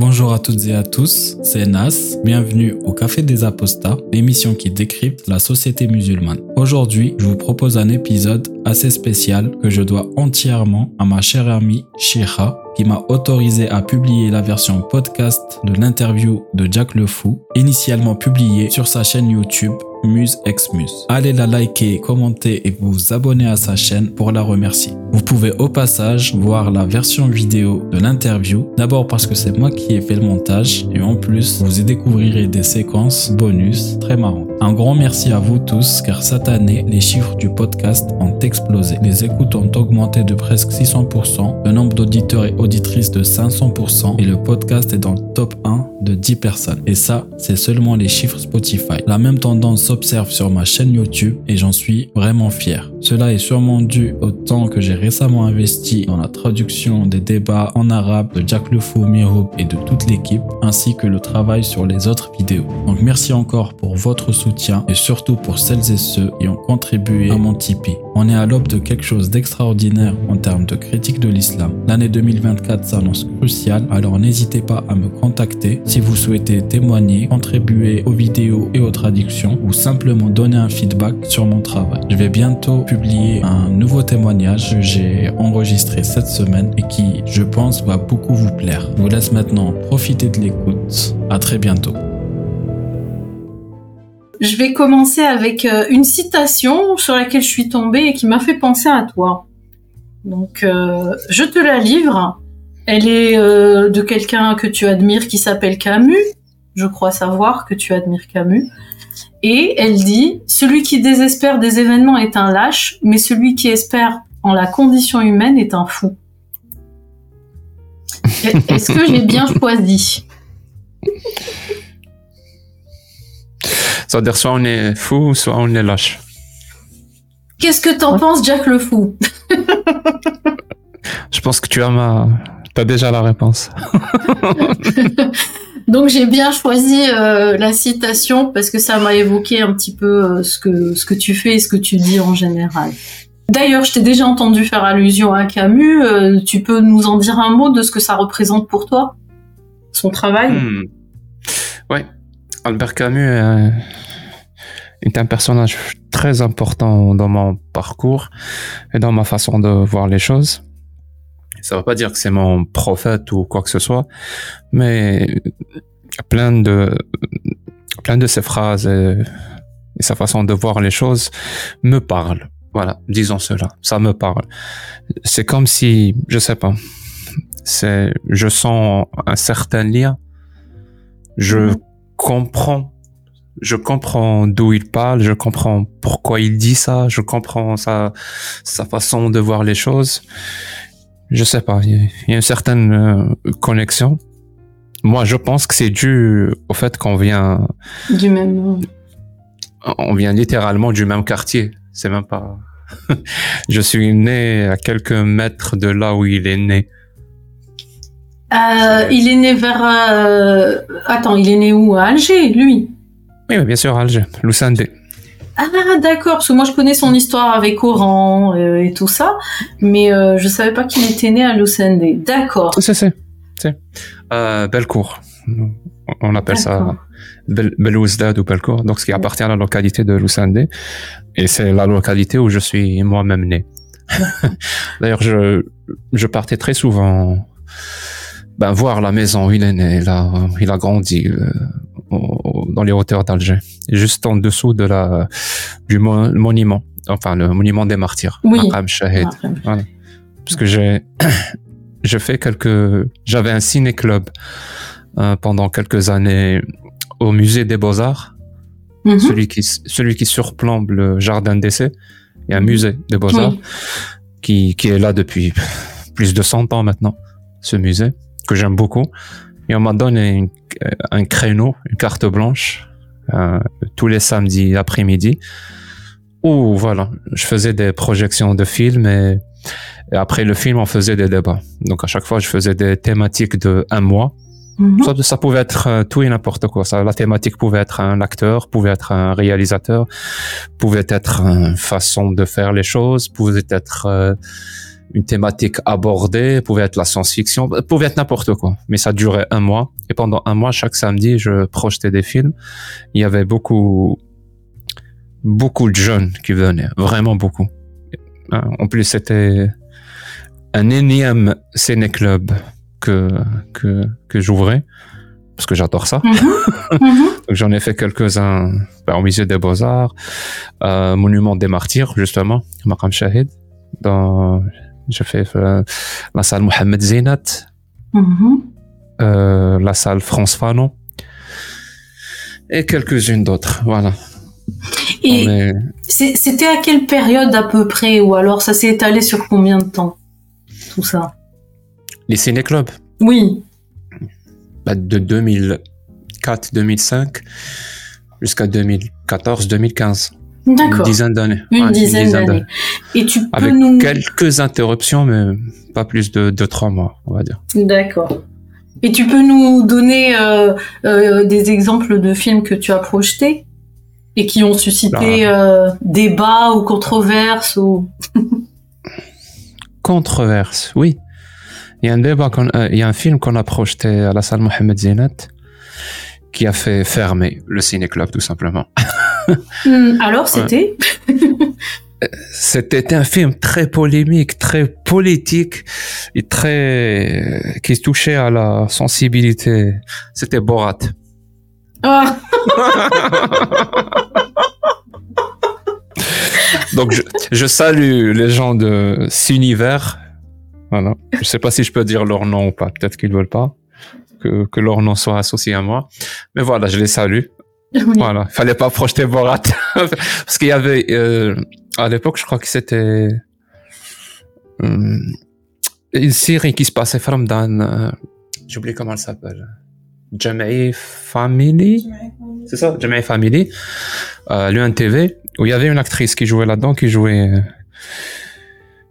Bonjour à toutes et à tous, c'est Nas. Bienvenue au Café des Apostats, l'émission qui décrypte la société musulmane. Aujourd'hui, je vous propose un épisode assez spécial que je dois entièrement à ma chère amie Sheikha qui m'a autorisé à publier la version podcast de l'interview de Jack Le Fou, initialement publiée sur sa chaîne YouTube Muse X Muse. Allez la liker, commenter et vous abonner à sa chaîne pour la remercier. Vous pouvez au passage voir la version vidéo de l'interview, d'abord parce que c'est moi qui ai fait le montage et en plus vous y découvrirez des séquences bonus très marrantes. Un grand merci à vous tous car cette année les chiffres du podcast ont explosé. Les écoutes ont augmenté de presque 600%, le nombre d'auditeurs et auditrices de 500% et le podcast est dans le top 1 de 10 personnes. Et ça, c'est seulement les chiffres Spotify. La même tendance s'observe sur ma chaîne YouTube et j'en suis vraiment fier. Cela est sûrement dû au temps que j'ai récemment investi dans la traduction des débats en arabe de Jack Lefou, Mihoub et de toute l'équipe, ainsi que le travail sur les autres vidéos. Donc merci encore pour votre soutien et surtout pour celles et ceux qui ont contribué à mon Tipeee. On est à l'aube de quelque chose d'extraordinaire en termes de critique de l'islam. L'année 2024 s'annonce cruciale, alors n'hésitez pas à me contacter si vous souhaitez témoigner, contribuer aux vidéos et aux traductions ou simplement donner un feedback sur mon travail. Je vais bientôt un nouveau témoignage que j'ai enregistré cette semaine et qui, je pense, va beaucoup vous plaire. Je vous laisse maintenant profiter de l'écoute. À très bientôt. Je vais commencer avec euh, une citation sur laquelle je suis tombée et qui m'a fait penser à toi. Donc, euh, je te la livre. Elle est euh, de quelqu'un que tu admires qui s'appelle Camus. Je crois savoir que tu admires Camus. Et elle dit, celui qui désespère des événements est un lâche, mais celui qui espère en la condition humaine est un fou. Est-ce que j'ai bien choisi? Ça veut dire soit on est fou, soit on est lâche. Qu'est-ce que t'en penses, Jack le fou? Je pense que tu as ma, t'as déjà la réponse. Donc j'ai bien choisi euh, la citation parce que ça m'a évoqué un petit peu euh, ce que ce que tu fais et ce que tu dis en général. D'ailleurs, je t'ai déjà entendu faire allusion à Camus. Euh, tu peux nous en dire un mot de ce que ça représente pour toi, son travail? Hmm. Ouais, Albert Camus est un personnage très important dans mon parcours et dans ma façon de voir les choses. Ça veut pas dire que c'est mon prophète ou quoi que ce soit, mais plein de plein de ses phrases et, et sa façon de voir les choses me parlent. Voilà, disons cela, ça me parle. C'est comme si, je sais pas, c'est, je sens un certain lien. Je Mhm. comprends, je comprends d'où il parle, je comprends pourquoi il dit ça, je comprends sa, sa façon de voir les choses. Je sais pas, il y a- il y a une certaine euh, connexion. Moi, je pense que c'est dû au fait qu'on vient, Du même. on vient littéralement du même quartier. C'est même pas. je suis né à quelques mètres de là où il est né. Euh, il est né vers. euh, Attends, il est né où? À Alger, lui? Oui, bien sûr, Alger, Loussandé. Ah d'accord, parce que moi je connais son histoire avec Oran euh, et tout ça, mais euh, je savais pas qu'il était né à Lucende. D'accord. C'est, c'est, c'est. Euh, Belcourt. On appelle ça D'accord. Bel- Belouizdad ou Belcourt, donc ce qui appartient à la localité de Loussandé. Et c'est la localité où je suis moi-même né. D'ailleurs, je, je partais très souvent ben, voir la maison où il est né. Là, il a grandi euh, au- dans les hauteurs d'Alger, juste en dessous de la, du mo- monument, enfin le monument des martyrs, Oui. Shahid. Après. Voilà. Parce que j'ai, je fais quelques, j'avais un ciné-club euh, pendant quelques années au musée des Beaux-Arts, Mhm. celui qui, celui qui surplombe le jardin d'essai. Il y a un musée des Beaux-Arts Oui. qui, qui est là depuis plus de 100 ans maintenant, ce musée, que j'aime beaucoup. Et on m'a donné une- euh, un créneau, une carte blanche, euh, tous les samedis après-midi, où voilà, je faisais des projections de films et, et après le film, on faisait des débats. Donc à chaque fois, je faisais des thématiques de un mois. Mhm. Ça, ça pouvait être euh, tout et n'importe quoi. Ça, la thématique pouvait être un acteur, pouvait être un réalisateur, pouvait être une façon de faire les choses, pouvait être euh, une thématique abordée, pouvait être la science-fiction, pouvait être n'importe quoi. Mais ça durait un mois. Et pendant un mois, chaque samedi, je projetais des films. Il y avait beaucoup, beaucoup de jeunes qui venaient, vraiment beaucoup. En plus, c'était un énième ciné-club que, que, que j'ouvrais parce que j'adore ça. Mhm. J'en ai fait quelques-uns ben, au musée des Beaux-Arts, euh, Monument des Martyrs, justement, Maqam Shahid. Dans, j'ai fait euh, la salle Mohamed Zinat, mhm. euh, la salle France Fanon, et quelques-unes d'autres. Voilà. Et c'était à quelle période à peu près, ou alors ça s'est étalé sur combien de temps, tout ça? Les ciné-clubs Oui. Bah, de 2004-2005 jusqu'à 2014-2015. D'accord. Une dizaine d'années. Une, dizaine d'années. Et tu peux Avec quelques interruptions, mais pas plus de 2-3 mois, on va dire. D'accord. Et tu peux nous donner euh, euh, des exemples de films que tu as projetés et qui ont suscité euh, débat ou controverses ou... Controverse, oui. Il y a un débat, euh, il y a un film qu'on a projeté à la salle Mohamed Zinat qui a fait fermer le ciné-club tout simplement. Hmm, alors c'était C'était un film très polémique, très politique et très qui touchait à la sensibilité. C'était Borat. Ah. Donc je, je, salue les gens de Univers voilà. Je sais pas si je peux dire leur nom ou pas. Peut-être qu'ils veulent pas que, que leur nom soit associé à moi. Mais voilà, je les salue. Oui. Voilà. Fallait pas projeter Borat. Parce qu'il y avait, euh, à l'époque, je crois que c'était, euh, une série qui se passait from euh, j'oublie comment elle s'appelle. Jamie Family? C'est ça? Jamie Family. Euh, l'UNTV, où il y avait une actrice qui jouait là-dedans, qui jouait,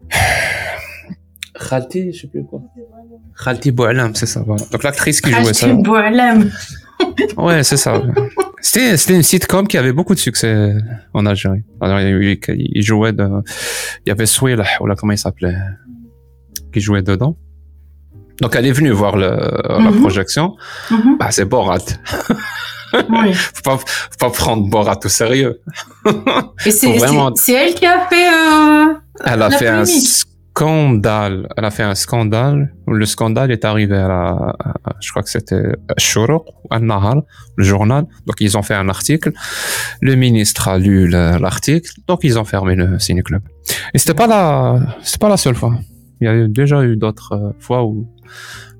Khalti, je sais plus quoi. Khalti Boualam, c'est ça, voilà. Donc l'actrice qui jouait ça. Khalti Boualam. ouais, c'est ça. C'était, c'était une sitcom qui avait beaucoup de succès en Algérie. Alors, il, jouait de, il y avait Souila, ou là, comment il s'appelait, qui jouait dedans. Donc elle est venue voir le, la mhm. projection. Mhm. Bah, c'est Borat. oui. faut, pas, faut pas prendre Borat au sérieux. Et c'est, vraiment... c'est, elle qui a fait. Euh, elle a fait un scandale. Elle a fait un scandale. Le scandale est arrivé à la, je crois que c'était Shuruq, Al-Nahar, le journal. Donc, ils ont fait un article. Le ministre a lu l'article. Donc, ils ont fermé le ciné-club. Et c'était pas la, c'était pas la seule fois. Il y a déjà eu d'autres euh, fois où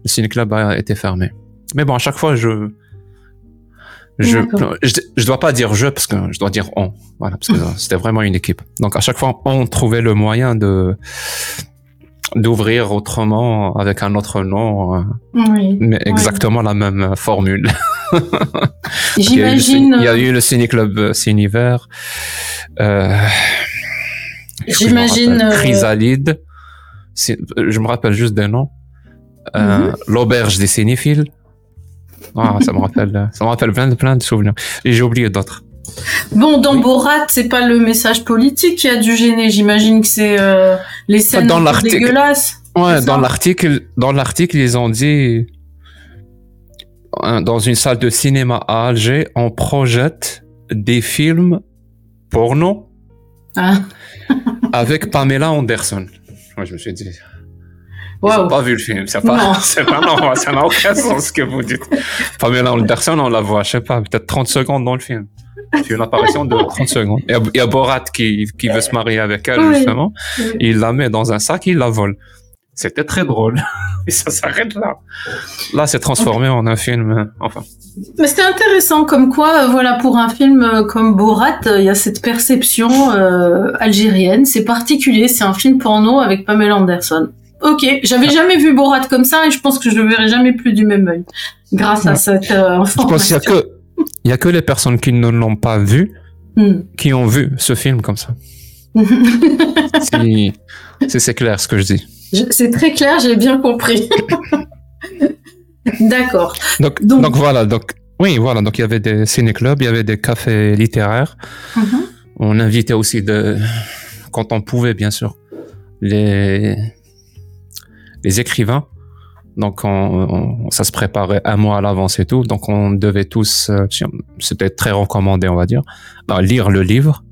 le ciné-club a été fermé. Mais bon, à chaque fois, je, je, je, dois pas dire je parce que je dois dire on. Voilà, parce que c'était vraiment une équipe. Donc à chaque fois, on trouvait le moyen de d'ouvrir autrement avec un autre nom, euh, oui, mais exactement la même formule. J'imagine. Il y a eu le Ciné Club euh, Cinéver. Euh, J'imagine. Euh, Chrysalide. Je me rappelle juste des noms. Euh, mhm. L'auberge des cinéphiles. Ah, ça me rappelle, ça me rappelle plein de plein de souvenirs. Et j'ai oublié d'autres. Bon, dans Borat, c'est pas le message politique qui a dû gêner. J'imagine que c'est euh, les scènes dans dégueulasses. Ouais, dans l'article, dans l'article, ils ont dit dans une salle de cinéma à Alger, on projette des films porno ah. avec Pamela Anderson. Moi, je me suis dit. Ils n'ont pas vu le film. C'est pas, c'est pas normal. Ça n'a aucun sens ce que vous dites. Pamela Anderson, on la voit, je sais pas, peut-être 30 secondes dans le film. C'est une apparition de 30 secondes. Il y a, Borat qui, qui veut se marier avec elle, justement. Il la met dans un sac, il la vole. C'était très drôle. Et ça s'arrête là. Là, c'est transformé en un film, euh, enfin. Mais c'était intéressant, comme quoi, euh, voilà, pour un film euh, comme Borat, il y a cette perception algérienne. C'est particulier, c'est un film porno avec Pamela Anderson. Ok, j'avais jamais vu Borat comme ça et je pense que je le verrai jamais plus du même œil grâce à cette information. Je pense qu'il y a que il y a que les personnes qui ne l'ont pas vu hmm. qui ont vu ce film comme ça. c'est clair ce que je dis. C'est très clair, j'ai bien compris. D'accord. Donc, donc, voilà, donc oui, voilà, donc il y avait des ciné-clubs, il y avait des cafés littéraires. Mm-hmm. On invitait aussi de, quand on pouvait bien sûr, les les écrivains. Donc, on, ça se préparait un mois à l'avance et tout. Donc, on devait tous, euh, c'était très recommandé, on va dire, bah, lire le livre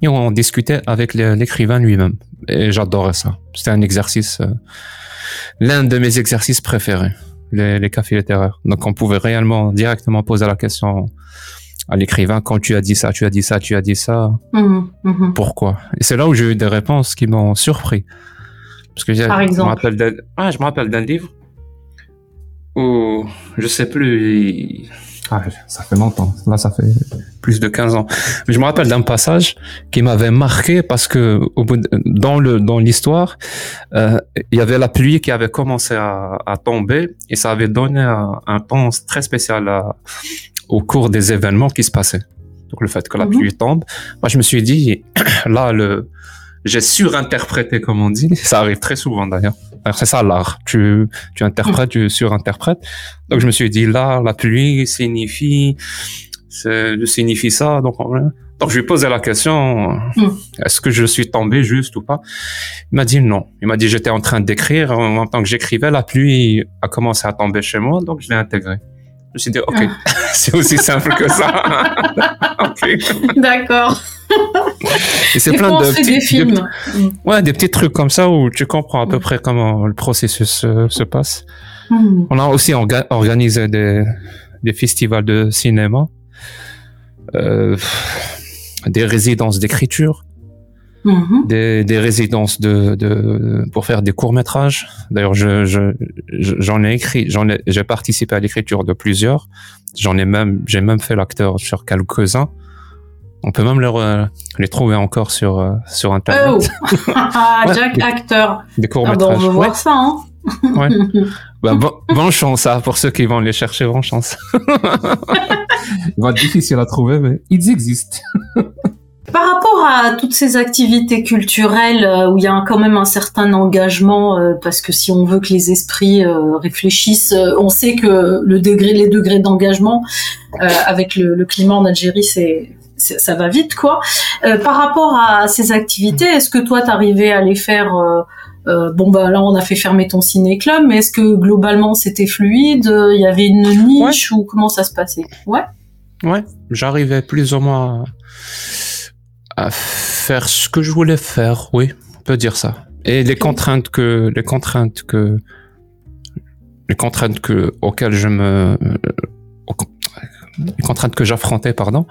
et on discutait avec l'écrivain lui-même. Et j'adorais ça. C'était un exercice, euh, l'un de mes exercices préférés, les, les cafés littéraires. Donc, on pouvait réellement directement poser la question à l'écrivain quand tu as dit ça, tu as dit ça, tu as dit ça. Mhm, mhm. Pourquoi? Et c'est là où j'ai eu des réponses qui m'ont surpris. Parce que Par je me exemple rappelle d'un ah, je me rappelle d'un livre où je sais plus. Ah, ça fait longtemps. Là, ça fait plus de 15 ans. Mais je me rappelle d'un passage qui m'avait marqué parce que au bout de- dans le dans l'histoire, euh, il y avait la pluie qui avait commencé à, à tomber et ça avait donné un, un temps très spécial à- au cours des événements qui se passaient. Donc le fait que la Mhm. pluie tombe, moi je me suis dit là le j'ai surinterprété comme on dit, ça arrive très souvent d'ailleurs. Alors, C'est ça l'art, tu tu interprètes, tu surinterprètes. Donc je me suis dit là la pluie signifie signifie ça donc on- donc je lui posais la question Mhm. est-ce que je suis tombé juste ou pas? Il m'a dit non. Il m'a dit j'étais en train d'écrire en même temps que j'écrivais la pluie a commencé à tomber chez moi donc je l'ai intégré. Je me suis dit ok c'est aussi simple que ça. D'accord. Et c'est Des plein fois, de petits, des de- films. Mm. ouais, des petits trucs comme ça où tu comprends à peu Mm. près comment le processus euh, se passe. Mm. On a aussi orga- organisé des, des festivals de cinéma, euh, des résidences d'écriture, Mhm. des, des résidences de, de pour faire des courts métrages. D'ailleurs, je, je, je- j'en ai écrit, j'en ai, j'ai participé à l'écriture de plusieurs. J'en ai même, j'ai même fait l'acteur sur quelques-uns. On peut même les, re- les trouver encore sur euh, sur internet. Oh Ah, Jack acteur. Des courts Ah bah, on veut voir ça, hein. Ouais. Bah, bon, bonne chance hein, pour ceux qui vont les chercher, bonne chance. Il va être difficile à trouver, mais ils existent. Par rapport à toutes ces activités culturelles euh, où il y a quand même un certain engagement, euh, parce que si on veut que les esprits euh, réfléchissent, euh, on sait que le degré, les degrés d'engagement euh, avec le, le climat en Algérie, c'est- ça va vite quoi. Euh, par rapport à ces activités, est-ce que toi t'arrivais à les faire euh, euh, Bon bah là on a fait fermer ton ciné-club, mais est-ce que globalement c'était fluide? Il y avait une niche ou comment ça se passait? Ouais. Ouais, j'arrivais plus ou moins à faire ce que je voulais faire, oui, on peut dire ça. Et les contraintes que, les contraintes que, les contraintes que, auxquelles je me, les contraintes que j'affrontais, pardon,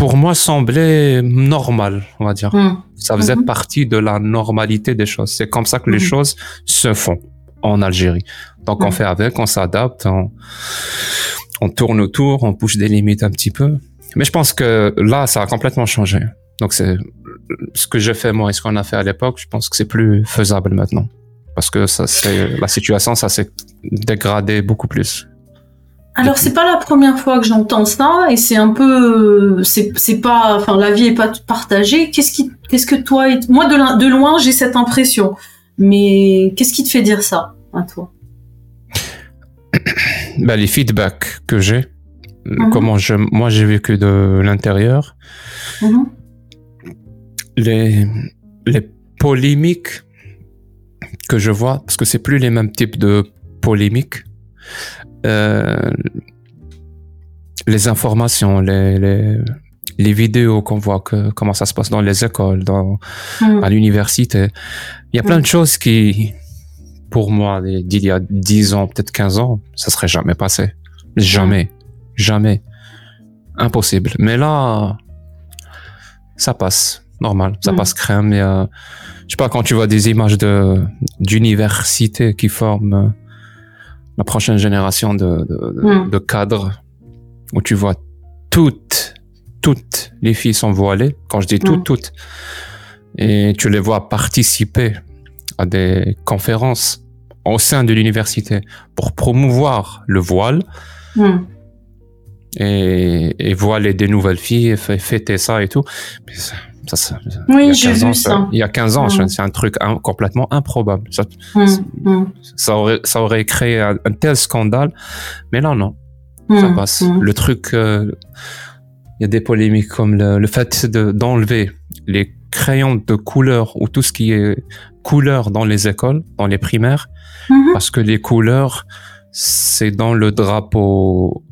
pour moi semblaient normales, on va dire. Hmm. Ça faisait Mhm. partie de la normalité des choses. C'est comme ça que les Mhm. choses se font en Algérie. Donc on fait avec, on s'adapte, on, on tourne autour, on pousse des limites un petit peu. Mais je pense que là, ça a complètement changé. Donc c'est ce que j'ai fait moi et ce qu'on a fait à l'époque, je pense que c'est plus faisable maintenant. Parce que ça, c'est la situation, ça s'est dégradé beaucoup plus. Alors c'est pas la première fois que j'entends ça et c'est un peu c'est c'est pas enfin la vie est pas partagée. Qu'est-ce qui qu'est-ce que toi et- moi de loin- de loin j'ai cette impression. Mais qu'est-ce qui te fait dire ça à toi? Ben, les feedbacks que j'ai, Mhm. comment je, moi j'ai vécu de l'intérieur, Mhm. les, les polémiques que je vois, parce que c'est plus les mêmes types de polémiques, euh, les informations, les, les, les vidéos qu'on voit, que, comment ça se passe dans les écoles, dans, Mhm. à l'université, il y a plein de choses qui, pour moi, d'il y a 10 ans, peut-être 15 ans, ça serait jamais passé. Jamais. Jamais. Impossible. Mais là, ça passe. Normal. Ça passe crème. Y a- je sais pas, quand tu vois des images de, d'universités qui forment euh, la prochaine génération de, de, de- Mm. de cadres, où tu vois toutes, toutes les filles sont voilées. Quand je dis toutes, Mm. toutes. Et tu les vois participer à des conférences au sein de l'université pour promouvoir le voile Mhm. et, et voiler des nouvelles filles et fêter ça et tout. Mais ça, ça, Oui j'ai 15 ans, vu ça. Il y a 15 ans, Mm. c'est un truc complètement improbable. Ça. Mhm. ça, aurait, ça aurait créé un, un tel scandale. Mais là, non, ça passe. Le truc, euh, il y a des polémiques comme le, le fait de- d'enlever les crayon de couleur ou tout ce qui est couleur dans les écoles, dans les primaires, Mhm. parce que les couleurs, c'est dans le drapeau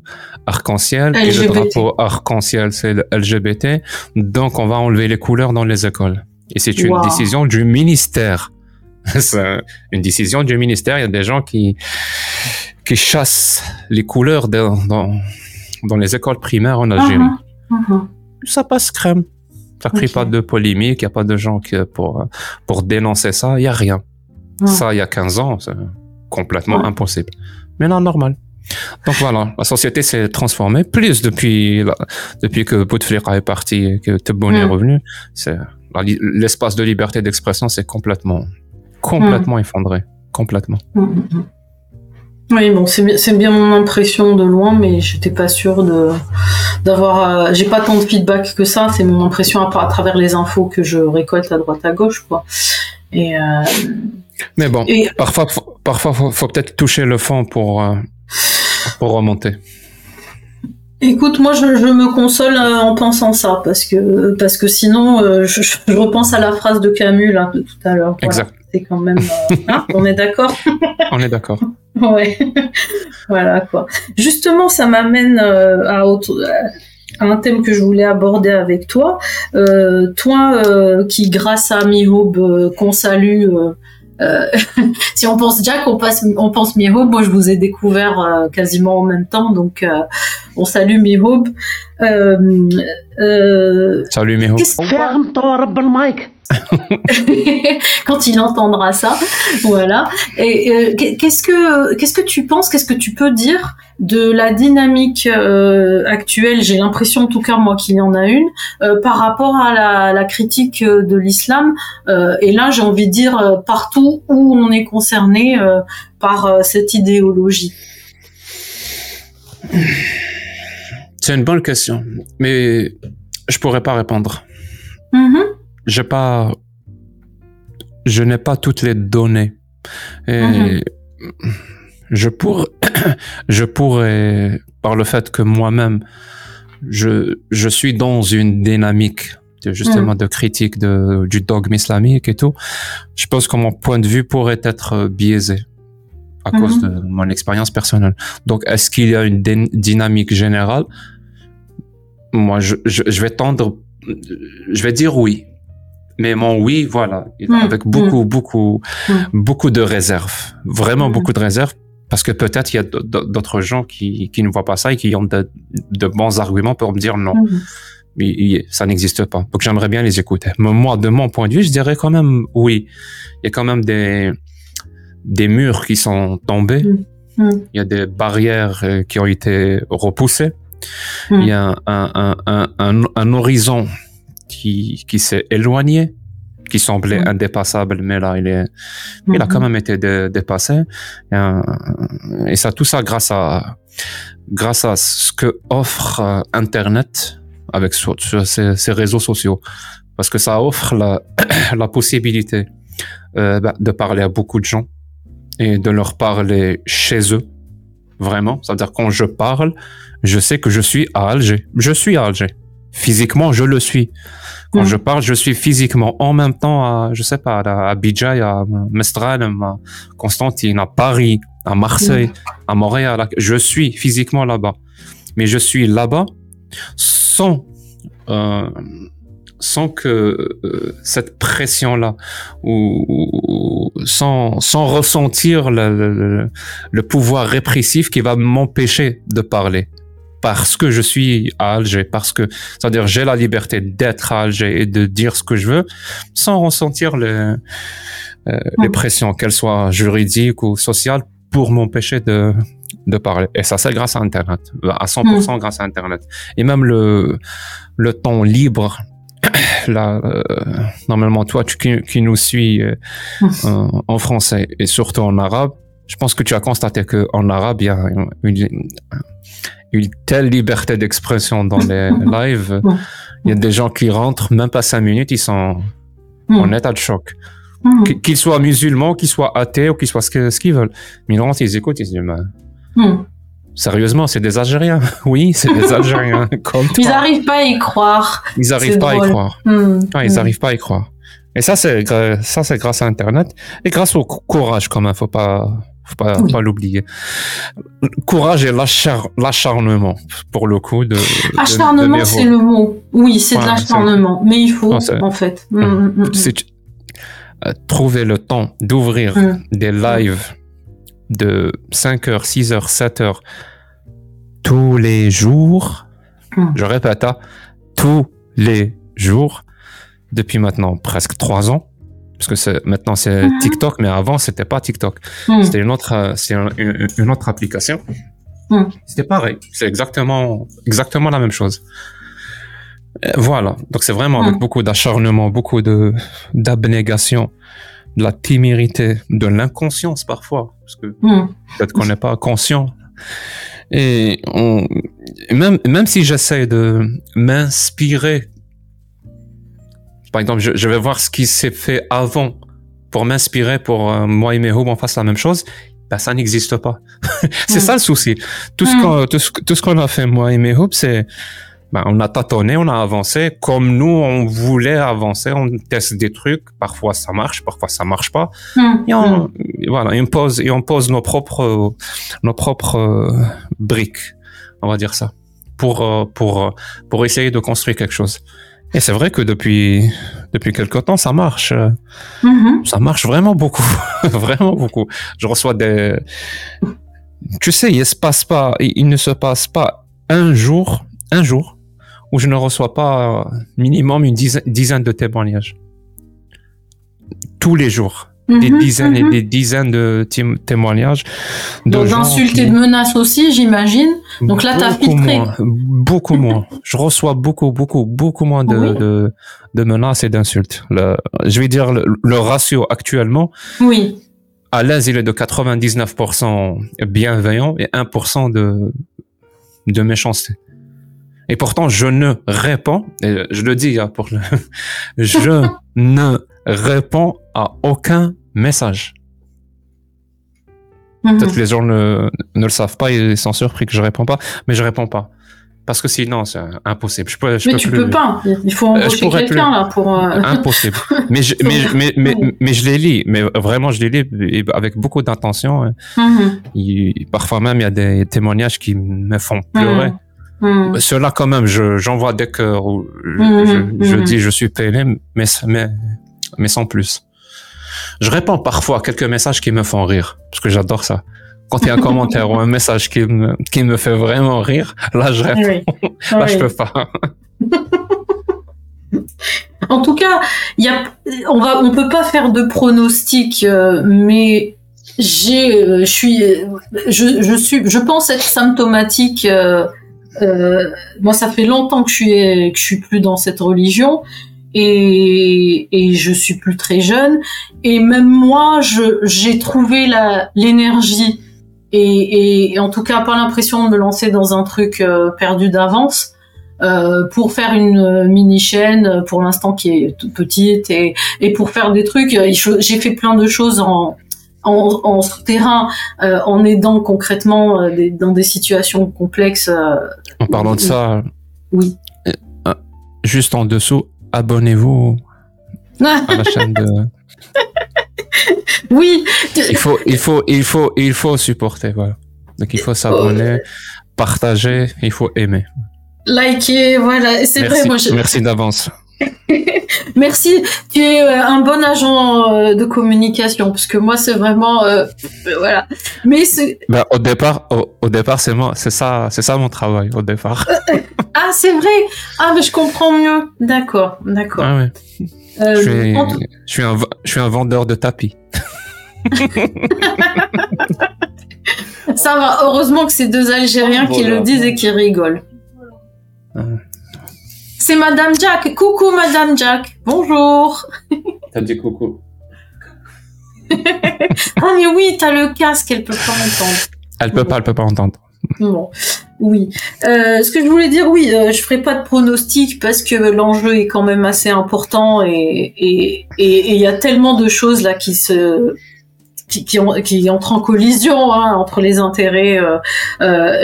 arc-en-ciel et le drapeau arc-en-ciel, c'est le LGBT. Donc, on va enlever les couleurs dans les écoles. Et c'est une Wow. décision du ministère. c'est une décision du ministère. Il y a des gens qui, qui chassent les couleurs dans, dans, dans les écoles primaires en Algérie. Mhm. Mhm. Ça passe crème. Ça crée Ok. pas de polémique, il n'y a pas de gens qui, pour, pour dénoncer ça, il n'y a rien. Ouais. Ça, il y a 15 ans, c'est complètement Ouais. impossible. Mais non, normal. Donc voilà, la société s'est transformée, plus depuis, la- depuis que Bouteflika est parti et que Tebboune est Mm. revenu. C'est, l'espace de liberté d'expression s'est complètement, complètement effondré. Complètement. Mhm. Oui, bon, c'est bien, c'est bien mon impression de loin, mais j'étais pas sûre de d'avoir. euh, j'ai pas tant de feedback que ça. C'est mon impression à, à travers les infos que je récolte à droite à gauche, quoi. Et, euh, Mais bon, et parfois, parfois, faut, faut peut-être toucher le fond pour, euh, pour remonter. Écoute, moi, je, je me console euh, en pensant ça, parce que parce que sinon, euh, je, je repense à la phrase de Camus là de tout à l'heure. Voilà. Exact. C'est quand même. euh, hein, on est d'accord? On est d'accord. Ouais, voilà quoi. Justement, ça m'amène euh, à, autre- à un thème que je voulais aborder avec toi. Toi, qui grâce à euh, qu'on salue, euh, si on pense Jack, on, passe, on pense Mihoub. Moi, je vous ai découvert euh, quasiment en même temps, donc euh, on salue Mihoub. Salut Mihoub. Euh, euh, Ferme ton mic. quand il entendra ça, voilà. Euh, qu'est-ce que tu penses, qu'est-ce que tu peux dire de la dynamique actuelle? J'ai l'impression, en tout cas moi, qu'il y en a une par rapport à la, la critique de l'islam. et là, j'ai envie de dire partout où on est concerné par cette idéologie. C'est une bonne question, mais je pourrais pas répondre. J'ai pas, je n'ai pas toutes les données. Et Mhm. je pourrais, je pourrais, par le fait que moi-même, je, je suis dans une dynamique de, justement de critique de, du dogme islamique et tout. Je pense que mon point de vue pourrait être biaisé à cause de mon expérience personnelle. Donc, est-ce qu'il y a une dyn- dynamique générale? Moi, je, je, je vais tendre, je vais dire oui. Mais mon oui, voilà, Mhm. avec beaucoup, beaucoup, Mhm. beaucoup de réserves. Vraiment beaucoup de réserves. Parce que peut-être il y a d'autres gens qui, qui ne voient pas ça et qui ont de, de bons arguments pour me dire non, il- ça n'existe pas. Donc j'aimerais bien les écouter. Mais moi, de mon point de vue, je dirais quand même oui. Il y a quand même des, des murs qui sont tombés. Il y a des barrières euh, qui ont été repoussées. Mhm. Il y a un, un, un, un, un, un horizon qui, qui s'est éloigné, qui semblait Mhm. indépassable, mais là, il, est, il a quand même été dé- dépassé. Et, euh, et ça, tout ça grâce à, grâce à ce que offre euh, Internet avec sur, sur ces, ces réseaux sociaux. Parce que ça offre la, la possibilité euh, bah, de parler à beaucoup de gens et de leur parler chez eux. Vraiment. C'est-à-dire quand je parle, je sais que je suis à Alger. Je suis à Alger. Physiquement, je le suis. Quand Mm. je parle, je suis physiquement en même temps à, je sais pas, à Abidjan, à Mestral, à Constantine, à Paris, à Marseille, à Montréal. Je suis physiquement là-bas. Mais je suis là-bas sans, euh, sans que euh, cette pression-là, ou, ou- sans, sans ressentir le, le- pouvoir répressif qui va m'empêcher de parler. Parce que je suis à Alger, parce que, c'est-à-dire, j'ai la liberté d'être à Alger et de dire ce que je veux, sans ressentir les, euh, les Mm. pressions, qu'elles soient juridiques ou sociales, pour m'empêcher de, de parler. Et ça, c'est grâce à Internet, à 100% grâce à Internet. Et même le, le temps libre, là, euh, normalement, toi, tu, qui, qui nous suis euh, euh, en français et surtout en arabe, je pense que tu as constaté qu'en arabe, il y a une, une telle liberté d'expression dans les lives. Il y a des gens qui rentrent, même pas cinq minutes, ils sont en état de choc. Qu- Qu'ils soient musulmans, qu'ils soient athées ou qu'ils soient ce qu'ils veulent. Mais ils rentrent, ils écoutent, ils se disent. Sérieusement, c'est des Algériens. Oui, c'est des Algériens. Comme Ils n'arrivent pas à y croire. Ils n'arrivent pas à y croire. Hmm. Ouais, ils Hmm. n'arrivent pas à y croire. Et ça, c'est gra- ça, c'est grâce à Internet et grâce au cou- courage, quand même. Faut pas, faut pas, Oui. pas l'oublier. Courage et l'achar- l'acharnement, pour le coup de. de- de Acharnement, c'est le mot. Oui, c'est de l'acharnement. Mais il faut, Non, en fait. Hmm, hmm, hmm, euh, trouver le temps d'ouvrir hmm. des lives de 5 heures, 6 heures, 7 heures tous les jours. Hmm. Je répète, hein, tous les jours depuis maintenant presque 3 ans. Parce que c'est- maintenant c'est Mhm. TikTok, mais avant c'était pas TikTok. Hmm. C'était une autre, euh, c'est un- une, une autre application. Hmm. C'était pareil. C'est exactement, exactement la même chose. Euh, Voilà. Donc c'est vraiment avec Hmm. beaucoup d'acharnement, beaucoup de d'abnégation, de la timidité, de l'inconscience parfois, parce que Hmm. peut-être qu'on n'est pas conscient. Et on, même même si j'essaie de m'inspirer, par exemple, je, je vais voir ce qui s'est fait avant pour m'inspirer pour euh, moi et mes hobbies on fasse la même chose. Ben, ça n'existe pas. c'est Mm. ça le souci. Tout ce Mm. qu'on tout ce, tout ce qu'on a fait moi et mes hoops, c'est ben, on a tâtonné, on a avancé comme nous on voulait avancer. On teste des trucs. Parfois ça marche, parfois ça marche pas. Hmm. Et on, et voilà, et on pose et on pose nos propres nos propres euh, briques, on va dire ça, pour euh, pour euh, pour essayer de construire quelque chose. Et c'est vrai que depuis depuis quelque temps ça marche. euh, Mhm. ça marche vraiment beaucoup, vraiment beaucoup. Je reçois des, tu sais, il se passe pas, il ne se passe pas un jour, un jour où je ne reçois pas euh, minimum une dizaine, dizaine de témoignages. Tous les jours, des Mhm. dizaines Mhm. et des dizaines de témoignages. d'insultes qui- et de menaces aussi, j'imagine. Donc là, t'as filtré. moins, beaucoup moins. Je reçois beaucoup, beaucoup, beaucoup moins de, Oui. de, de menaces et d'insultes. Je vais dire le, le ratio actuellement, Oui. à l'aise, il est de 99% bienveillant et 1% de, de méchanceté. Et pourtant, je ne réponds, et je le dis, hein, pour le- je ne réponds à aucun message. Mhm. Peut-être que les gens ne, ne le savent pas, ils sont surpris que je réponds pas, mais je réponds pas. Parce que sinon, c'est impossible. Je peux, je Mais peux tu plus. peux pas. Il faut Euh, embaucher quelqu'un là pour. euh, Impossible. Mais je, mais, mais, mais, mais, mais je les lis. Mais vraiment, je les lis avec beaucoup d'intention. hein. Mhm. Il- parfois même, il y a des témoignages qui me font pleurer. Mhm. Ceux-là, quand même, je, j'envoie des cœurs où je, je, je mhm. dis je suis peiné, mais, mais, mais sans plus. Je réponds parfois à quelques messages qui me font rire, parce que j'adore ça. Quand il y a un commentaire ou un message qui me, qui me fait vraiment rire, là, je réponds. Oui. Là, je Oui. peux pas. En tout cas, y a, on va, on peut pas faire de pronostic, euh, mais j'ai, euh, je suis, je, je suis, je pense être symptomatique. euh, euh, moi, ça fait longtemps que je suis, que je suis plus dans cette religion et, et je suis plus très jeune. Et même moi, j'ai trouvé la, l'énergie et, et en tout cas pas l'impression de me lancer dans un truc euh, perdu d'avance. Euh, pour faire une euh, mini chaîne euh, pour l'instant qui est toute petite et, et pour faire des trucs euh, j'ai fait plein de choses en en, en souterrain euh, en aidant concrètement euh, des- dans des situations complexes euh, En parlant de ça, oui juste en dessous, abonnez-vous à la chaîne de. oui Il faut, il faut, il faut, il faut supporter, voilà. Donc il faut s'abonner, partager, il faut aimer. liker voilà c'est vrai Merci, moi je- merci d'avance. merci tu es euh, un bon agent euh, de communication parce que moi c'est vraiment euh, voilà mais Ben, au départ, au, au départ, c'est moi, c'est ça, c'est ça mon travail au départ. ah c'est vrai ah mais je comprends mieux d'accord d'accord Ah ouais. Euh, Je suis, je un, v- je suis un vendeur de tapis. Ça va, heureusement que c'est deux Algériens qui Voilà. le disent et qui rigolent. Ah. C'est Madame Jack. Coucou Madame Jack. Bonjour. T'as dit coucou. Ah mais oui, t'as le casque, elle peut pas entendre. Elle peut pas, elle peut pas entendre. Bon, oui. Euh, ce que je voulais dire, oui, euh, je ferai pas de pronostic parce que l'enjeu est quand même assez important et et et et il y a tellement de choses là qui se qui, qui, ont- qui entrent en collision hein, entre les intérêts euh, euh,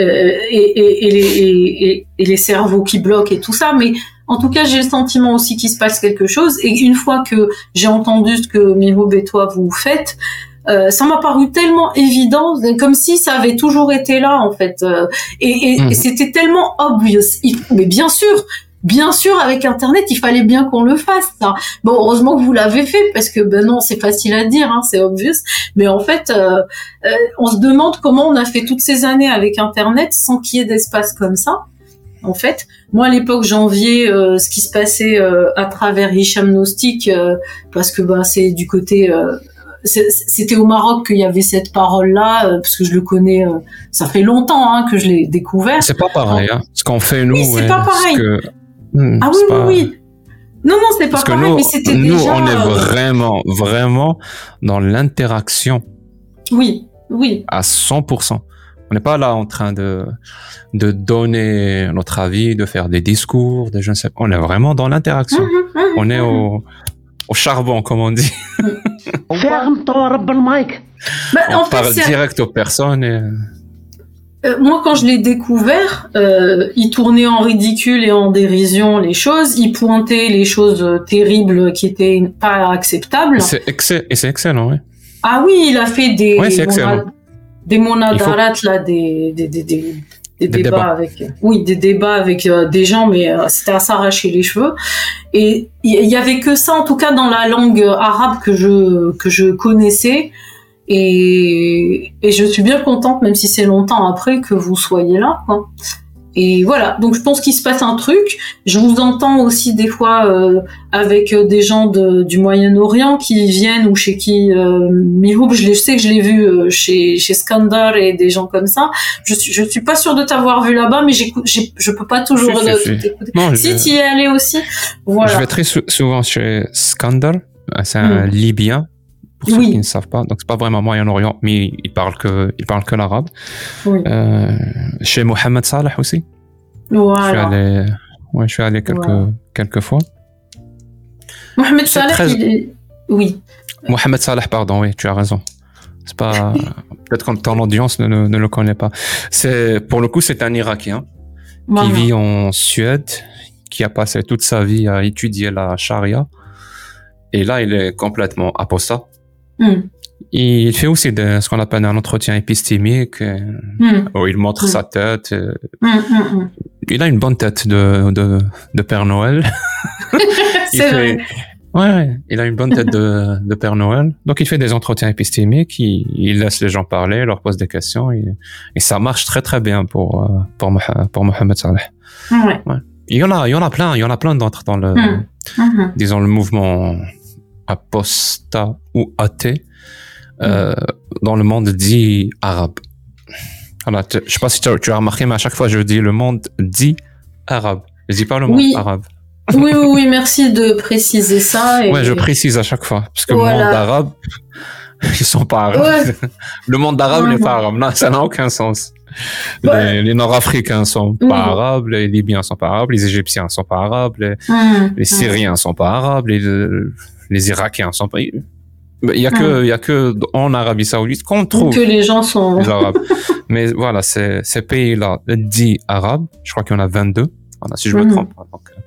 et, les, et les cerveaux qui bloquent et tout ça. Mais en tout cas, j'ai le sentiment aussi qu'il se passe quelque chose. Et une fois que j'ai entendu ce que Miroub et toi vous faites, euh, ça m'a paru tellement évident, comme si ça avait toujours été là en fait. Euh, et et- et c'était tellement obvious. Il- mais bien sûr, bien sûr, avec Internet, il fallait bien qu'on le fasse. Ça. Bon, heureusement que vous l'avez fait parce que ben non, c'est facile à dire, hein, c'est obvious. Mais en fait, euh, euh, on se demande comment on a fait toutes ces années avec Internet sans qu'il y ait d'espace comme ça. En fait, moi à l'époque j'enviais euh, ce qui se passait euh, à travers Hicham Gnostic euh, parce que ben c'est du côté c'était au Maroc qu'il y avait cette parole-là, parce que je le connais, ça fait longtemps hein, que je l'ai découvert. C'est pas pareil, hein. Ce qu'on fait, nous. Oui, c'est ouais, pas pareil. que- Hmm, Ah oui, pas- oui, oui. Non, non, c'est pas Parce pareil, nous, mais c'était nous déjà... on est vraiment, vraiment dans l'interaction Oui, oui. à 100%. On n'est pas là en train de, de donner notre avis, de faire des discours, des je ne sais pas. On est vraiment dans l'interaction. Mhm, mhm, on est mhm. au, au charbon, comme on dit. Ferme ton mic. on en fait, parle direct aux personnes. Euh, moi, quand je l'ai découvert, euh, il tournait en ridicule et en dérision les choses. Il pointait les choses euh, terribles qui étaient pas acceptables. C'est excellent, et c'est excellent, oui. Ah oui, il a fait des. Oui, c'est excellent des monadarat là, des des, des, des, des Des débats, débats. avec oui des débats avec euh, des gens, mais euh, c'était à s'arracher les cheveux. Et il y, y avait que ça, en tout cas dans la langue arabe que je que je connaissais. Et, et je suis bien contente, même si c'est longtemps après, que vous soyez là. Quoi. Et voilà, donc je pense qu'il se passe un truc. Je vous entends aussi des fois euh, avec euh, des gens de, du Moyen-Orient qui viennent ou chez qui euh, Mihoub, je, sais que je l'ai vu euh, chez, chez Skandar et des gens comme ça. Je suis, je suis pas sûre de t'avoir vu là-bas, mais j'écoute, j'ai, je peux pas toujours Si, si, euh, si. tout écouter. Non, Si je, tu y es allé aussi, voilà. je vais très sou- souvent chez Skandal. C'est un Mm. Libyen, pour ceux Oui. qui ne savent pas. Donc, c'est pas vraiment Moyen-Orient, mais il parle que, il parle que l'arabe. Oui. Euh, chez Mohamed Salah aussi. Je suis Voilà. allé, ouais, je suis allé quelques, Voilà. quelques fois. Mohamed Salah, très- il est... Oui. Mohamed Salah, pardon, oui, tu as raison. C'est pas, peut-être que ton audience ne, ne, ne le connaît pas. C'est, pour le coup, c'est un Irakien Voilà. qui vit en Suède, qui a passé toute sa vie à étudier la charia. Et là, il est complètement apostat. Hmm. Il fait aussi de, ce qu'on appelle un entretien épistémique, euh, Hmm. où il montre Mm. sa tête. euh, Hmm, hmm, hmm. Il a une bonne tête de, de, de Père Noël. C'est vrai. Ouais, il a une bonne tête de, de Père Noël. Donc, il fait des entretiens épistémiques, il, il laisse les gens parler, leur pose des questions, et, et ça marche très très bien pour, euh, pour, Moha- pour Mohamed Salah. Ouais. Il y en a, il y en a plein, il y en a plein d'autres dans le, Hmm. Disons, le mouvement apostat ou athée, euh, dans le monde dit arabe. Je sais pas si tu as, tu as remarqué, mais à chaque fois, je dis le monde dit arabe. Je dis pas le monde Oui. arabe. Oui, oui, oui, merci de préciser ça. Et... Ouais, je précise à chaque fois. Parce que le monde arabe, ils sont pas arabes. Ouais. Le monde arabe n'est pas arabe. Non, ça n'a aucun sens. Les, les Nord-Africains sont pas Mhm. arabes, les Libyens sont pas arabes, les Égyptiens sont pas arabes, les, Hmm. les. Syriens sont pas arabes, les, les Irakiens sont pas. Il y a que, il y a que en Arabie Saoudite qu'on trouve Que les gens sont. les Arabes. Mais voilà, ces, ces pays-là dits arabes, je crois qu'il y en a 22. Voilà, si je me Mhm. trompe. hein, donc, euh,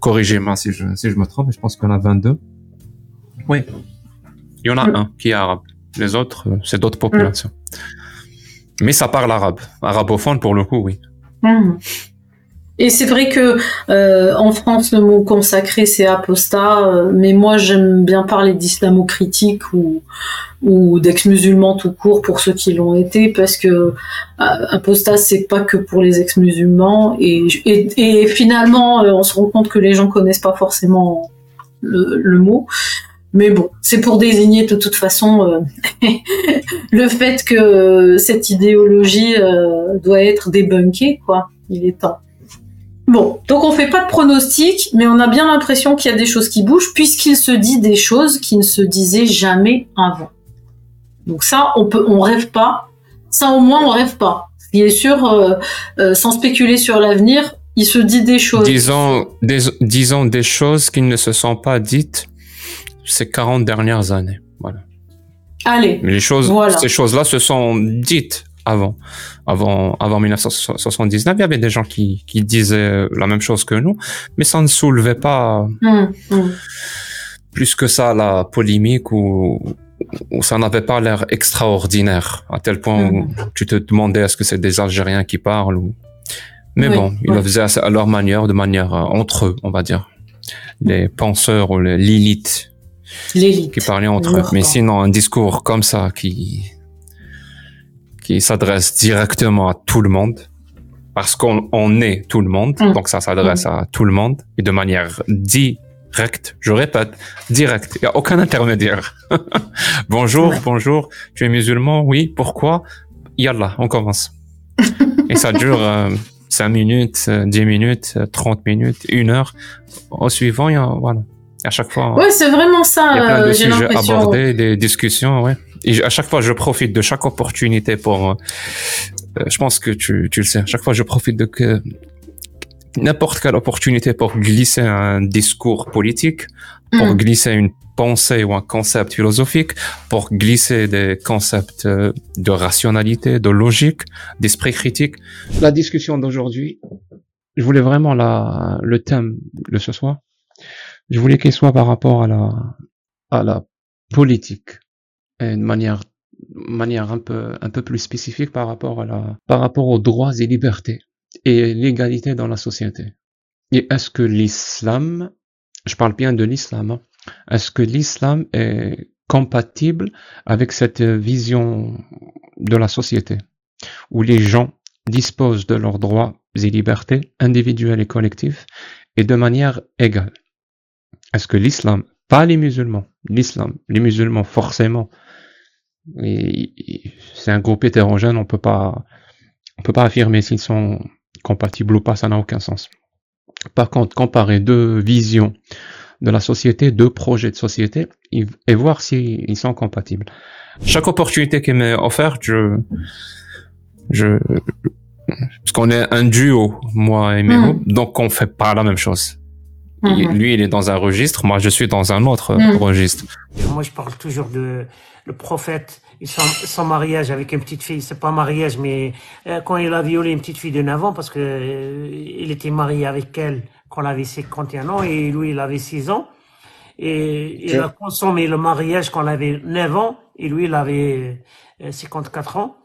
corrigez-moi si je, si je me trompe, mais je pense qu'il y en a 22. Oui. Il y en a Mhm. un qui est arabe. Les autres, euh, c'est d'autres populations. Mais ça parle arabe. Arabophone pour le coup, oui. Hmm. Et c'est vrai que euh, en France, le mot consacré c'est apostat, euh, mais moi j'aime bien parler d'islamo-critique ou, ou d'ex-musulmans tout court pour ceux qui l'ont été, parce que euh, apostat c'est pas que pour les ex-musulmans et, et, finalement euh, on se rend compte que les gens connaissent pas forcément le mot. Mais bon, c'est pour désigner de toute façon euh, le fait que cette idéologie euh, doit être débunkée, quoi. Il est temps. Bon, donc on fait pas de pronostic, mais on a bien l'impression qu'il y a des choses qui bougent, puisqu'il se dit des choses qui ne se disaient jamais avant. Donc ça, on peut, on rêve pas. Ça au moins, on rêve pas. Il est sûr, euh, sans spéculer sur l'avenir, il se dit des choses. Disons des choses qui ne se sont pas dites ces 40 dernières années. Voilà. Allez. Mais les choses, Voilà. ces choses-là se sont dites avant. Avant, avant 1979, il y avait des gens qui, qui disaient la même chose que nous, mais ça ne soulevait pas Hum, hum. plus que ça la polémique ou, ça n'avait pas l'air extraordinaire à tel point où tu te demandais est-ce que c'est des Algériens qui parlent ou mais Oui, bon ils le faisaient à, leur manière de manière euh, entre eux on va dire les penseurs ou les L'élite. Qui parlaient entre eux. Mais sinon un discours comme ça qui qui s'adresse directement à tout le monde parce qu'on on est tout le monde Mm. donc ça s'adresse à tout le monde et de manière directe je répète direct il y a aucun intermédiaire. Bonjour Ouais. bonjour tu es musulman oui pourquoi? Yallah on commence. Et ça dure euh, 5 minutes euh, 10 minutes euh, 30 minutes une heure. Au suivant il y a voilà à chaque fois Ouais, c'est vraiment ça. il y a plein de euh, sujets abordés, des discussions, ouais. Et à chaque fois, je profite de chaque opportunité pour. euh, euh, je pense que tu, tu le sais. À chaque fois, je profite de que n'importe quelle opportunité pour glisser un discours politique, pour Hum. glisser une pensée ou un concept philosophique, pour glisser des concepts euh, de rationalité, de logique, d'esprit critique. La discussion d'aujourd'hui, je voulais vraiment la, le thème de ce soir. Je voulais qu'il soit par rapport à la, à la politique et de manière, manière un peu, un peu plus spécifique par rapport à la, par rapport aux droits et libertés et l'égalité dans la société. Et est-ce que l'islam, je parle bien de l'islam, hein, est-ce que l'islam est compatible avec cette vision de la société où les gens disposent de leurs droits et libertés individuels et collectifs et de manière égale? Est-ce que l'islam, pas les musulmans, l'islam, les musulmans forcément, c'est un groupe hétérogène, on peut pas, on peut pas affirmer s'ils sont compatibles ou pas, ça n'a aucun sens. Par contre, comparer deux visions de la société, deux projets de société, et voir s'ils sont compatibles. Chaque opportunité qui m'est offerte, je, je, parce qu'on est un duo, moi et Melo, donc on fait pas la même chose. Il- Mhm. lui, il est dans un registre, moi, je suis dans un autre Mm. registre. Moi, je parle toujours de le prophète et son, son mariage avec une petite fille. C'est pas mariage, mais euh, quand il a violé une petite fille de 9 ans, parce que euh, il était marié avec elle quand elle avait 51 ans et lui, il avait 6 ans. Et il a consommé le mariage quand elle avait 9 ans et lui, il avait euh, 54 ans.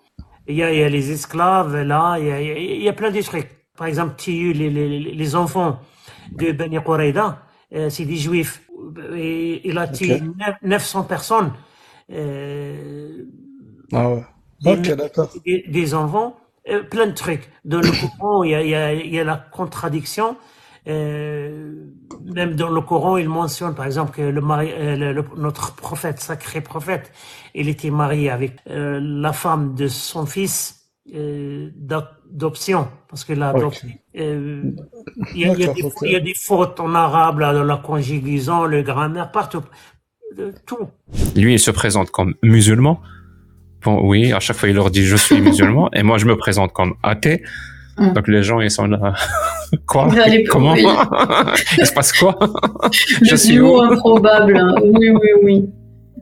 Et Il y, a, il y a les esclaves là, il y a, il y plein de trucs. Par exemple, les, les, les enfants de Bani Quraida, euh, c'est des juifs. Et il a tué neuf- 900 personnes. Euh, Ah ouais. des, enfants, euh, plein de trucs. Dans le Coran, il y a, y a, y a la contradiction. Euh, même dans le Coran, il mentionne par exemple que le mari, euh, le- le- notre prophète, sacré prophète, il était marié avec euh, la femme de son fils euh, d'adoption, parce que Ok. euh, il y, a, il y a D'accord, des, ok. il y a des fautes en arabe, là, dans la conjugaison, le grammaire, partout. Euh, Tout. Lui, il se présente comme musulman. Bon, oui, à chaque fois, il leur dit je suis musulman, et moi, je me présente comme athée. Mm. Donc les gens, ils sont là. quoi? Comment? oui. Il se passe quoi? Je Le suis où? improbable. hein. Oui, oui, oui.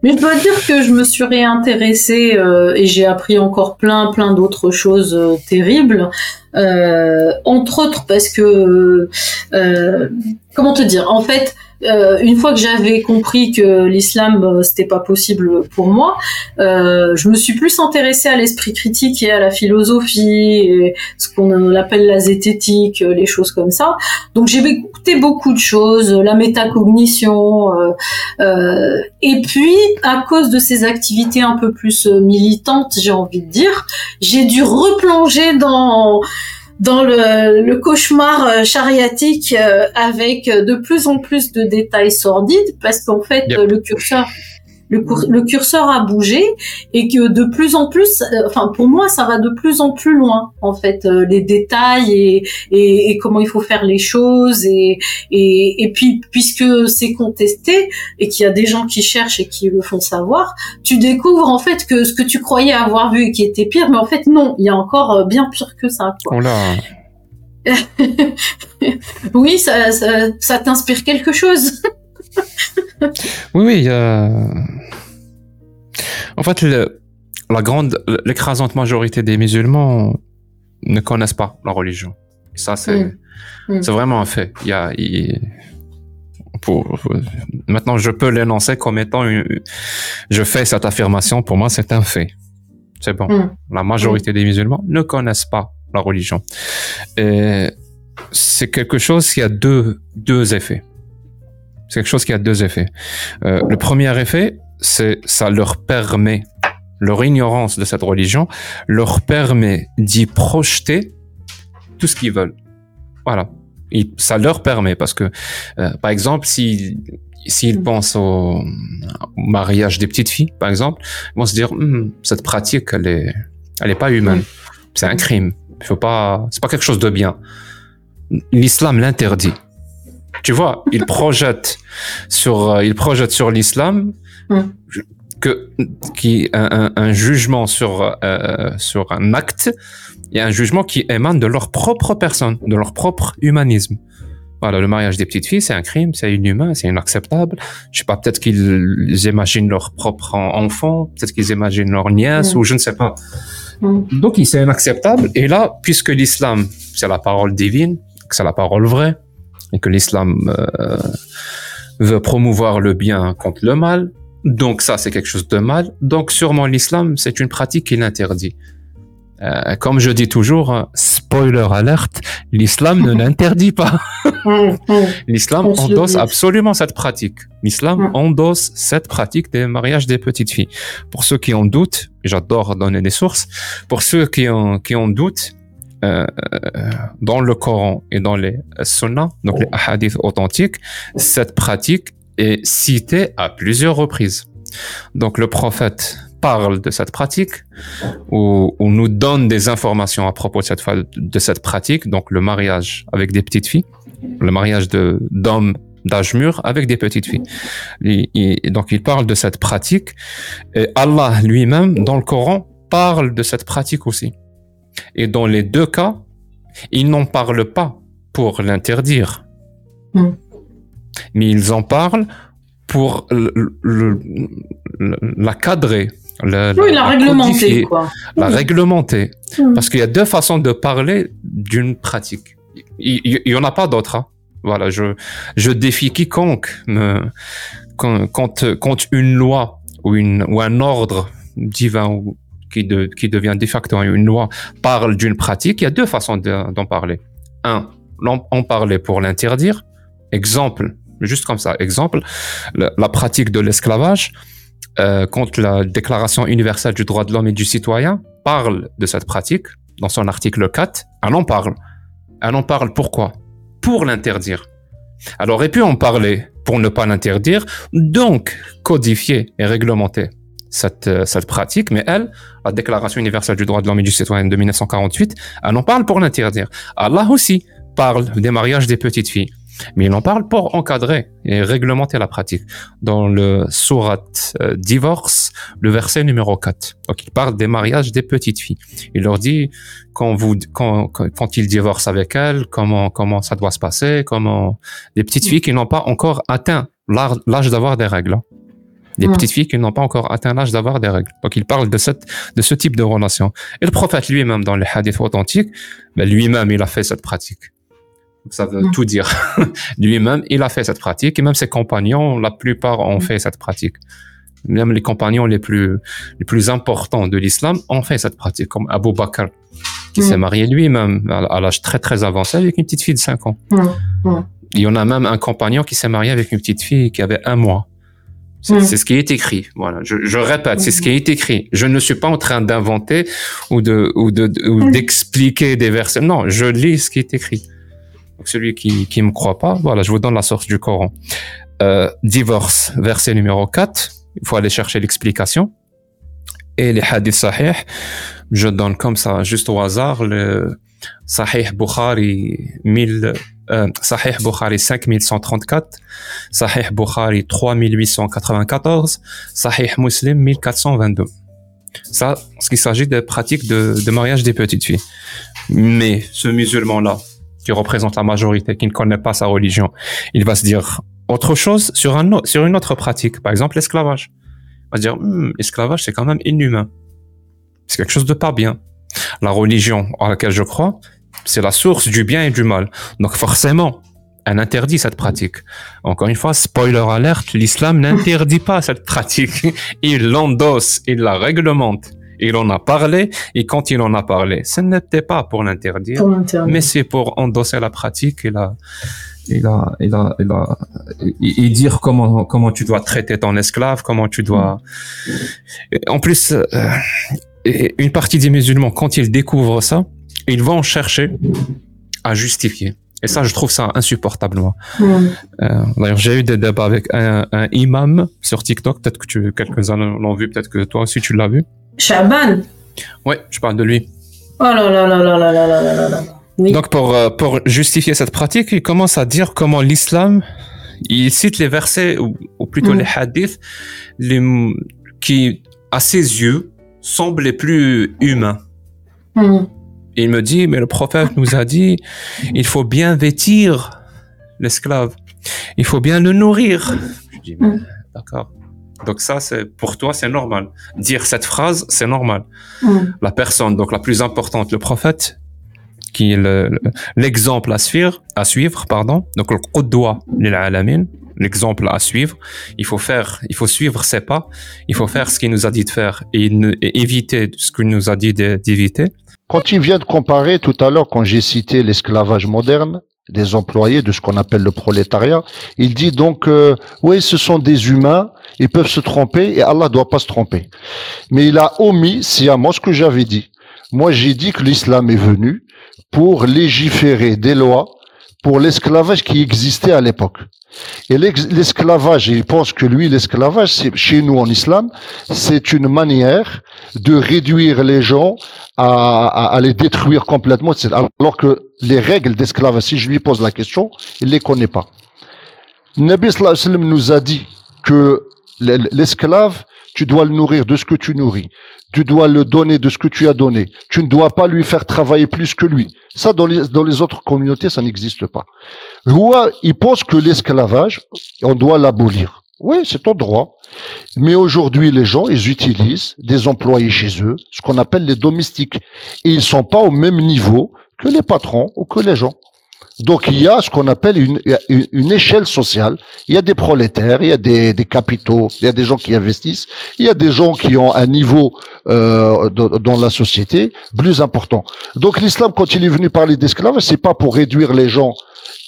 Mais je dois dire que je me suis réintéressée euh, et j'ai appris encore plein, plein d'autres choses euh, terribles. Euh, entre autres parce que, euh, comment te dire, en fait, euh, une fois que j'avais compris que l'islam c'était pas possible pour moi, je me suis plus intéressée à l'esprit critique et à la philosophie, et ce qu'on appelle la zététique, les choses comme ça. Donc j'ai beaucoup de choses, la métacognition, euh, euh, et puis à cause de ces activités un peu plus euh, militantes, j'ai envie de dire, j'ai dû replonger dans dans le, le cauchemar euh, chariatique euh, avec euh, de plus en plus de détails sordides parce qu'en fait Yep. euh, le curseur le, curseur a bougé et que de plus en plus, euh, enfin pour moi ça va de plus en plus loin en fait euh, les détails et, et, et comment il faut faire les choses et, et, et puis puisque c'est contesté et qu'il y a des gens qui cherchent et qui le font savoir, tu découvres en fait que ce que tu croyais avoir vu et qui était pire, mais en fait non, il y a encore euh, bien pire que ça. Quoi. On l'a. Oui, ça, ça, ça t'inspire quelque chose. Oui, oui. a- En fait, le- la grande, l'écrasante majorité des musulmans ne connaissent pas la religion. Ça, c'est, Mm. Mm. c'est vraiment un fait. Il y a, il- pour, maintenant, je peux l'énoncer comme étant une, je fais cette affirmation. Pour moi, c'est un fait. C'est bon. Mm. La majorité des musulmans ne connaissent pas la religion. Et c'est quelque chose qui a deux, deux effets. C'est quelque chose qui a deux effets. Euh, le premier effet, c'est ça leur permet, leur ignorance de cette religion leur permet d'y projeter tout ce qu'ils veulent. Voilà. Et ça leur permet parce que, euh, par exemple, si s'ils Mm. pensent au, au mariage des petites filles, par exemple, ils vont se dire Hum, cette pratique, elle est, elle est pas humaine. C'est un crime. Faut pas, c'est pas quelque chose de bien. L'islam l'interdit. Tu vois, il projette sur, euh, il projette sur l'islam Mm. que qui un, un- un jugement sur euh, sur un acte et un jugement qui émane de leur propre personne, de leur propre humanisme. Voilà, le mariage des petites filles, c'est un crime, c'est inhumain, c'est inacceptable. Je sais pas, peut-être qu'ils imaginent leur propre en- enfant, peut-être qu'ils imaginent leur nièce Mm. ou je ne sais pas. Mm. Donc, c'est inacceptable. Et là, puisque l'islam, c'est la parole divine, c'est la parole vraie, et que l'islam euh, veut promouvoir le bien contre le mal, donc ça, c'est quelque chose de mal. Donc, sûrement, l'islam, c'est une pratique qu'il interdit. Euh, comme je dis toujours, hein, spoiler alerte, l'islam ne l'interdit pas. L'islam endosse absolument cette pratique. L'islam endosse cette pratique des mariages des petites filles. Pour ceux qui en doutent, j'adore donner des sources, pour ceux qui en, qui en doutent, euh, dans le Coran et dans les sunnahs, donc les hadiths authentiques, cette pratique est citée à plusieurs reprises. Donc le prophète parle de cette pratique ou, ou nous donne des informations à propos de cette, de cette pratique, donc le mariage avec des petites filles le mariage d'hommes d'âge mûr avec des petites filles. Il- il- donc il parle de cette pratique et Allah lui-même dans le Coran parle de cette pratique aussi. Et dans les deux cas, il n'en parle pas pour l'interdire, Hmm. mais ils en parlent pour le- le- le- la cadrer, la, Oui, la réglementer, quoi. la réglementer. Mm. Parce qu'il y a deux façons de parler d'une pratique. Il il- il y en a pas d'autres. hein. Voilà, je, je défie quiconque me, quand, quand, quand une loi ou, une, ou un ordre divin ou qui, de, qui devient de facto une loi parle d'une pratique, il y a deux façons de- d'en parler. Un, en parler pour l'interdire. Exemple, juste comme ça, exemple, la, pratique de l'esclavage, euh, quand la Déclaration universelle du droit de l'homme et du citoyen parle de cette pratique, dans son article 4, elle en parle. Elle en parle pourquoi? Pour l'interdire. Elle aurait pu en parler pour ne pas l'interdire, donc codifier et réglementer cette, euh, cette pratique, mais elle, la Déclaration universelle du droit de l'homme et du citoyen de 1948, elle en parle pour l'interdire. Allah aussi parle des mariages des petites filles, mais il en parle pour encadrer et réglementer la pratique. Dans le surat euh, divorce, le verset numéro 4. Donc il parle des mariages des petites filles. Il leur dit quand vous quand quand, quand ils divorcent avec elles, comment comment ça doit se passer, comment des petites filles qui n'ont pas encore atteint l'âge l'âge d'avoir des règles. Des Mm. petites filles qui n'ont pas encore atteint l'âge d'avoir des règles. Donc il parle de cette de ce type de relation. Et le prophète lui-même dans les hadiths authentiques, ben, lui-même il a fait cette pratique. Donc ça veut Mm. tout dire. lui-même il a fait cette pratique et même ses compagnons, la plupart ont Mm. fait cette pratique. Même les compagnons les plus les plus importants de l'islam ont fait cette pratique, comme Abu Bakr, qui s'est marié lui-même à l'âge très très avancé avec une petite fille de 5 ans. Il y en a même un compagnon qui s'est marié avec une petite fille qui avait un mois. C'est Mm. c'est ce qui est écrit. Voilà. Je, je répète, c'est ce qui est écrit. Je ne suis pas en train d'inventer ou de ou de de- ou Mm. d'expliquer des versets. Non, je lis ce qui est écrit. Donc celui qui qui me croit pas, voilà, je vous donne la source du Coran. Euh, divorce, verset numéro 4. Il faut aller chercher l'explication. Et les hadiths sahih, je donne comme ça, juste au hasard, le Sahih Bukhari 1000, euh, Sahih Bukhari 5134, Sahih Bukhari 3894, Sahih Muslim 1422. Ça, ce qu'il s'agit de pratiques de, mariage des petites filles. Mais ce musulman-là, qui représente la majorité, qui ne connaît pas sa religion, il va se dire autre chose sur, une autre pratique, par exemple l'esclavage. va se dire, l'esclavage, c'est quand même inhumain. C'est quelque chose de pas bien. La religion à laquelle je crois, c'est la source du bien et du mal. Donc forcément, elle interdit cette pratique. Encore une fois, spoiler alerte, l'islam n'interdit pas cette pratique. Il l'endosse, il la réglemente. Il en a parlé, et quand il en a parlé, ce n'était pas pour l'interdire, mais c'est pour endosser la pratique et la, et la, et la, et la, et, et dire comment, comment tu dois traiter ton esclave, comment tu dois. Et En plus, euh, une partie des musulmans, quand ils découvrent ça, ils vont chercher à justifier. Et ça, je trouve ça insupportable, moi. Mm. Euh, D'ailleurs, j'ai eu des débats avec un, un imam sur TikTok. Peut-être que tu, quelques-uns l'ont vu, peut-être que toi aussi tu l'as vu. Shaban. Ouais, je parle de lui. Oh là là là là là là là là là. Oui. Donc pour, euh, pour justifier cette pratique, il commence à dire comment l'islam, il cite les versets, ou, ou plutôt Mhm. les hadiths, les, qui, à ses yeux, semblent les plus humains. Mm. Il me dit, mais le prophète nous a dit, il faut bien vêtir l'esclave. Il faut bien le nourrir. Je dis, mais, Mm. d'accord. Donc ça, c'est, pour toi, c'est normal. Dire cette phrase, c'est normal. Mm. La personne, donc la plus importante, le prophète, qui est le- le- l'exemple à suivre, à suivre, pardon. Donc le qudwa lil l'exemple à suivre. Il faut faire, il faut suivre ses pas. Il faut faire ce qu'il nous a dit de faire et, ne- et éviter ce qu'il nous a dit d'éviter. Quand il vient de comparer tout à l'heure, quand j'ai cité l'esclavage moderne des employés de ce qu'on appelle le prolétariat, il dit donc, euh, oui, ce sont des humains, ils peuvent se tromper et Allah doit pas se tromper. Mais il a omis sciemment ce que j'avais dit. Moi, j'ai dit que l'islam est venu pour légiférer des lois pour l'esclavage qui existait à l'époque. Et l'esclavage, il pense que lui, l'esclavage, chez nous en islam, c'est une manière de réduire les gens à, à, à les détruire complètement, alors que les règles d'esclavage, si je lui pose la question, il les connaît pas. Nabi sallam nous a dit que l'esclave, tu dois le nourrir de ce que tu nourris. Tu dois le donner de ce que tu as donné. Tu ne dois pas lui faire travailler plus que lui. Ça, dans les, autres communautés, ça n'existe pas. Roi, il pense que l'esclavage, on doit l'abolir. Oui, c'est ton droit. Mais aujourd'hui, les gens, ils utilisent des employés chez eux, ce qu'on appelle les domestiques. Et ils sont pas au même niveau que les patrons ou que les gens. Donc, il y a ce qu'on appelle une, une, une échelle sociale. Il y a des prolétaires, il y a des, des capitaux, il y a des gens qui investissent, il y a des gens qui ont un niveau euh, dans, dans la société plus important. Donc, l'islam, quand il est venu parler d'esclavage, c'est pas pour réduire les gens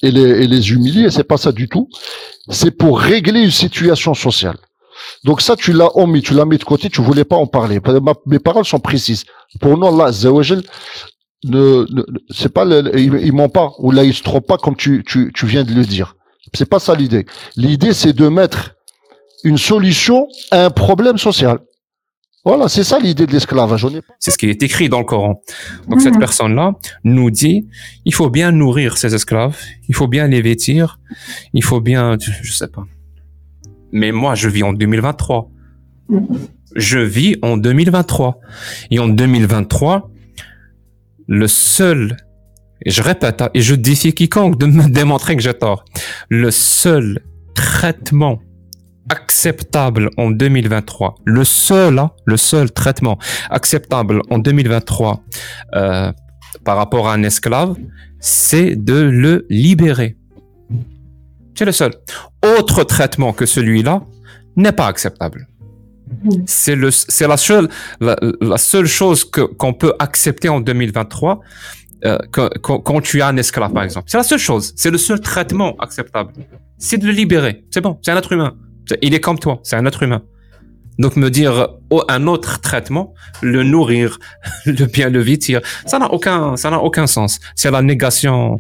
et les, et les humilier, c'est pas ça du tout. C'est pour régler une situation sociale. Donc ça, tu l'as omis, tu l'as mis de côté, tu voulais pas en parler. Mes paroles sont précises. Pour nous, Allah ne, ne- c'est pas le, il, il ment pas ou là il se trompe pas comme tu, tu, tu viens de le dire. C'est pas ça l'idée. L'idée c'est de mettre une solution à un problème social. Voilà, c'est ça l'idée de l'esclavage. C'est ce qui est écrit dans le Coran. Donc Mhm. cette personne-là nous dit, il faut bien nourrir ses esclaves, il faut bien les vêtir, il faut bien, je sais pas. Mais moi, je vis en 2023. Mhm. Je vis en 2023. Et en 2023, le seul, et je répète, hein, et je défie quiconque de me démontrer que j'ai tort, le seul traitement acceptable en 2023, le seul, hein, le seul traitement acceptable en 2023 euh, par rapport à un esclave, c'est de le libérer. C'est le seul. Autre traitement que celui-là n'est pas acceptable. C'est le, c'est la seule, la, seule chose que qu'on peut accepter en 2023 euh, quand, tu as un esclave, par exemple. C'est la seule chose. C'est le seul traitement acceptable. C'est de le libérer. C'est bon. C'est un être humain. Il est comme toi. C'est un être humain. Donc me dire oh, un autre traitement, le nourrir, le bien le vêtir, ça n'a aucun, ça n'a aucun sens. C'est la négation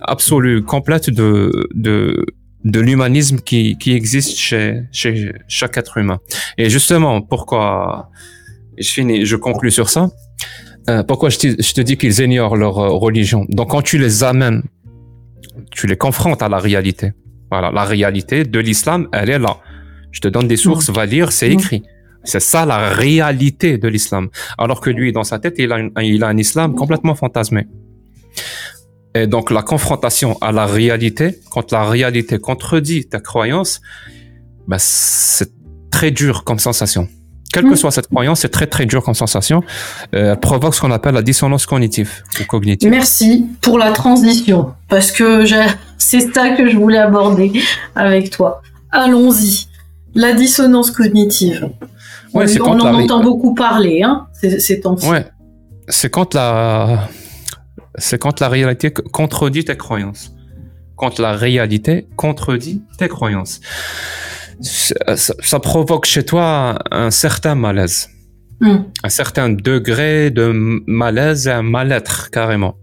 absolue, complète de de de l'humanisme qui qui existe chez chez chaque être humain. Et justement, pourquoi je finis, je conclus sur ça. Euh, pourquoi je te, je te dis qu'ils ignorent leur euh, religion? Donc quand tu les amènes, tu les confrontes à la réalité. Voilà, la réalité de l'islam, elle est là. Je te donne des sources, va lire, c'est écrit. C'est ça la réalité de l'islam. Alors que lui, dans sa tête, il a, une- il a un islam complètement fantasmé. Et donc la confrontation à la réalité, quand la réalité contredit ta croyance, bah, c'est très dur comme sensation. Quelle que Mm. soit cette croyance, c'est très très dur comme sensation. Euh, elle provoque ce qu'on appelle la dissonance cognitive ou cognitive. Merci pour la transition, parce que c'est ça que je voulais aborder avec toi. Allons-y. La dissonance cognitive. Ouais, on en la- entend beaucoup parler, hein, ces temps-ci. Ouais, c'est quand la, c'est quand la réalité contredit tes croyances. Quand la réalité contredit tes croyances. Ça, ça provoque chez toi un certain malaise, Hmm. un certain degré de malaise et un mal-être carrément,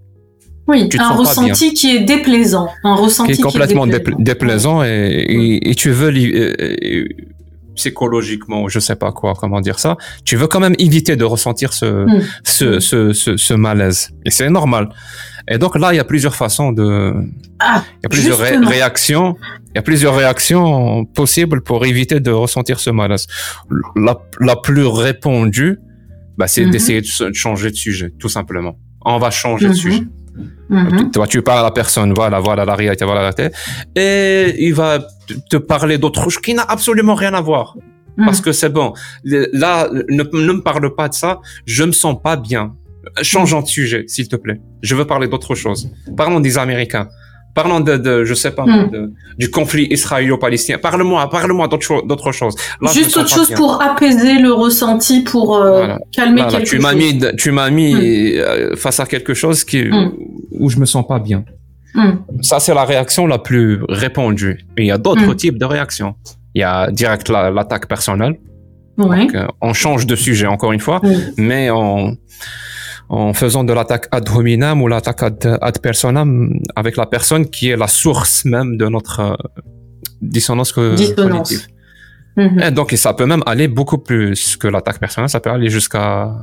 Oui, Tu un ressenti qui est déplaisant. Un ressenti qui est complètement déplaisant. dépla- déplaisant et, et- et tu veux psychologiquement, je sais pas quoi, comment dire ça, tu veux quand même éviter de ressentir ce, Hmm. ce, ce, ce, ce malaise. Et c'est normal. Et donc là, il y a plusieurs façons de, Ah, il y a plusieurs ré- réactions, il y a plusieurs réactions possibles pour éviter de ressentir ce malaise. La, la plus répandue, bah, c'est Mhm. d'essayer de changer de sujet, tout simplement. On va changer de Mhm. sujet. Mhm. Toi, tu parles à la personne, voilà, voilà la réalité, voilà la réalité, et il va te- parler d'autre chose qui n'a absolument rien à voir. Mhm. Parce que c'est bon. Là, ne, ne me parle pas de ça. Je me sens pas bien. Changeons de sujet, s'il te plaît. Je veux parler d'autre chose. Parlons des Américains. Parlons de, de je sais pas, Mm. de- du conflit israélo-palestinien. Parle-moi, parle-moi d'autre cho- d'autre chose. Là, je me Juste autre chose bien. pour apaiser le ressenti, pour euh, Voilà. calmer Voilà, quelque tu m'as chose. mis, de- tu m'as mis Mm. euh, face à quelque chose qui, Mm. où je me sens pas bien. Hmm. Ça, c'est la réaction la plus répandue. Il y a d'autres types de réactions. Il y a direct la- l'attaque personnelle. Ouais. Donc, euh, on change de sujet encore une fois, mais en, en faisant de l'attaque ad hominem ou l'attaque ad, ad personam avec la personne qui est la source même de notre euh, dissonance, co- Dissonance. cognitive. Mhm. Et donc, ça peut même aller beaucoup plus que l'attaque personnelle. Ça peut aller jusqu'à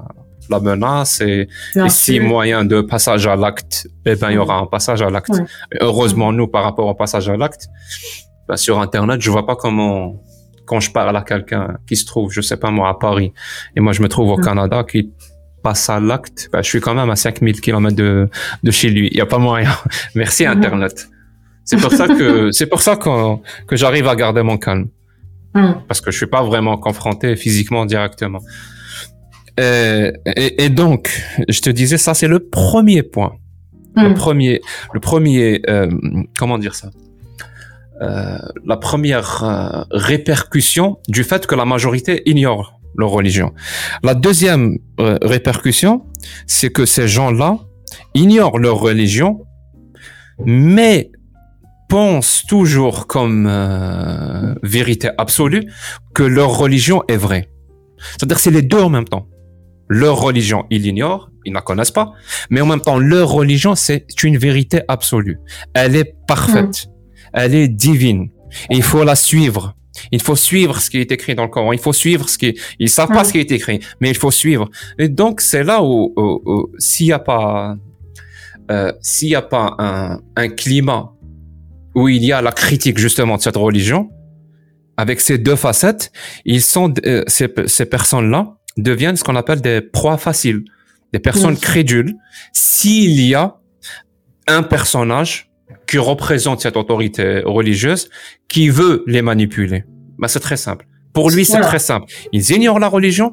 la menace et, et si moyen de passage à l'acte, eh ben, il y aura un passage à l'acte. Ouais. Heureusement, nous, par rapport au passage à l'acte, ben, sur Internet, je vois pas comment, quand je parle à quelqu'un qui se trouve, je sais pas moi, à Paris, et moi, je me trouve au. Canada, qui passe à l'acte, ben, je suis quand même à 5000 km de, de chez lui. Il y a pas moyen. Merci, Mhm. Internet. C'est pour ça que, c'est pour ça qu'on- que j'arrive à garder mon calme Hmm. parce que je suis pas vraiment confronté physiquement directement. Euh, et, et donc, je te disais, ça c'est le premier point, le Hmm. premier, le premier, euh, comment dire ça, Euh, la première euh, répercussion du fait que la majorité ignore leur religion. La deuxième euh, répercussion, c'est que ces gens-là ignorent leur religion, mais pensent toujours comme euh, vérité absolue que leur religion est vraie. C'est-à-dire que c'est les deux en même temps. Leur religion, ils l'ignorent, ils ne la connaissent pas, mais en même temps, leur religion, c'est une vérité absolue. Elle est parfaite, elle est divine. Et il faut la suivre. Il faut suivre ce qui est écrit dans le Coran. Il faut suivre ce qui. Ils savent pas ce qui est écrit, mais il faut suivre. Et donc, c'est là où, où- où s'il n'y a pas, euh, s'il y a pas un, un climat où il y a la critique justement de cette religion, avec ces deux facettes, ils sont euh, ces, ces personnes-là deviennent ce qu'on appelle des proies faciles, des personnes Oui. crédules. S'il y a un personnage qui représente cette autorité religieuse qui veut les manipuler, ben c'est très simple. Pour lui, c'est Voilà. très simple. Ils ignorent la religion.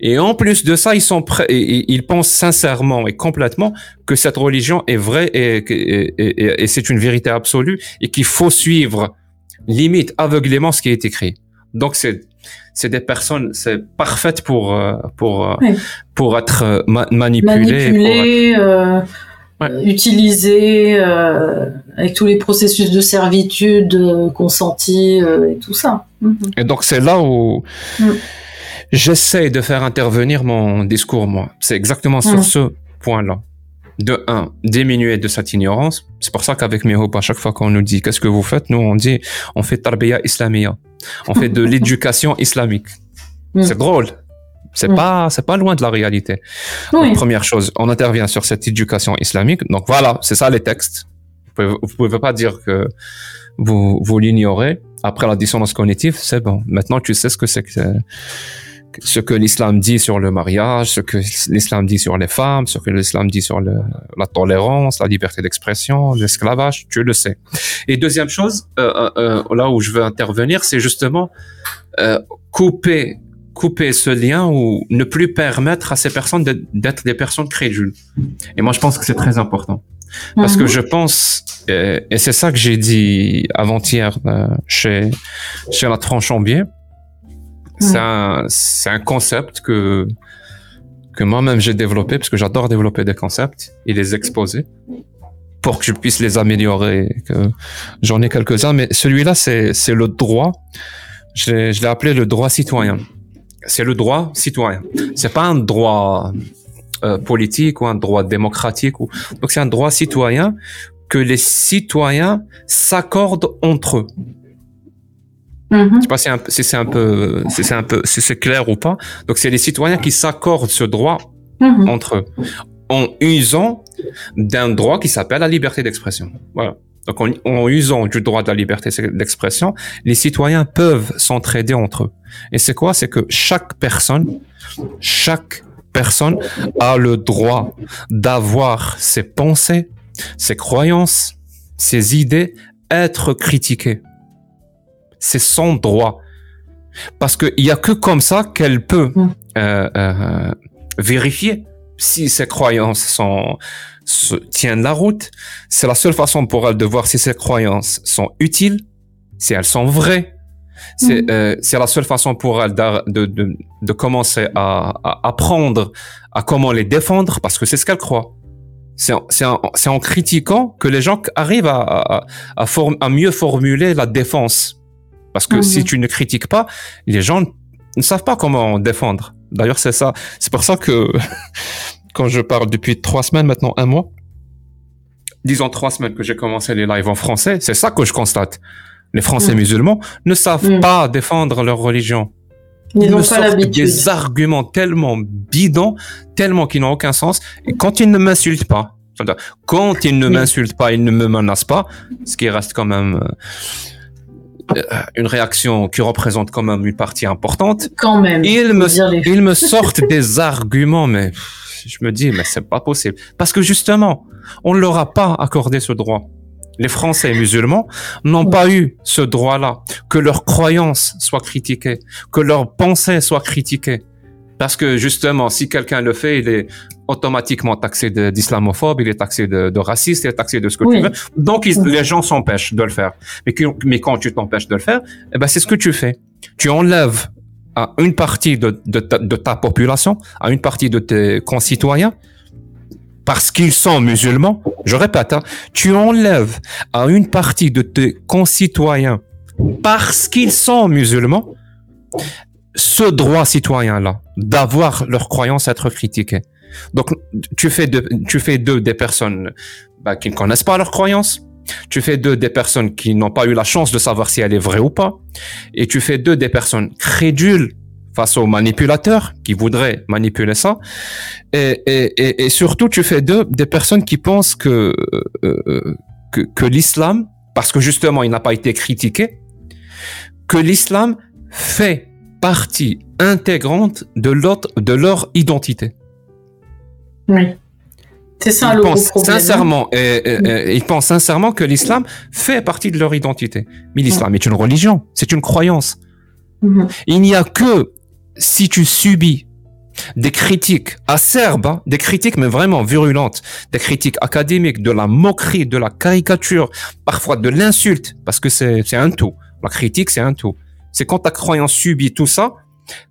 Et en plus de ça, ils sont prêts, ils pensent sincèrement et complètement que cette religion est vraie et, et- et- et- et c'est une vérité absolue et qu'il faut suivre limite aveuglément ce qui est écrit. Donc c'est c'est des personnes c'est parfait pour euh, pour euh, Oui. pour être euh, ma- manipulées, pour Manipuler, euh, Ouais. euh, utiliser euh, avec tous les processus de servitude euh, consentis euh, et tout ça. Mhm. Et donc c'est là où Mm. j'essaie de faire intervenir mon discours moi. C'est exactement sur Mm. ce point-là. De un, diminuer de cette ignorance. C'est pour ça qu'avec Mihoub, à chaque fois qu'on nous dit qu'est-ce que vous faites, nous on dit on fait tarbiya islamia. On fait de l'éducation islamique. Mm. C'est drôle. C'est Mm. pas c'est pas loin de la réalité. Donc, Oui. première chose, on intervient sur cette éducation islamique. Donc voilà, c'est ça les textes. Vous pouvez, vous pouvez pas dire que vous, vous l'ignorez. Après la dissonance cognitive, c'est bon. Maintenant, tu sais ce que c'est que, ce que l'islam dit sur le mariage, ce que l'islam dit sur les femmes, ce que l'islam dit sur le, la tolérance, la liberté d'expression, l'esclavage, tu le sais. Et deuxième chose, euh, euh, là où je veux intervenir, c'est justement euh, couper couper ce lien ou ne plus permettre à ces personnes d'être des personnes crédules. Et moi, je pense que c'est très important. Parce que je pense, et c'est ça que j'ai dit avant-hier chez, chez la Tranchambier, c'est un, un, concept que, que moi-même j'ai développé, parce que j'adore développer des concepts et les exposer pour que je puisse les améliorer. Que j'en ai quelques-uns, mais celui-là, c'est, c'est le droit. Je l'ai, je l'ai appelé le droit citoyen. C'est le droit citoyen. C'est pas un droit euh, politique ou un droit démocratique. Ou... Donc c'est un droit citoyen que les citoyens s'accordent entre eux. Mm-hmm. Je sais pas si c'est un, peu, si c'est un peu, si c'est clair ou pas. Donc, c'est les citoyens qui s'accordent ce droit mm-hmm. entre eux, en usant d'un droit qui s'appelle la liberté d'expression. Voilà. Donc, en, usant du droit de la liberté d'expression, les citoyens peuvent s'entraider entre eux. Et c'est quoi? C'est que chaque personne, chaque personne a le droit d'avoir ses pensées, ses croyances, ses idées être critiquées c'est son droit. Parce qu'il n'y a que comme ça qu'elle peut euh, euh, vérifier si ses croyances sont, se, tiennent la route. C'est la seule façon pour elle de voir si ses croyances sont utiles, si elles sont vraies. C'est mm. euh, la seule façon pour elle de, de, de, commencer à, à, apprendre à comment les défendre parce que c'est ce qu'elle croit. C'est en, en, critiquant que les gens arrivent à, à, à, à mieux formuler la défense parce que si mhm. tu ne critiques pas, les gens ne savent pas comment défendre. D'ailleurs, c'est ça. C'est pour ça que quand je parle depuis trois semaines, maintenant un mois, disons trois semaines que j'ai commencé les lives en français, c'est ça que je constate. Les Français mhm. musulmans ne savent mhm. pas défendre leur religion. Ils n'ont pas l'habitude. Des arguments tellement bidons, tellement qui n'ont aucun sens. Et quand ils ne m'insultent pas, quand ils ne m'insultent pas, ils ne me menacent pas, ce qui reste quand même euh, euh, une réaction qui représente quand même une partie importante. Quand même. Ils me, ils me sortent des arguments, mais je me dis, mais c'est pas possible. Parce que justement, on ne leur a pas accordé ce droit. Les Français musulmans n'ont pas eu ce droit-là, que leurs croyances soient critiquées, que leurs pensées soient critiquées. Parce que justement, si quelqu'un le fait, il est automatiquement taxé d'islamophobe, il est taxé de, raciste, il est taxé de ce que tu veux. Donc, les gens s'empêchent de le faire. Mais, mais quand tu t'empêches de le faire, eh ben, c'est ce que tu fais. Tu enlèves à une partie de, ta, population, à une partie de tes concitoyens, parce qu'ils sont musulmans, je répète, hein, tu enlèves à une partie de tes concitoyens parce qu'ils sont musulmans ce droit citoyen-là d'avoir leur croyance être critiquée. Donc, tu fais de, tu fais d'eux des personnes bah, qui ne connaissent pas leurs croyances. Tu fais d'eux des personnes qui n'ont pas eu la chance de savoir si elle est vraie ou pas. Et tu fais d'eux des personnes crédules face aux manipulateurs qui voudraient manipuler ça. Et, surtout, tu fais d'eux des personnes qui pensent que, euh, que, que l'islam, parce que justement, il n'a pas été critiqué, que l'islam fait partie intégrante de, l'autre, de leur identité. Oui. C'est ça ils le pensent problème. Sincèrement, et, ils pensent sincèrement que l'islam fait partie de leur identité. Mais l'islam est une religion, c'est une croyance. Mhm. Il n'y a que si tu subis des critiques acerbes, hein, des critiques mais vraiment virulentes, des critiques académiques, de la moquerie, de la caricature, parfois de l'insulte, parce que c'est un tout. La critique, c'est un tout. C'est quand ta croyance subit tout ça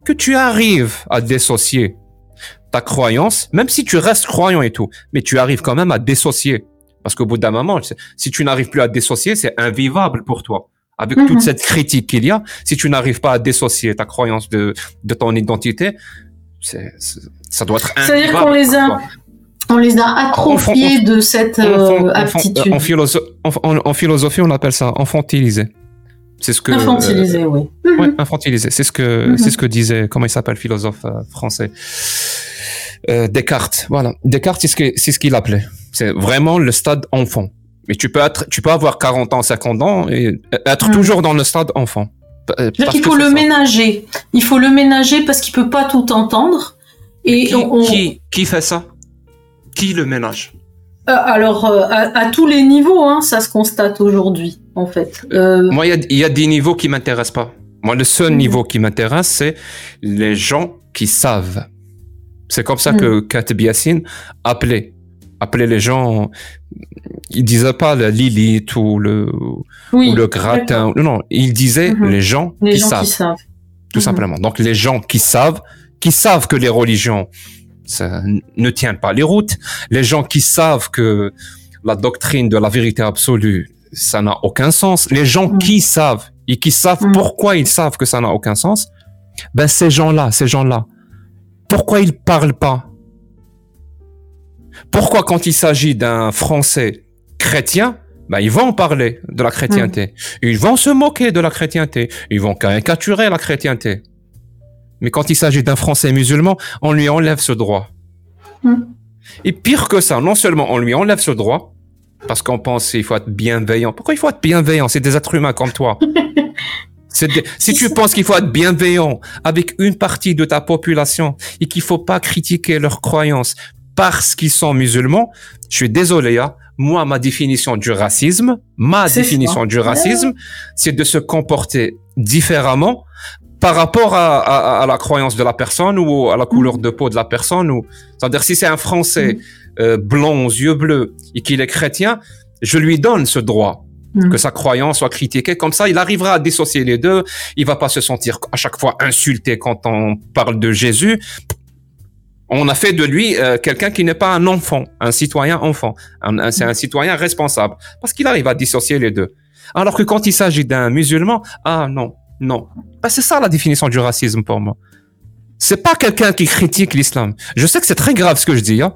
que tu arrives à dissocier ta croyance, même si tu restes croyant et tout, mais tu arrives quand même à dissocier. Parce qu'au bout d'un moment, si tu n'arrives plus à dissocier, c'est invivable pour toi. Avec toute mhm. cette critique qu'il y a, si tu n'arrives pas à dissocier ta croyance de, de ton identité, ça doit être invivable. C'est-à-dire qu'on les a, on les a atrophiés de cette euh, aptitude. En, philosophie, on appelle ça enfantilisé. C'est ce que infantilisé, oui. Ouais, mhm. infantilisé. C'est ce que mhm. c'est ce que disait comment il s'appelle philosophe euh, français. Euh, Descartes, voilà. Descartes, c'est ce qu'il ce qu'il appelait. C'est vraiment le stade enfant. Mais tu peux être, tu peux avoir 40 ans, 50 ans et être mm. toujours dans le stade enfant. Euh, Il faut le ça. ménager. Il faut le ménager parce qu'il peut pas tout entendre. Et qui, on- on- qui, qui fait ça? Qui le ménage? Euh, alors, euh, à, à tous les niveaux, hein, ça se constate aujourd'hui, en fait. Euh, Moi, il y a- il y, a des niveaux qui m'intéressent pas. Moi, le seul Mhm. niveau qui m'intéresse, c'est les gens qui savent. C'est comme ça que Katib Yassine appelait. Appelait les gens. Il disait pas la Lilith ou le, oui, ou le gratin. Non, il disait Mhm. les gens les qui gens savent. qui savent. tout Mhm. simplement. Donc les gens qui savent, qui savent que les religions ça, ne tiennent pas les routes, les gens qui savent que la doctrine de la vérité absolue, ça n'a aucun sens, les gens Mhm. qui savent et qui savent Mhm. pourquoi ils savent que ça n'a aucun sens, ben ces gens-là, ces gens-là, pourquoi ils parlent pas? Pourquoi quand il s'agit d'un Français chrétien, ben ils vont parler de la chrétienté? Ils vont se moquer de la chrétienté. Ils vont caricaturer la chrétienté. Mais quand il s'agit d'un Français musulman, on lui enlève ce droit. Hmm. Et pire que ça, non seulement on lui enlève ce droit, parce qu'on pense qu'il faut être bienveillant. Pourquoi il faut être bienveillant? C'est des êtres humains comme toi. Si tu penses qu'il faut être bienveillant avec une partie de ta population et qu'il faut pas critiquer leurs croyances parce qu'ils sont musulmans, je suis désolé, hein, moi, ma définition du racisme, ma C'est définition ça. du racisme, c'est de se comporter différemment par rapport à, à- à la croyance de la personne ou à la couleur de peau de la personne. Ou... C'est-à-dire, si c'est un Français euh, blanc aux yeux bleus et qu'il est chrétien, je lui donne ce droit Mm. que sa croyance soit critiquée. Comme ça, il arrivera à dissocier les deux. Il va pas se sentir à chaque fois insulté quand on parle de Jésus. On a fait de lui euh, quelqu'un qui n'est pas un enfant, un citoyen enfant. C'est un citoyen responsable parce qu'il arrive à dissocier les deux. Alors que quand il s'agit d'un musulman, ah non, non. Ben, c'est ça la définition du racisme pour moi. C'est pas quelqu'un qui critique l'islam. Je sais que c'est très grave ce que je dis. Hein.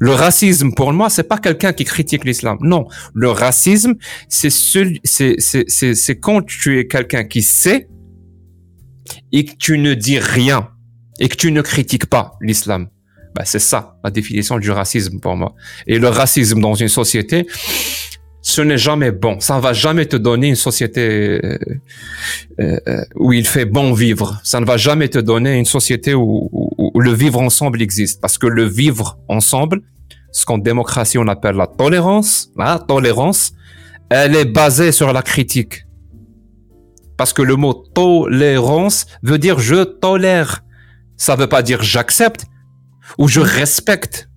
Le racisme pour moi, c'est pas quelqu'un qui critique l'islam. Non, le racisme, c'est c'est quand tu es quelqu'un qui sait et que tu ne dis rien et que tu ne critiques pas l'islam. Ben, c'est ça la définition du racisme pour moi. Et le racisme dans une société, ce n'est jamais bon. Ça va jamais te donner une société euh, euh, où il fait bon vivre. Ça ne va jamais te donner une société où- où le vivre ensemble existe. Parce que le vivre ensemble, ce qu'en démocratie on appelle la tolérance, la tolérance, elle est basée sur la critique. Parce que le mot tolérance veut dire je tolère. Ça veut pas dire j'accepte ou je respecte.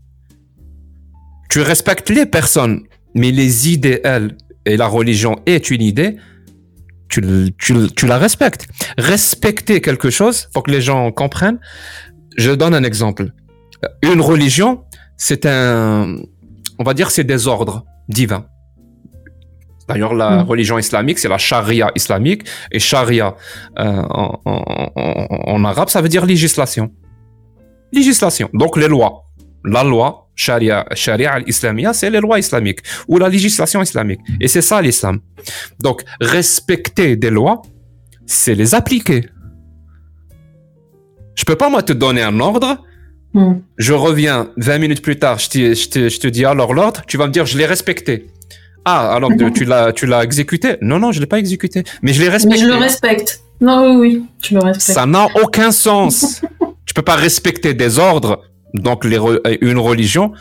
Tu respectes les personnes, mais les idées, elles, et la religion est une idée, tu, tu, tu la respectes. Respecter quelque chose, faut que les gens comprennent. Je donne un exemple. Une religion, c'est un, on va dire, c'est des ordres divins. D'ailleurs, la Mm. religion islamique, c'est la charia islamique. Et charia, euh, en, en- en- en arabe, ça veut dire législation. Législation. Donc, les lois. La loi, charia, charia al-islamia, c'est les lois islamiques. Ou la législation islamique. Et c'est ça l'islam. Donc, respecter des lois, c'est les appliquer. Je peux pas, moi, te donner un ordre. Mm. Je reviens 20 minutes plus tard, je te, je te, je te dis alors l'ordre, tu vas me dire je l'ai respecté. Ah, alors de- tu l'as, tu l'as exécuté? Non, non, je l'ai pas exécuté, mais je l'ai Mais respecté. je le respecte. Non, oui, oui, tu le respectes. Ça n'a aucun sens. tu peux pas respecter des ordres, donc les re- une religion,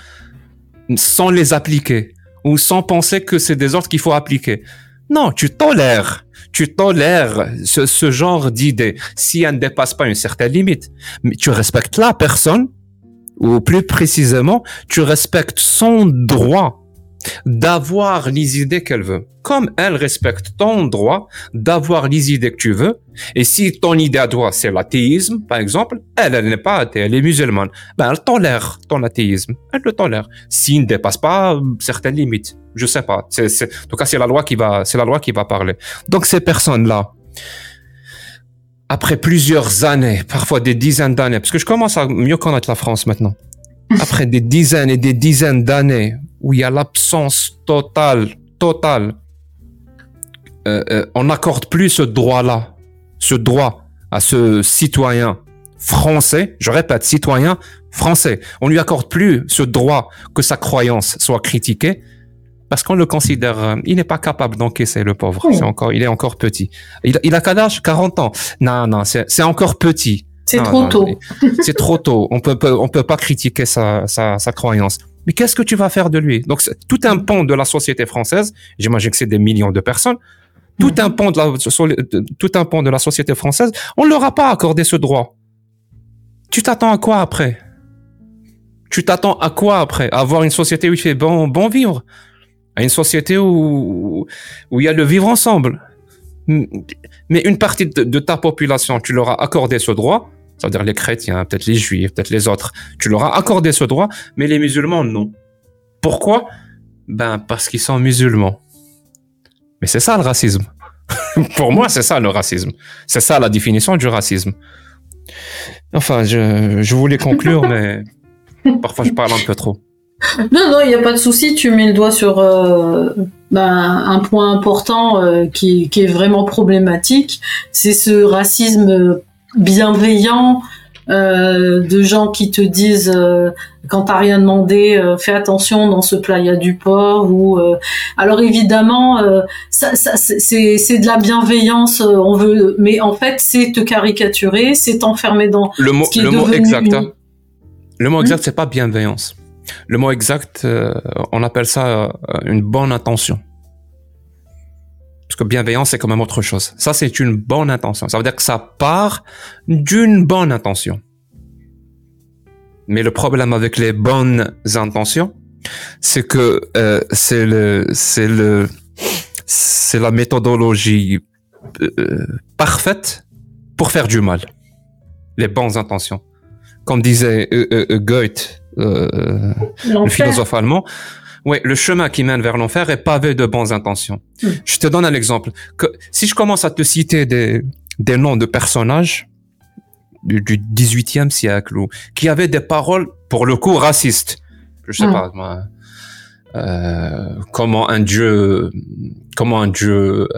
sans les appliquer ou sans penser que c'est des ordres qu'il faut appliquer. Non, tu tolères, tu tolères ce, genre d'idée si elle ne dépasse pas une certaine limite. Mais tu respectes la personne, ou plus précisément, tu respectes son droit d'avoir les idées qu'elle veut. Comme elle respecte ton droit d'avoir les idées que tu veux, et si ton idée à toi, c'est l'athéisme, par exemple, elle, elle n'est pas athée, elle est musulmane, ben elle tolère ton athéisme. Elle le tolère. S'il ne dépasse pas euh, certaines limites. Je sais pas. C'est, c'est- en tout cas, c'est la loi qui va, c'est la loi qui va parler. Donc, ces personnes-là, après plusieurs années, parfois des dizaines d'années, parce que je commence à mieux connaître la France maintenant. Après des dizaines et des dizaines d'années où il y a l'absence totale, totale, euh, euh, on n'accorde plus ce droit-là, ce droit à ce citoyen français, je répète, citoyen français. On lui accorde plus ce droit que sa croyance soit critiquée. parce qu'on le considère, euh, il n'est pas capable d'encaisser le pauvre. Oui. C'est encore, il est encore petit. Il, il a quel âge? 40 ans. Non, non, c'est encore petit. C'est trop non, tôt. C'est trop tôt. On peut, peut- on peut pas critiquer sa, sa, sa croyance. Mais qu'est-ce que tu vas faire de lui? Donc, tout un pan de la société française, j'imagine que c'est des millions de personnes, tout un pan de la, tout un pan de la société française, on ne leur a pas accordé ce droit. Tu t'attends à quoi après? Tu t'attends à quoi après? À avoir une société où il fait bon, bon vivre? À une société où, où il y a le vivre ensemble? Mais une partie de, de ta population, tu leur as accordé ce droit, c'est-à-dire les chrétiens, peut-être les juifs, peut-être les autres, tu leur as accordé ce droit, mais les musulmans, non. Pourquoi? Ben, parce qu'ils sont musulmans. Mais c'est ça le racisme. Pour moi, c'est ça le racisme. C'est ça la définition du racisme. Enfin, je, je voulais conclure, mais parfois je parle un peu trop. Non, non, il n'y a pas de souci. Tu mets le doigt sur euh, ben, un point important euh, qui, qui est vraiment problématique. C'est ce racisme bienveillant euh, de gens qui te disent euh, quand t'as rien demandé, euh, fais attention dans ce plat il y a du porc. Ou euh, alors évidemment, euh, ça, ça, c'est- c'est de la bienveillance. euh, on veut, mais en fait, c'est te caricaturer, c'est t'enfermer dans Le mot, est le mot exact, une- hein. le mot exact, c'est pas bienveillance. Le mot exact, euh, on appelle ça euh, une bonne intention. Parce que bienveillance, c'est quand même autre chose. Ça, c'est une bonne intention. Ça veut dire que ça part d'une bonne intention. Mais le problème avec les bonnes intentions, c'est que euh, c'est le, c'est le, c'est la méthodologie euh, parfaite pour faire du mal. Les bonnes intentions. Comme disait euh, Goethe, le philosophe allemand, ouais, le chemin qui mène vers l'enfer est pavé de bonnes intentions. Mm. Je te donne un exemple. Que, si je commence à te citer des, des noms de personnages du, du 18e siècle ou qui avaient des paroles pour le coup racistes, je sais Mm. pas, moi, euh, comment un dieu, comment un dieu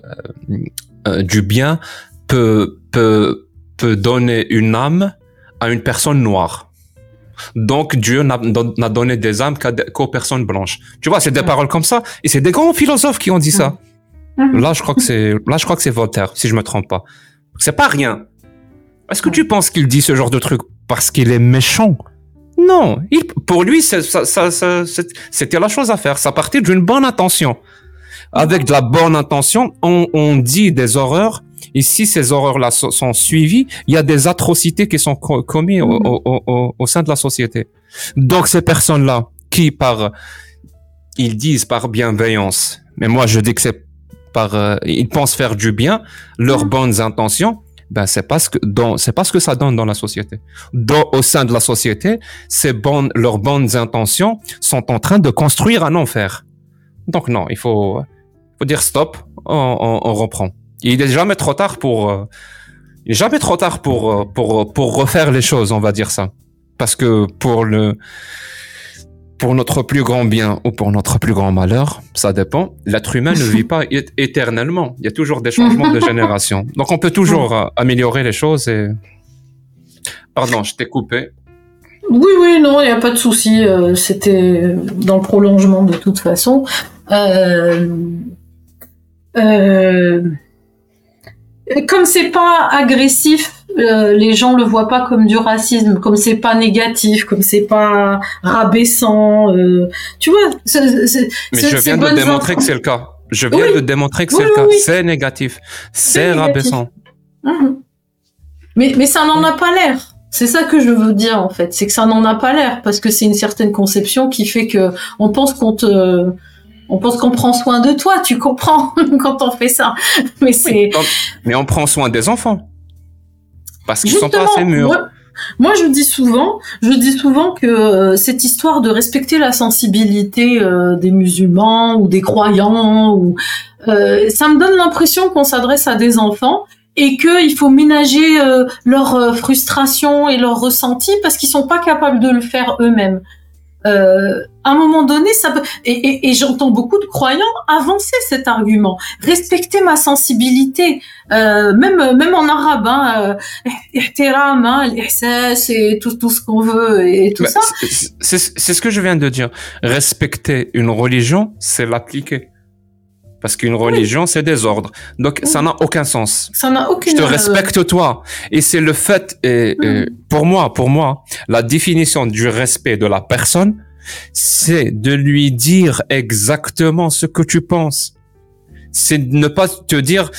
euh, euh, du bien peut peut peut donner une âme à une personne noire. Donc Dieu n'a donné des âmes qu'aux personnes blanches. Tu vois, c'est des Ouais. paroles comme ça, et c'est des grands philosophes qui ont dit ça. Là, je crois que c'est là, je crois que c'est Voltaire, si je me trompe pas. C'est pas rien. Est-ce que tu penses qu'il dit ce genre de truc parce qu'il est méchant? Non, il, pour lui, c'était la chose à faire. Ça partait d'une bonne intention. Avec de la bonne intention, on, on dit des horreurs. Et si ces horreurs-là so- sont suivies, il y a des atrocités qui sont co- commises au, au- au- au- au sein de la société. Donc ces personnes-là, qui par, ils disent par bienveillance, mais moi je dis que c'est par, euh, ils pensent faire du bien, leurs bonnes intentions, ben c'est pas ce que c'est pas ce que ça donne dans la société. Dans, au sein de la société, ces bonnes, leurs bonnes intentions sont en train de construire un enfer. Donc non, il faut, faut dire stop, on, on, on reprend. Il est jamais trop tard pour, euh, il est jamais trop tard pour, euh, pour, pour refaire les choses, on va dire ça. Parce que pour le, pour notre plus grand bien ou pour notre plus grand malheur, ça dépend. L'être humain ne vit pas éternellement. Il y a toujours des changements de génération. Donc on peut toujours euh, améliorer les choses et... Pardon, je t'ai coupé. Oui, oui, non, il n'y a pas de souci. euh, C'était dans le prolongement de toute façon. Euh, euh, comme c'est pas agressif, euh, les gens le voient pas comme du racisme, comme c'est pas négatif, comme c'est pas rabaissant. euh, tu vois, Mais je viens de démontrer que c'est le cas. Je viens Oui. de démontrer que c'est Oui, le cas. oui. C'est négatif. C'est rabaissant. Mhm. Mais, mais ça n'en a pas l'air. C'est ça que je veux dire en fait, c'est que ça n'en a pas l'air parce que c'est une certaine conception qui fait que on pense qu'on te, on pense qu'on prend soin de toi, tu comprends quand on fait ça. Mais c'est Mais on prend soin des enfants. Parce qu'ils sont pas assez mûrs. Moi, moi, je dis souvent, je dis souvent que euh, cette histoire de respecter la sensibilité euh, des musulmans ou des croyants, ou euh, ça me donne l'impression qu'on s'adresse à des enfants et qu'il faut ménager leur frustration et leur ressenti parce qu'ils sont pas capables de le faire eux-mêmes. Euh, à un moment donné, ça peut. Et, j'entends beaucoup de croyants avancer cet argument. Respecter ma sensibilité, euh, même même en arabe, hein, euh, hein et tout tout ce qu'on veut et tout ça. C'est ce que je viens de dire. Respecter une religion, c'est l'appliquer. Parce qu'une religion, c'est des ordres. Donc, ça n'a aucun sens. Ça n'a aucune. Je te respecte toi. Et c'est le fait, et, mm. pour moi, pour moi, la définition du respect de la personne, c'est de lui dire exactement ce que tu penses. C'est de ne pas te dire,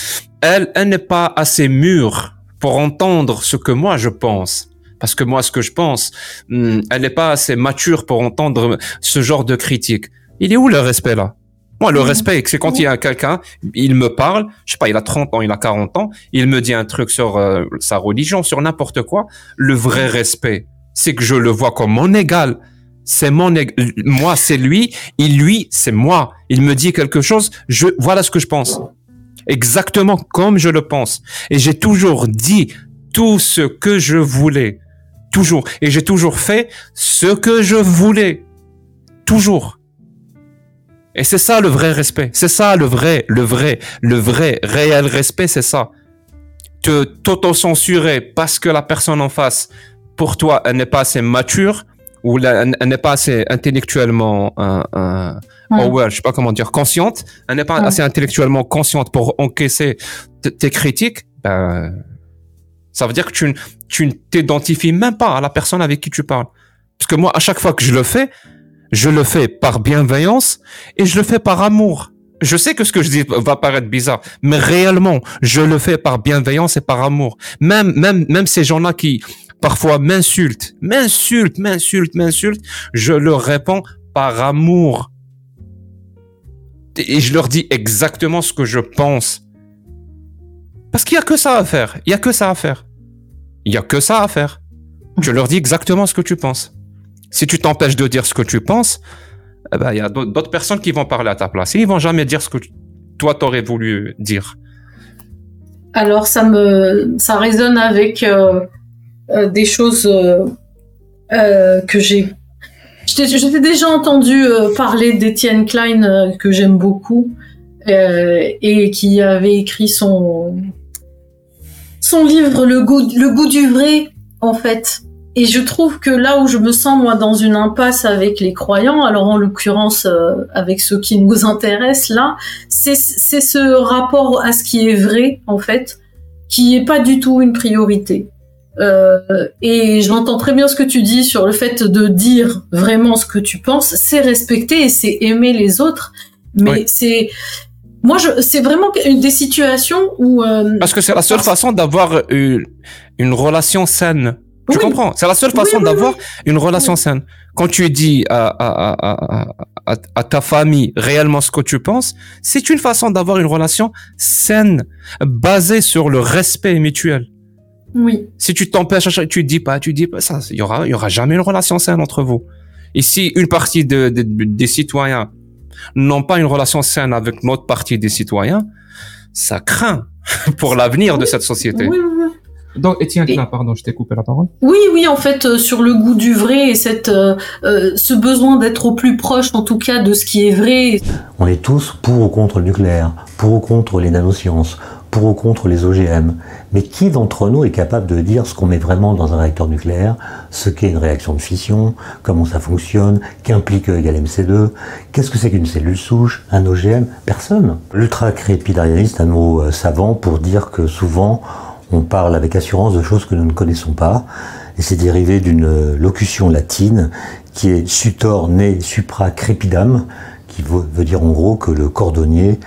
elle, elle n'est pas assez mûre pour entendre ce que moi je pense. Parce que moi, ce que je pense, hmm, elle n'est pas assez mature pour entendre ce genre de critique. Il est où le respect là? Moi, le mm. respect, c'est quand il y a quelqu'un, il me parle, je sais pas, il a 30 ans, il a 40 ans, il me dit un truc sur euh, sa religion, sur n'importe quoi. Le vrai respect, c'est que je le vois comme mon égal. C'est mon. Moi, c'est lui. Il, lui, c'est moi. Il me dit quelque chose. Je, voilà ce que je pense. Exactement comme je le pense. Et j'ai toujours dit tout ce que je voulais. Toujours. Et j'ai toujours fait ce que je voulais. Toujours. Et c'est ça le vrai respect. C'est ça le vrai, le vrai, le vrai, réel respect, c'est ça. Te t'auto-censurer parce que la personne en face, pour toi, elle n'est pas assez mature ou elle, n'est pas assez intellectuellement, euh, euh, oh ouais. je sais pas comment dire, consciente. Elle n'est pas assez intellectuellement consciente pour encaisser tes critiques. Ben, ça veut dire que tu, tu ne t'identifies même pas à la personne avec qui tu parles. Parce que moi, à chaque fois que je le fais, je le fais par bienveillance et je le fais par amour. Je sais que ce que je dis va paraître bizarre, mais réellement, je le fais par bienveillance et par amour. Même, même, même ces gens-là qui parfois m'insultent, m'insultent, m'insultent, m'insultent, je leur réponds par amour. Et je leur dis exactement ce que je pense. Parce qu'il y a que ça à faire. Il y a que ça à faire. Il y a que ça à faire. Je leur dis exactement ce que tu penses. Si tu t'empêches de dire ce que tu penses, eh ben, il y a d'autres personnes qui vont parler à ta place. Et ils vont jamais dire ce que toi, t'aurais voulu dire. Alors, ça me, ça résonne avec euh, euh, des choses euh, que j'ai. J'étais déjà entendu parler d'Étienne Klein, que j'aime beaucoup, et qui avait écrit son, son livre Le goût, le goût du vrai, en fait. Et je trouve que là où je me sens moi dans une impasse avec les croyants, alors en l'occurrence euh, avec ceux qui nous intéressent là, c'est ce rapport à ce qui est vrai en fait, qui est pas du tout une priorité. Euh, et j'entends très bien ce que tu dis sur le fait de dire vraiment ce que tu penses, c'est respecter et c'est aimer les autres, mais c'est moi, c'est vraiment une des situations où. Euh, parce que c'est la seule façon d'avoir une, une relation saine tu comprends? C'est la seule façon d'avoir une relation saine. Quand tu dis à, à, à, à, ta famille réellement ce que tu penses, c'est une façon d'avoir une relation saine, basée sur le respect mutuel. Oui. Si tu t'empêches, tu dis pas, tu dis pas ça, il y aura, il y aura jamais une relation saine entre vous. Et si une partie de, des citoyens n'ont pas une relation saine avec notre partie des citoyens, ça craint pour l'avenir de cette société. Oui, donc, Étienne pardon, je t'ai coupé la parole. Oui, oui, en fait, euh, sur le goût du vrai et cette, euh, euh, ce besoin d'être au plus proche, en tout cas, de ce qui est vrai. On est tous pour ou contre le nucléaire, pour ou contre les nanosciences, pour ou contre les OGM. Mais qui d'entre nous est capable de dire ce qu'on met vraiment dans un réacteur nucléaire, ce qu'est une réaction de fission, comment ça fonctionne, qu'implique E égale MC2, qu'est-ce que c'est qu'une cellule souche, un OGM Personne. L'ultra-crépidarianiste, un mot savant pour dire que souvent, on parle avec assurance de choses que nous ne connaissons pas, et c'est dérivé d'une locution latine qui est sutor ne supra crepidam, qui veut dire en gros que le cordonnier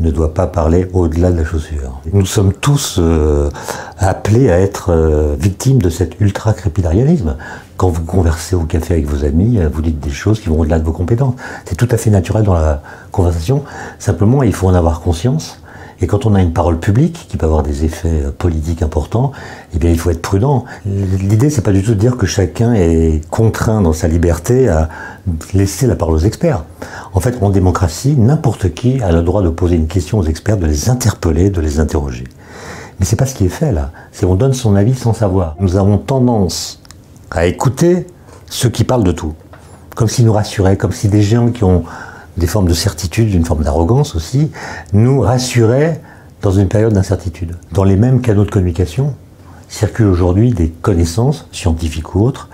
ne doit pas parler au-delà de la chaussure. Nous sommes tous euh, appelés à être euh, victimes de cet ultra-crépidarianisme. Quand vous conversez au café avec vos amis, euh, vous dites des choses qui vont au-delà de vos compétences. C'est tout à fait naturel dans la conversation. Simplement, il faut en avoir conscience et quand on a une parole publique qui peut avoir des effets euh, politiques importants, eh bien, il faut être prudent. L'idée, c'est pas du tout de dire que chacun est contraint dans sa liberté à laisser la parole aux experts. En fait, en démocratie, n'importe qui a le droit de poser une question aux experts, de les interpeller, de les interroger. Mais c'est pas ce qui est fait là. C'est on donne son avis sans savoir. Nous avons tendance à écouter ceux qui parlent de tout. comme s'ils nous rassuraient, comme si des gens qui ont des formes de certitude, une forme d'arrogance aussi, nous rassuraient dans une période d'incertitude. Dans les mêmes canaux de communication circulent aujourd'hui des connaissances, scientifiques ou autres,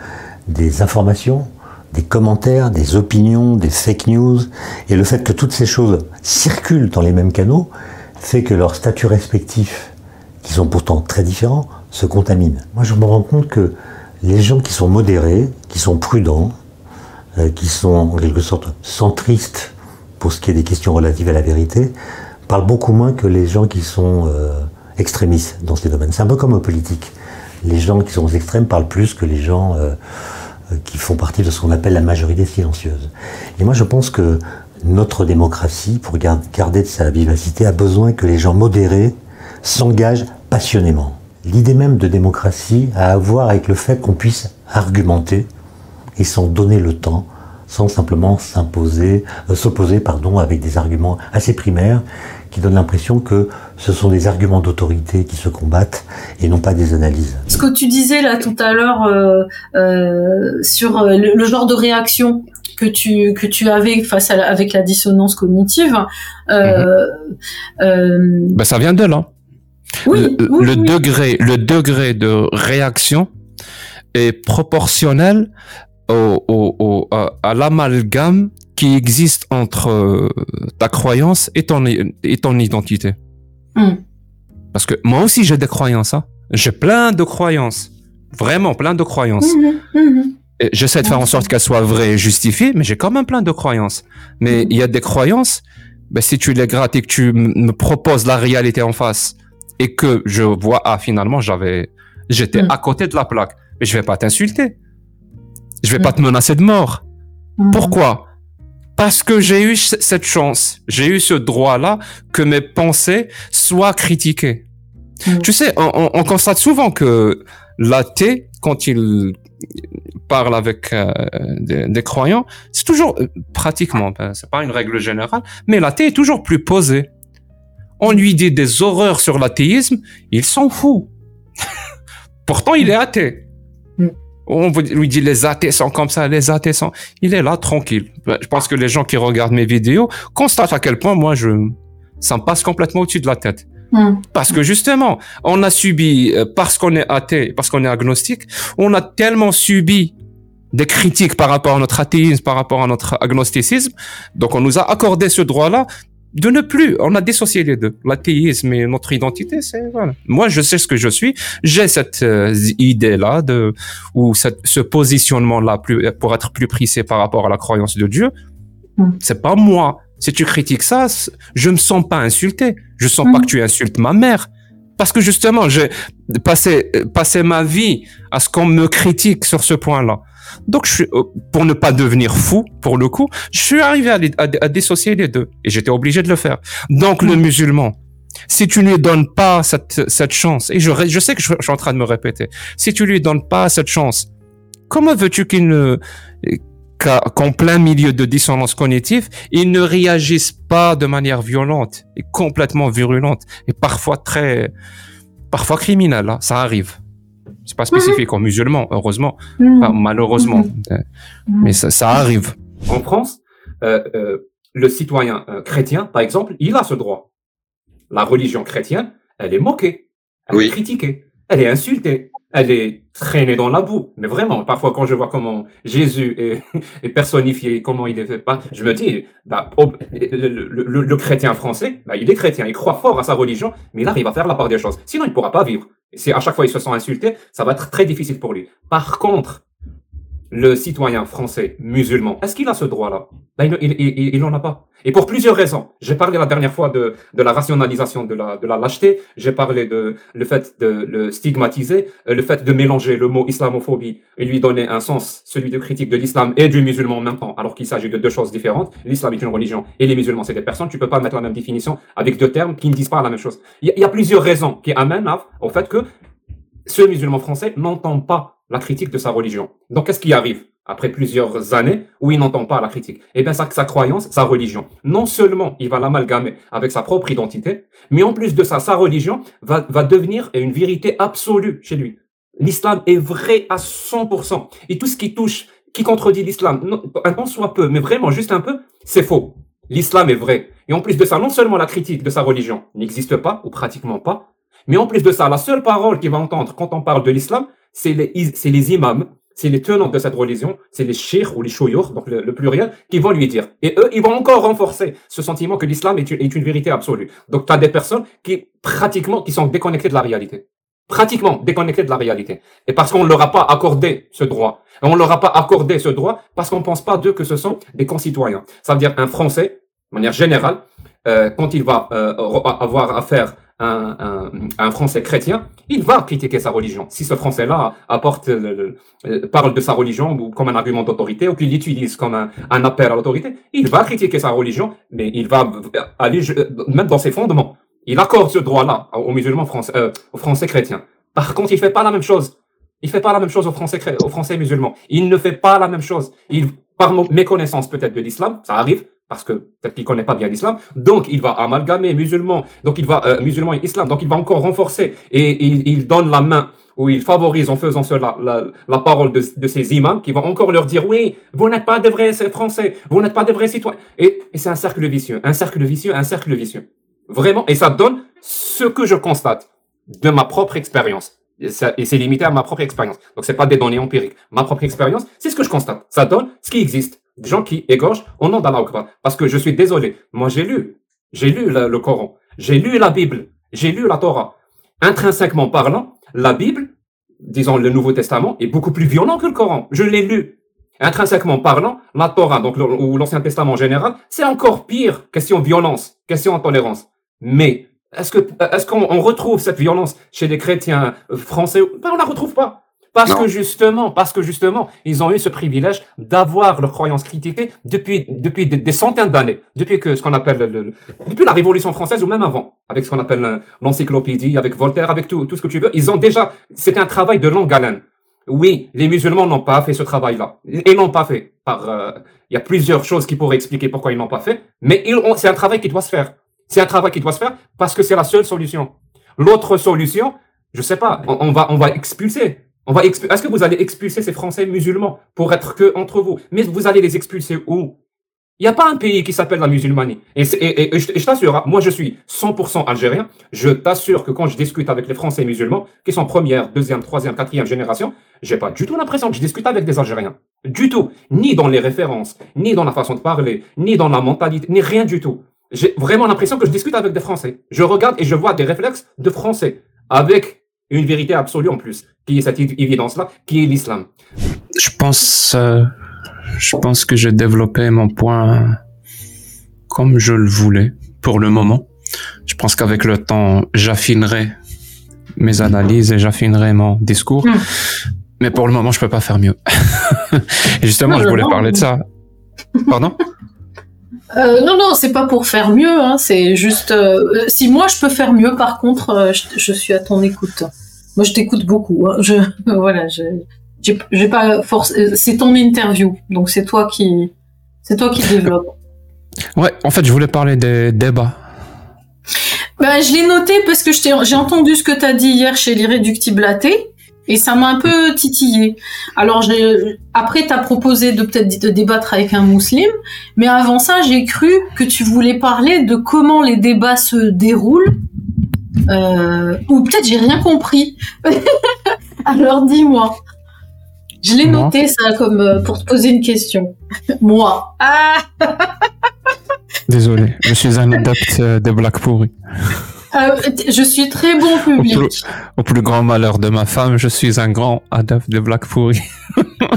des informations, des commentaires, des opinions, des fake news, et le fait que toutes ces choses circulent dans les mêmes canaux fait que leurs statuts respectifs, qui sont pourtant très différents, se contaminent. Moi je me rends compte que les gens qui sont modérés, qui sont prudents, qui sont en quelque sorte centristes pour ce qui est des questions relatives à la vérité, parlent beaucoup moins que les gens qui sont euh, extrémistes dans ces domaines. C'est un peu comme en politique. Les gens qui sont aux extrêmes parlent plus que les gens euh, qui font partie de ce qu'on appelle la majorité silencieuse. Et moi je pense que notre démocratie, pour garder de sa vivacité, a besoin que les gens modérés s'engagent passionnément. L'idée même de démocratie a à voir avec le fait qu'on puisse argumenter et s'en donner le temps, sans simplement s'imposer, euh, s'opposer pardon, avec des arguments assez primaires qui donnent l'impression que ce sont des arguments d'autorité qui se combattent et non pas des analyses. Ce que tu disais là tout à l'heure euh, euh, sur le, le, genre de réaction que tu que tu avais face à la, avec la dissonance cognitive, ben, ça vient de là. Oui, le, oui, le oui. degré le degré de réaction est proportionnel au, au, au, à, à l'amalgame qui existe entre euh, ta croyance et ton, et ton identité. Mm. Parce que moi aussi j'ai des croyances. Hein. J'ai plein de croyances. Vraiment plein de croyances. Mhm. Et J'essaie de faire en sorte qu'elles soient vraies et justifiées, mais j'ai quand même plein de croyances. Mais il y a des croyances, ben, si tu les grattes et que tu me proposes la réalité en face et que je vois, ah, finalement, j'avais, j'étais à côté de la plaque, mais je vais pas t'insulter. Je vais Mm. pas te menacer de mort. Mhm. Pourquoi? Parce que j'ai eu cette chance, j'ai eu ce droit-là que mes pensées soient critiquées. Mm. Tu sais, on, on- on constate souvent que l'athée, quand il parle avec euh, des, des croyants, c'est toujours euh, pratiquement, ben, c'est pas une règle générale, mais l'athée est toujours plus posé. On lui dit des horreurs sur l'athéisme, il s'en fout. Pourtant, il est athée. On vous- lui dit les athées sont comme ça, les athées sont. Il est là tranquille. Ben, Je pense que les gens qui regardent mes vidéos constatent à quel point moi je ça me passe complètement au-dessus de la tête. Mm. Parce que justement, on a subi, euh, parce qu'on est athée, parce qu'on est agnostique, on a tellement subi des critiques par rapport à notre athéisme, par rapport à notre agnosticisme. Donc on nous a accordé ce droit-là de ne plus. On a dissocié les deux. L'athéisme et notre identité, c'est voilà. Moi, je sais ce que je suis. J'ai cette euh, idée-là de ou cette, ce positionnement-là plus pour être plus prissé par rapport à la croyance de Dieu. Mm. C'est pas moi. Si tu critiques ça, je me sens pas insulté. Je sens Mm. pas que tu insultes ma mère. Parce que justement, j'ai passé, passé ma vie à ce qu'on me critique sur ce point-là. Donc, je suis, euh, pour ne pas devenir fou, pour le coup, je suis arrivé à, les- à- à dissocier les deux. Et j'étais obligé de le faire. Donc, le musulman, si tu lui donnes pas cette, cette chance, et je, sais que je, je suis en train de me répéter, si tu lui donnes pas cette chance, comment veux-tu qu'il ne, qu'en plein milieu de dissonance cognitive, il ne réagisse pas de manière violente et complètement virulente et parfois très, parfois criminelle. hein. Ça arrive. C'est pas spécifique aux musulmans, heureusement, Mm. Enfin, malheureusement, Euh, Mm. mais ça, ça arrive. En France, euh, euh, le citoyen euh, chrétien, par exemple, il a ce droit. La religion chrétienne, elle est moquée, elle Oui. est critiquée, elle est insultée, elle est traînée dans la boue. Mais vraiment, parfois quand je vois comment Jésus est, est personnifié, comment il est fait, bah, je me dis, bah, oh, le, le- le- le chrétien français, bah, il est chrétien, il croit fort à sa religion, mais il arrive à faire la part des choses. Sinon, il pourra pas vivre. Si à chaque fois il se sent insulté, ça va être très difficile pour lui. Par contre, le citoyen français musulman, est-ce qu'il a ce droit-là? Ben, Il il, il, il a pas. Et pour plusieurs raisons. J'ai parlé la dernière fois de, de la rationalisation de la, de la lâcheté. J'ai parlé de le fait de le stigmatiser, euh, le fait de mélanger le mot islamophobie et lui donner un sens, celui de critique de l'islam et du musulman en même temps, alors qu'il s'agit de deux choses différentes. L'islam est une religion et les musulmans c'est des personnes. Tu peux pas mettre la même définition avec deux termes qui ne disent pas la même chose. Il y y a plusieurs raisons qui amènent à- au fait que ce musulman français n'entend pas la critique de sa religion. Donc, qu'est-ce qui arrive après plusieurs années où il n'entend pas la critique? Eh bien, sa, sa croyance, sa religion. Non seulement il va l'amalgamer avec sa propre identité, mais en plus de ça, sa religion va, va devenir une vérité absolue chez lui. L'islam est vrai à 100%. Et tout ce qui touche qui contredit l'islam, un tant soit peu, mais vraiment juste un peu, c'est faux. L'islam est vrai. Et en plus de ça, non seulement la critique de sa religion n'existe pas, ou pratiquement pas, mais en plus de ça, la seule parole qu'il va entendre quand on parle de l'islam, c'est les, c'est les imams, c'est les tenants de cette religion, c'est les chirs ou les chouyours, donc le, pluriel, qui vont lui dire. Et eux, ils vont encore renforcer ce sentiment que l'islam est, est une, vérité absolue. Donc tu as des personnes qui, pratiquement, qui sont déconnectées de la réalité pratiquement déconnectés de la réalité. Et parce qu'on ne leur a pas accordé ce droit. On ne leur a pas accordé ce droit parce qu'on ne pense pas d'eux que ce sont des concitoyens. Ça veut dire un Français, de manière générale, euh, quand il va euh, avoir affaire à un, un, Français chrétien, il va critiquer sa religion. Si ce Français-là apporte, euh, parle de sa religion ou comme un argument d'autorité ou qu'il l'utilise comme un, un appel à l'autorité, il va critiquer sa religion, mais il va aller même dans ses fondements. Il accorde ce droit-là aux musulmans français, euh, aux français chrétiens. Par contre, il fait pas la même chose. Il fait pas la même chose aux français, aux français musulmans. Il ne fait pas la même chose. Il, par méconnaissance peut-être de l'islam, ça arrive, parce que peut-être qu'il connaît pas bien l'islam. Donc, il va amalgamer musulmans. Donc, il va, euh, musulmans et islam. Donc, il va encore renforcer. Et il, il donne la main ou il favorise en faisant cela la, la parole de, de, ces imams qui vont encore leur dire oui, vous n'êtes pas des vrais Français, vous n'êtes pas des vrais citoyens. Et, et c'est un cercle vicieux, un cercle vicieux, un cercle vicieux. Vraiment, et ça donne ce que je constate de ma propre expérience. Et c'est limité à ma propre expérience. Donc c'est pas des données empiriques. Ma propre expérience, c'est ce que je constate. Ça donne ce qui existe. Des gens qui égorgent au nom d'Allah Parce que je suis désolé. Moi j'ai lu, j'ai lu le, Coran, j'ai lu la Bible, j'ai lu la Torah. Intrinsèquement parlant, la Bible, disons le Nouveau Testament, est beaucoup plus violent que le Coran. Je l'ai lu. Intrinsèquement parlant, la Torah, donc ou l'Ancien Testament en général, c'est encore pire. Question violence, question intolérance. Mais est-ce que est-ce qu'on retrouve cette violence chez les chrétiens français? Ben, On la retrouve pas. Parce que justement, parce que justement, ils ont eu ce privilège d'avoir leur croyance critiquée depuis depuis des, centaines d'années, depuis que ce qu'on appelle le, depuis la Révolution française ou même avant, avec ce qu'on appelle l'encyclopédie, avec Voltaire, avec tout tout ce que tu veux, ils ont déjà, c'était un travail de longue haleine. Oui, les musulmans n'ont pas fait ce travail-là et n'ont pas fait. Par, euh, il y a plusieurs choses qui pourraient expliquer pourquoi ils n'ont pas fait, mais c'est un travail qui doit se faire. C'est un travail qui doit se faire parce que c'est la seule solution. L'autre solution, je sais pas, on, va, on va expulser. Est-ce que vous allez expulser ces Français musulmans pour être que entre vous? Mais vous allez les expulser où? Il n'y a pas un pays qui s'appelle la musulmanie. Et, et, je t'assure, hein, moi je suis 100% algérien. Je t'assure que quand je discute avec les Français musulmans, qui sont première, deuxième, troisième, quatrième génération, j'ai pas du tout l'impression que je discute avec des Algériens. Du tout. Ni dans les références, ni dans la façon de parler, ni dans la mentalité, ni rien du tout j'ai vraiment l'impression que je discute avec des Français. Je regarde et je vois des réflexes de Français avec une vérité absolue en plus, qui est cette évidence-là, qui est l'islam. Je pense, euh, je pense que j'ai développé mon point comme je le voulais pour le moment. Je pense qu'avec le temps, j'affinerai mes analyses et j'affinerai mon discours. Hmm. Mais pour le moment, je peux pas faire mieux. et justement, je voulais parler de ça. Pardon? Euh, non, non, c'est pas pour faire mieux, hein, c'est juste. Euh, si moi je peux faire mieux, par contre, euh, je, suis à ton écoute. Moi, je t'écoute beaucoup. Hein, je, voilà, je, j'ai pas force. C'est ton interview, donc c'est toi qui, c'est toi qui développe. Ouais, en fait, je voulais parler des débats. Ben, je l'ai noté parce que j'ai entendu ce que tu as dit hier chez l'irréductible athée. Et ça m'a un peu titillé. Alors après, tu as proposé de peut-être de débattre avec un musulman, mais avant ça, j'ai cru que tu voulais parler de comment les débats se déroulent. Euh, ou peut-être j'ai rien compris. Alors dis-moi. Je l'ai noté ça comme euh, pour te poser une question. Moi. Ah Désolé, je suis un adepte euh, des blagues pourries. Euh, je suis très bon public. Au plus, grand malheur de ma femme, je suis un grand adepte de Black pourri.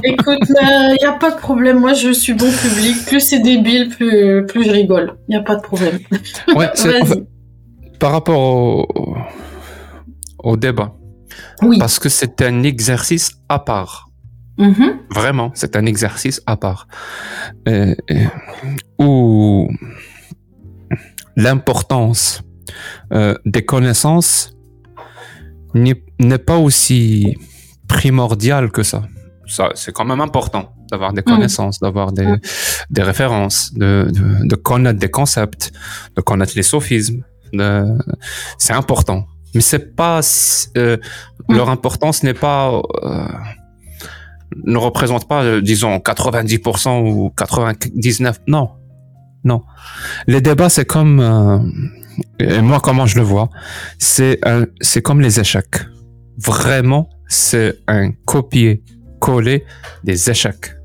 Écoute, il n'y a pas de problème. Moi, je suis bon public. Plus c'est débile, plus, plus je rigole. Il n'y a pas de problème. Ouais, par rapport au, au débat. Oui. Parce que c'est un exercice à part. Mm-hmm. Vraiment, c'est un exercice à part. Euh, euh, où l'importance euh, des connaissances n'est pas aussi primordial que ça. Ça, c'est quand même important d'avoir des mm. connaissances, d'avoir des, mm. des références, de, de, connaître des concepts, de connaître les sophismes. C'est important. Mais c'est pas euh, mm. leur importance n'est pas euh, ne représente pas, euh, disons, 90% ou 99%. Non, non. Les débats, c'est comme, euh, et moi, comment je le vois, c'est c'est comme les échecs. Vraiment, c'est un copier-coller des échecs.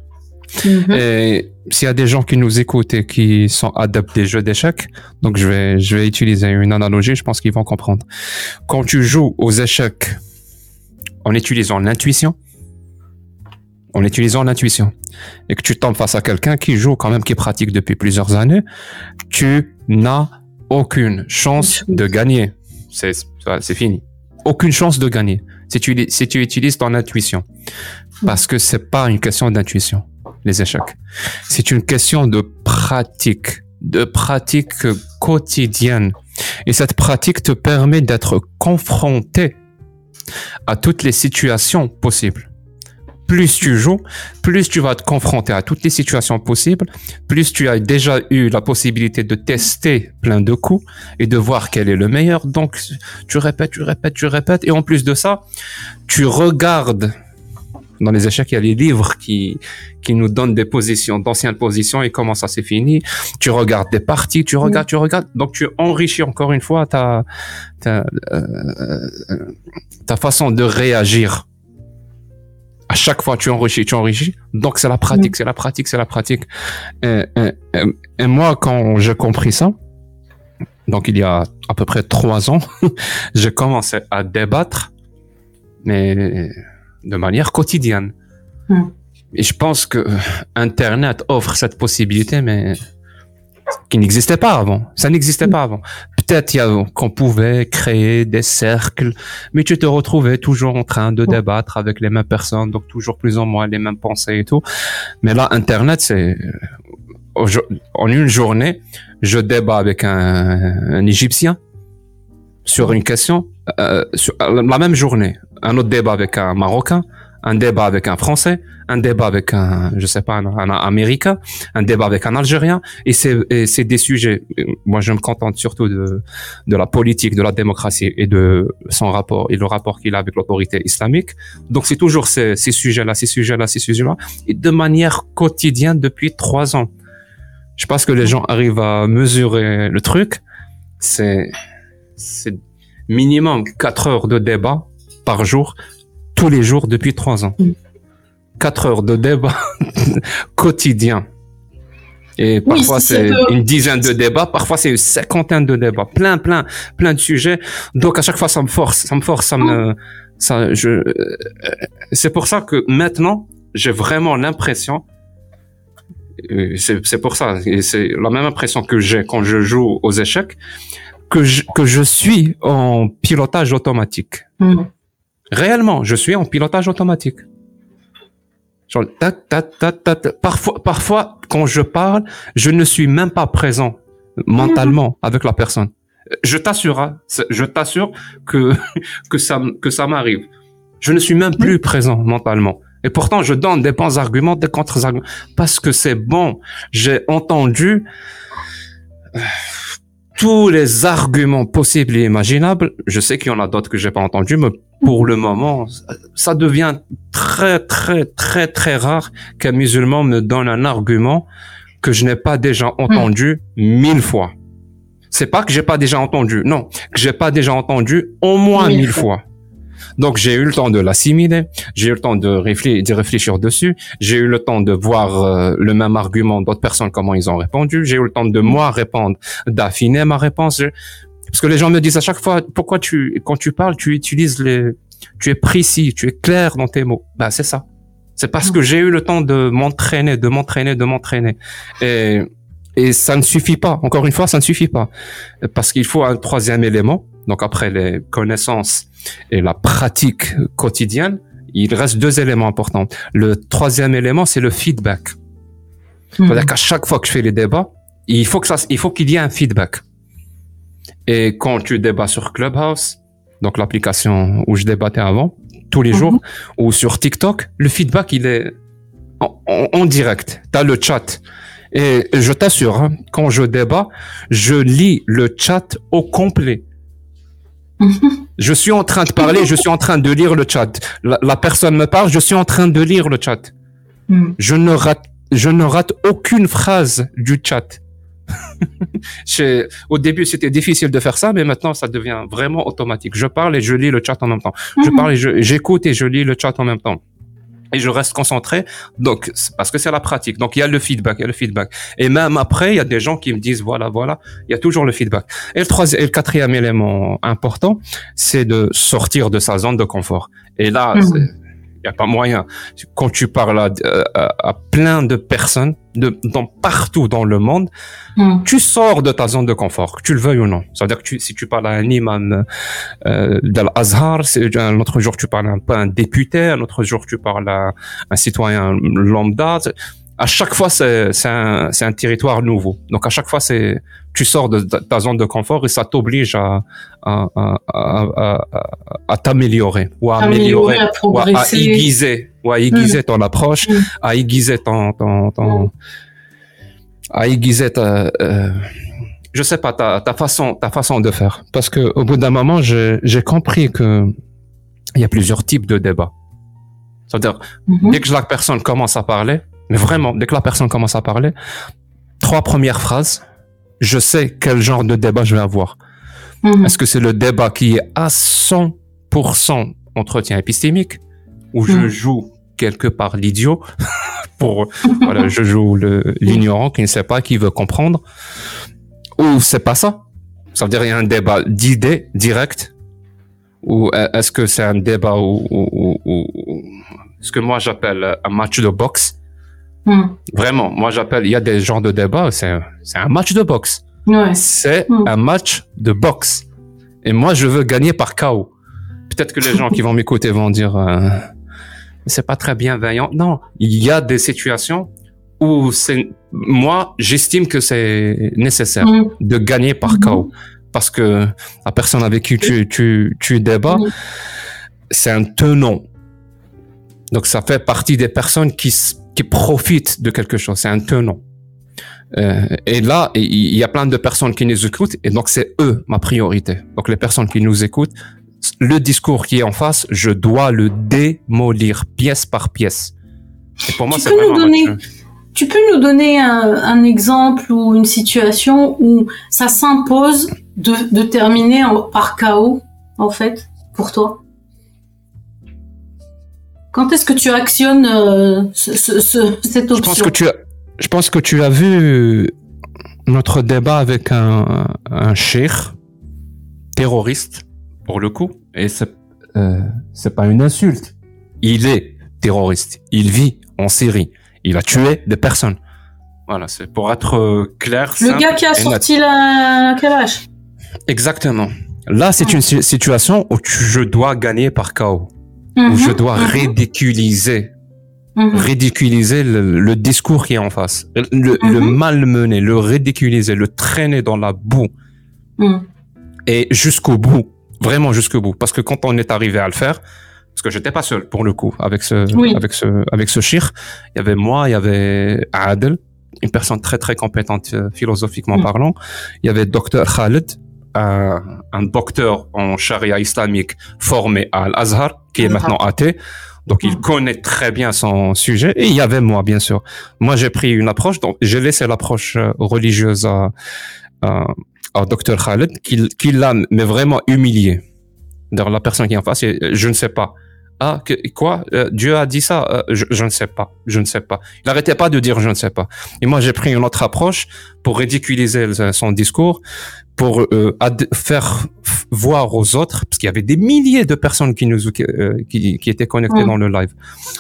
Mhm. Et s'il y a des gens qui nous écoutent et qui sont adeptes des jeux d'échecs, donc je vais, je vais utiliser une analogie, je pense qu'ils vont comprendre. Quand tu joues aux échecs en utilisant l'intuition, en utilisant l'intuition, et que tu tombes face à quelqu'un qui joue quand même, qui pratique depuis plusieurs années, tu n'as aucune chance de gagner. C'est, c'est fini. Aucune chance de gagner si tu, si tu utilises ton intuition. Parce que c'est pas une question d'intuition, les échecs. C'est une question de pratique, de pratique quotidienne. Et cette pratique te permet d'être confronté à toutes les situations possibles. Plus tu joues, plus tu vas te confronter à toutes les situations possibles, plus tu as déjà eu la possibilité de tester plein de coups et de voir quel est le meilleur. Donc, tu répètes, tu répètes, tu répètes. Et en plus de ça, tu regardes dans les échecs, il y a les livres qui, qui nous donnent des positions, d'anciennes positions et comment ça s'est fini. Tu regardes des parties, tu regardes, tu regardes. Donc, tu enrichis encore une fois ta, ta, euh, ta façon de réagir. À chaque fois, tu enrichis, tu enrichis. Donc, c'est la pratique, c'est la pratique, c'est la pratique. Et- et moi, quand j'ai compris ça, donc il y a à peu près trois ans, j'ai commencé à débattre, mais de manière quotidienne. Hmm. Et je pense que euh, Internet offre cette possibilité, mais qui n'existait pas avant. Ça n'existait pas avant. Peut-être qu'on pouvait créer des cercles, mais tu te retrouvais toujours en train de débattre avec les mêmes personnes, donc toujours plus ou moins les mêmes pensées et tout. Mais là, Internet, c'est euh, en une journée, je débat avec un, un Égyptien sur une question, euh, sur la même journée, un autre débat avec un Marocain, un débat avec un Français, un débat avec un, je sais pas, un, Américain, un débat avec un Algérien, et c'est, et c'est des sujets. Moi, je me contente surtout de, de la politique, de la démocratie et de son rapport et le rapport qu'il a avec l'autorité islamique. Donc, c'est toujours ces, ces sujets-là, ces sujets-là, ces sujets-là, et de manière quotidienne depuis trois ans. Je pense que les gens arrivent à mesurer le truc. C'est, c'est minimum quatre heures de débat par jour, tous les jours depuis trois ans. Mm. Quatre heures de débat quotidien. Et parfois c'est une dizaine de débats, parfois c'est une cinquantaine de débats, plein, plein, plein de sujets. Donc à chaque fois ça me force, ça me force, ça me, ça, je, euh, c'est pour ça que maintenant j'ai vraiment l'impression, euh, c'est c'est pour ça, et c'est la même impression que j'ai quand je joue aux échecs, que je, que je suis en pilotage automatique. Mhm. Réellement, je suis en pilotage automatique. Genre. Parfois, parfois, quand je parle, je ne suis même pas présent mentalement avec la personne. Je t'assure, hein, je t'assure que que ça que ça m'arrive. Je ne suis même plus présent mentalement. Et pourtant, je donne des bons arguments, des contre-arguments, parce que c'est bon. J'ai entendu tous les arguments possibles et imaginables. Je sais qu'il y en a d'autres que j'ai pas entendus, mais pour le moment, ça devient très, très, très, très rare qu'un musulman me donne un argument que je n'ai pas déjà entendu mille fois. C'est pas que j'ai pas déjà entendu, non, que j'ai pas déjà entendu au moins Mille mille fois. Donc j'ai eu le temps de l'assimiler, j'ai eu le temps de réfléchir, réfléchir dessus, j'ai eu le temps de voir euh, le même argument d'autres personnes comment ils ont répondu, j'ai eu le temps de moi répondre, d'affiner ma réponse. Parce que les gens me disent à chaque fois pourquoi tu quand tu parles tu utilises les tu es précis, tu es clair dans tes mots. Bah c'est ça. C'est parce que j'ai eu le temps de m'entraîner, de m'entraîner, de m'entraîner. Et et ça ne suffit pas. Encore une fois, ça ne suffit pas. Parce qu'il faut un troisième élément. Donc après les connaissances et la pratique quotidienne, il reste deux éléments importants. Le troisième élément, c'est le feedback. C'est-à-dire qu'à chaque fois que je fais les débats, il faut que ça, il faut qu'il y ait un feedback. Et quand tu débats sur Clubhouse, donc l'application où je débattais avant, tous les Mhm. jours, ou sur TikTok, le feedback, il est en, en- en direct. T'as le chat. Et je t'assure, hein, quand je débat, je lis le chat au complet. Je suis en train de parler, je suis en train de lire le chat. La, la personne me parle, je suis en train de lire le chat. Mm. Je ne rate, je ne rate aucune phrase du chat. Au début, c'était difficile de faire ça, mais maintenant, ça devient vraiment automatique. Je parle et je lis le chat en même temps. Je Mhm. parle et j'écoute et je lis le chat en même temps. Et je reste concentré. Donc, parce que c'est la pratique. Donc, il y a le feedback, il y a le feedback. Et même après, il y a des gens qui me disent, voilà, voilà, il y a toujours le feedback. Et le troisième, et le quatrième élément important, c'est de sortir de sa zone de confort. Et là, Mhm. N'y a pas moyen. Quand tu parles à, à- à plein de personnes, de, dans, partout dans le monde, Mm. tu sors de ta zone de confort, que tu le veuilles ou non. C'est-à-dire que tu- si tu parles à un imam euh, d'Al-Azhar, c'est- un autre jour tu parles à un, à un député, un autre jour tu parles à un citoyen lambda. À chaque fois, c'est un, un territoire nouveau. Donc à chaque fois, c'est tu sors de ta- zone de confort et ça t'oblige à, à, à, à, t'améliorer ou à améliorer ou à, aiguiser, ou à aiguiser ton approche, Mm. à aiguiser ton, ton, ton à aiguiser ta, euh, je sais pas, ta, ta façon, ta façon de faire. Parce que au bout d'un moment, j'ai compris que il y a plusieurs types de débats. C'est-à-dire, Mhm. dès que la personne commence à parler, mais vraiment, dès que la personne commence à parler, trois premières phrases, je sais quel genre de débat je vais avoir. Mhm. Est-ce que c'est le débat qui est à 100% entretien épistémique, où je Mm. joue quelque part l'idiot, pour, voilà, je joue l'ignorant qui ne sait pas, qui veut comprendre, ou c'est pas ça? Ça veut dire il y a un débat d'idées direct, ou euh, est-ce que c'est un débat où- où- ce que moi j'appelle un match de boxe? Mm. Vraiment, moi j'appelle, il y a des genres de débats, c'est c'est un match de boxe Ouais. c'est Mm. un match de boxe. Et moi, je veux gagner par KO. Peut-être que les gens qui vont m'écouter vont dire, euh, c'est pas très bienveillant. Non, il y a des situations où c'est, moi, j'estime que c'est nécessaire Mm. de gagner par. KO. Parce que la personne avec qui tu, tu, tu débats, c'est un tenant. Donc, ça fait partie des personnes qui, s- qui profitent de quelque chose. C'est un tenant. Euh, et là, il y a plein de personnes qui nous écoutent, et donc c'est eux ma priorité. Donc les personnes qui nous écoutent, le discours qui est en face, je dois le démolir pièce par pièce. Et pour moi, Tu c'est peux nous vraiment donner- Tu peux nous donner un, un exemple ou une situation où ça s'impose de, de terminer en- par chaos, en fait, pour toi? Quand est-ce que tu actionnes euh, ce- ce- ce- cette Je option pense que tu as, je pense que tu as vu notre débat avec un, un terroriste, pour le coup, et c'est, euh, pas une insulte. Il est terroriste. Il vit en Syrie. Il a tué des personnes. Voilà, c'est pour être euh, clair. Le gars qui a sorti la calache. Exactement. Là, c'est une si- situation où tu- je dois gagner par chaos, où Mhm, je dois mhm, ridiculiser mhm. ridiculiser le, le discours qui est en face, le, le malmener, le ridiculiser, le traîner dans la boue. Et jusqu'au bout, vraiment jusqu'au bout. Parce que quand on est arrivé à le faire, parce que j'étais pas seul pour le coup avec ce Oui. avec ce avec ce shir, il y avait moi, il y avait Adel, une personne très très compétente euh, philosophiquement parlant, il y avait Dr Khalid, un, un docteur en charia islamique formé à Al-Azhar, qui est maintenant athée. Donc, il Mhm. connaît très bien son sujet. Et il y avait moi, bien sûr. Moi, j'ai pris une approche. Donc, j'ai laissé l'approche euh, religieuse à, à, à Dr Khaled, qui, qui l'a, mais vraiment humilié. D'ailleurs, la personne qui est en face, euh, je ne sais pas. Ah, que, quoi Euh, Dieu a dit ça Euh, je, je ne sais pas. Je ne sais pas. Il n'arrêtait pas de dire je ne sais pas. Et moi, j'ai pris une autre approche pour ridiculiser son discours, pour euh, faire voir aux autres, parce qu'il y avait des milliers de personnes qui nous euh, qui, qui étaient connectées Mm. dans le live.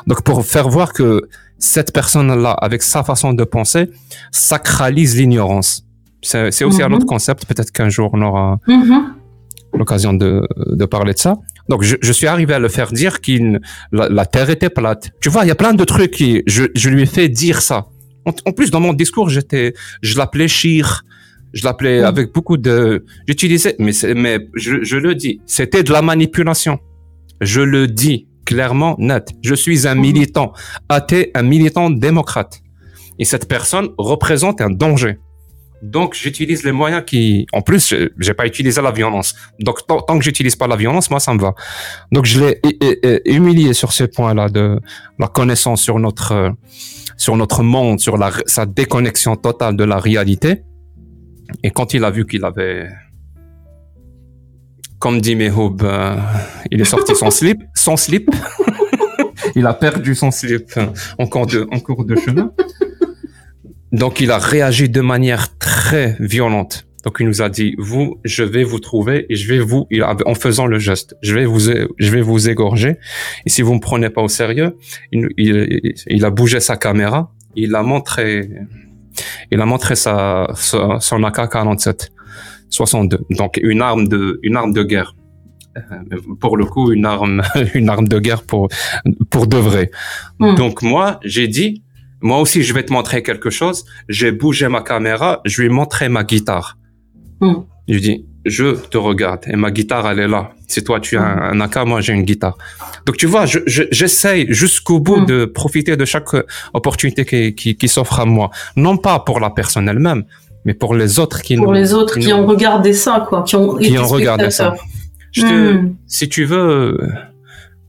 Donc, pour faire voir que cette personne-là, avec sa façon de penser, sacralise l'ignorance. C'est c'est aussi un Mhm. autre concept. Peut-être qu'un jour on aura Mhm. l'occasion de, de parler de ça. Donc, je, je suis arrivé à le faire dire qu'il la, la terre était plate. Tu vois, il y a plein de trucs qui je, je lui ai fait dire ça. En, en plus, dans mon discours, j'étais, je l'appelais Shir. Je l'appelais avec beaucoup de, j'utilisais, mais mais je, je le dis, c'était de la manipulation. Je le dis clairement, net. Je suis un Mhm. militant athée, un militant démocrate. Et cette personne représente un danger. Donc, j'utilise les moyens qui, en plus, j'ai- pas utilisé la violence. Donc, tant, tant que j'utilise pas la violence, moi, ça me va. Donc, je l'ai hu- hu- hu- humilié sur ce point-là de la connaissance sur notre, sur notre monde, sur la, sa déconnexion totale de la réalité. Et quand il a vu qu'il avait, comme dit Mehoub, euh, il est sorti son slip, son slip. il a perdu son slip en cours de, en de chemin. Donc, il a réagi de manière très violente. Donc, il nous a dit, vous, je vais vous trouver et je vais vous, en faisant le geste, je vais vous, je vais vous égorger. Et si vous me prenez pas au sérieux, il, il a bougé sa caméra, il a montré, il a montré sa, sa- son AK-47 62. Donc, une arme de, une arme de guerre. Euh, Pour le coup, une arme, une arme de guerre pour, pour de vrai. Hmm. Donc, moi, j'ai dit, moi aussi, je vais te montrer quelque chose. J'ai bougé ma caméra, je lui ai montré ma guitare. Hmm. Je lui dis, je te regarde et ma guitare, elle est là. Si toi, tu as un, un AK, moi, j'ai une guitare. Donc, tu vois, je- je- j'essaye jusqu'au bout de profiter de chaque euh, opportunité qui, qui, qui s'offre à moi. Non pas pour la personne elle-même, mais pour les autres qui Pour nous- les autres qui nous- ont regardé ça, quoi, qui ont, qui ont regardé ça. Je te- Hmm. Si tu veux,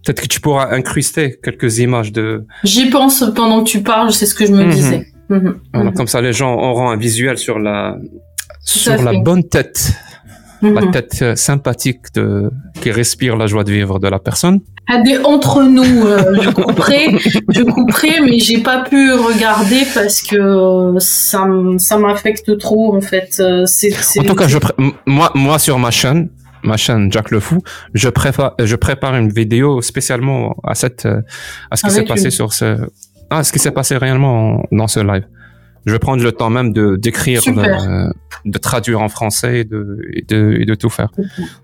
peut-être que tu pourras incruster quelques images de, J'y pense pendant que tu parles, c'est ce que je me Mhm. disais. Mhm. Voilà, comme ça, les gens auront un visuel sur la, sur la bonne tête, la Mhm. tête euh, sympathique de, qui respire la joie de vivre de la personne. Ah, entre nous, euh, je couperai, je couperai, mais j'ai pas pu regarder parce que euh, ça, ça m'affecte trop en fait. Euh, C'est, c'est- En tout cas, je, moi, moi, sur ma chaîne, ma chaîne Jack le Fou, je prépare, je prépare une vidéo spécialement à cette, à ce qui s'est Avec passé sur ce, ah, ce qui s'est passé réellement en- dans ce live. Je vais prendre le temps même de d'écrire, le- de traduire en français et de, et de, et de tout faire.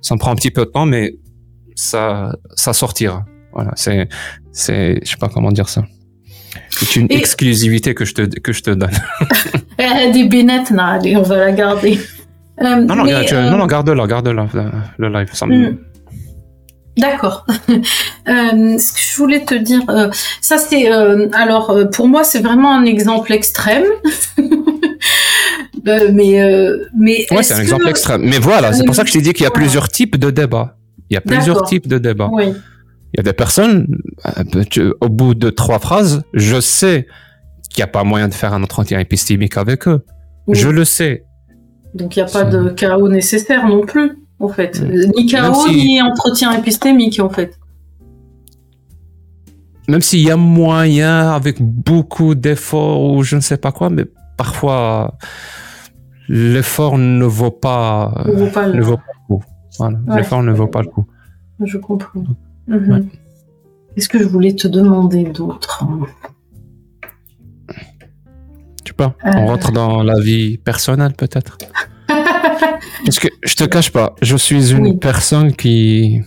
Ça me prend un petit peu de temps, mais ça, ça sortira. Voilà, c'est, c'est, je sais pas comment dire ça. C'est une Et- exclusivité que je te, que je te donne. Des bénettes, on va la garder. Euh, Non, non, mais, regarde, tu- euh, non, non, garde-la, garde-la, le, le live. Ça me- Hmm. D'accord. Euh, ce que je voulais te dire, euh, ça c'est, euh, alors euh, pour moi c'est vraiment un exemple extrême, Euh, mais euh, mais Ouais, c'est un que- exemple extrême. Mais voilà, c'est pour ça que je t'ai dit qu'il y a Voilà. plusieurs types de débats. Il y a plusieurs types de débats. Oui. Il y a des personnes, au bout de trois phrases, je sais qu'il n'y a pas moyen de faire un entretien épistémique avec eux. Oui. Je le sais. Donc il n'y a pas de chaos nécessaire non plus, en fait. Mm. Euh, Ni chaos, si- ni entretien épistémique, en fait. Même s'il y a moyen, avec beaucoup d'efforts ou je ne sais pas quoi, mais parfois, l'effort ne vaut pas, Ne vaut pas le- ne vaut pas le coup. Voilà. Ouais. L'effort ne vaut pas le coup. Je comprends. Mhm. Qu'est-ce que je voulais te demander d'autre? Tu peux. Euh. On rentre dans la vie personnelle, peut-être. Parce que je te cache pas, je suis une Oui. personne qui.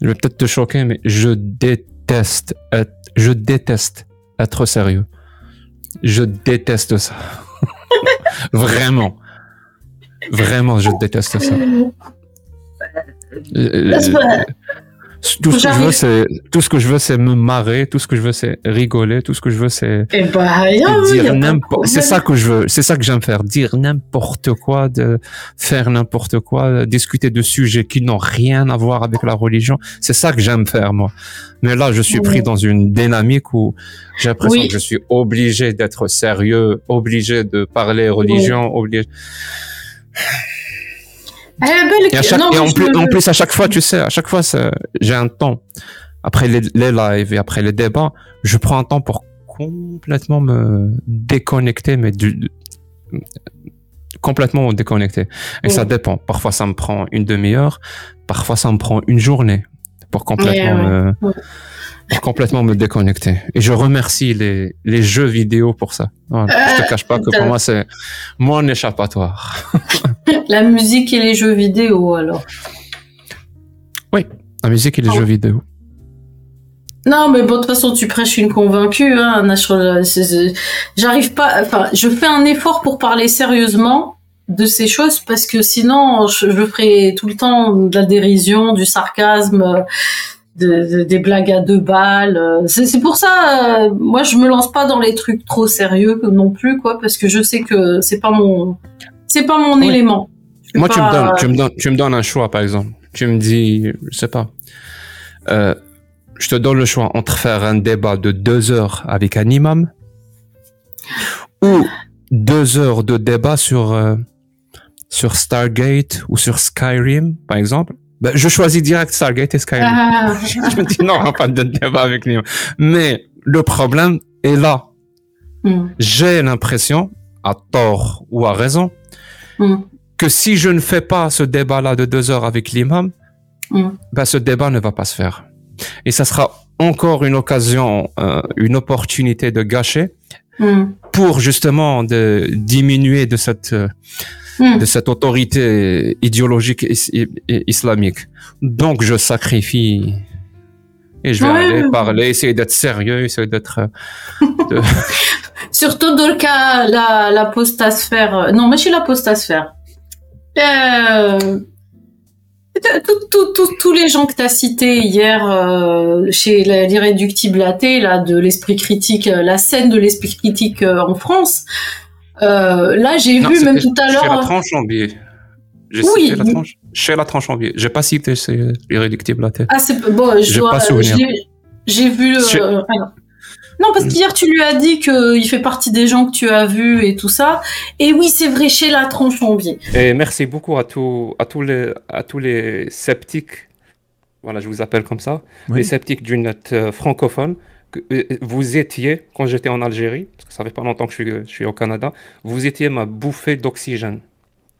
Je vais peut-être te choquer, mais je déteste être, je déteste être sérieux. Je déteste ça. Vraiment. Vraiment, je déteste ça. Euh, Tout ce, que je veux, c'est, tout ce que je veux, c'est me marrer. Tout ce que je veux, c'est rigoler. Tout ce que je veux, c'est Eh ben, dire n'importe. C'est ça que je veux. C'est ça que j'aime faire. Dire n'importe quoi, de faire n'importe quoi, discuter de sujets qui n'ont rien à voir avec la religion. C'est ça que j'aime faire, moi. Mais là, je suis Oui. pris dans une dynamique où j'ai l'impression Oui. que je suis obligé d'être sérieux, obligé de parler religion, obligé. Eh, belle- Et, à chaque- non, et mais en, plus, en plus, à chaque fois, tu sais, à chaque fois, j'ai un temps. Après les, les lives et après les débats, je prends un temps pour complètement me déconnecter, mais du, complètement me déconnecter. Et ça dépend. Parfois, ça me prend une demi-heure. Parfois, ça me prend une journée pour complètement, me, complètement me déconnecter. Et je remercie les, les jeux vidéo pour ça. Voilà. je te Euh, cache pas que pour moi, c'est mon échappatoire. La musique et les jeux vidéo, alors. La musique et les Oh. jeux vidéo. Non, mais bon, de toute façon, tu prêches une convaincue, hein, J'arrive pas, enfin, je fais un effort pour parler sérieusement de ces choses parce que sinon, je, je ferai tout le temps de la dérision, du sarcasme. De- de- des blagues à deux balles. euh, C'est pour ça, euh, moi je me lance pas dans les trucs trop sérieux non plus, quoi, parce que je sais que c'est pas mon, c'est pas mon Oui. élément. Moi, tu me, donnes, tu, me donnes, tu me donnes un choix, par exemple. Tu me dis, je sais pas, euh, je te donne le choix entre faire un débat de deux heures avec un imam ou deux heures de débat sur, euh, sur Stargate ou sur Skyrim, par exemple. Ben, je choisis direct Stargate et Skyrim. Ah, je me dis non, pas de débat avec l'imam. Mais le problème est là. hmm, J'ai l'impression, à tort ou à raison, hmm, que si je ne fais pas ce débat-là de deux heures avec l'imam, ben ce débat ne va pas se faire. Et ça sera encore une occasion, euh, une opportunité de gâcher Hmm, pour justement de diminuer de cette euh, hmm. de cette autorité idéologique is- islamique. Donc je sacrifie et je vais Ouais. aller parler, essayer d'être sérieux, essayer d'être euh, de- Surtout dans le cas la l'apostasphère. euh, Non, mais chez l'apostasphère. Euh, tout- tout- tout- tous les gens que tu as cités hier euh, chez la- l'irréductible athée, là, de l'esprit critique, euh, la scène de l'esprit critique euh, en France, euh, là, j'ai Non, vu même tout à Chez la l'heure. tranche en biais. J'ai Oui. cité la tranche. Chez la tranche en biais. J'ai pas cité c'est irréductible à tête. Ah, c'est bon, je dois- pas souvenir. J'ai vu. euh, non. Parce qu'hier tu lui as dit qu'il fait partie des gens que tu as vus et tout ça. Et oui, c'est vrai, chez la tranche en biais. Et merci beaucoup à tous, à tous les, à tous les sceptiques. Voilà, je vous appelle comme ça. Oui. Les sceptiques du net euh, francophone. Que, euh, vous étiez, quand j'étais en Algérie, parce que ça fait pas longtemps que je suis, je suis au Canada, vous étiez ma bouffée d'oxygène.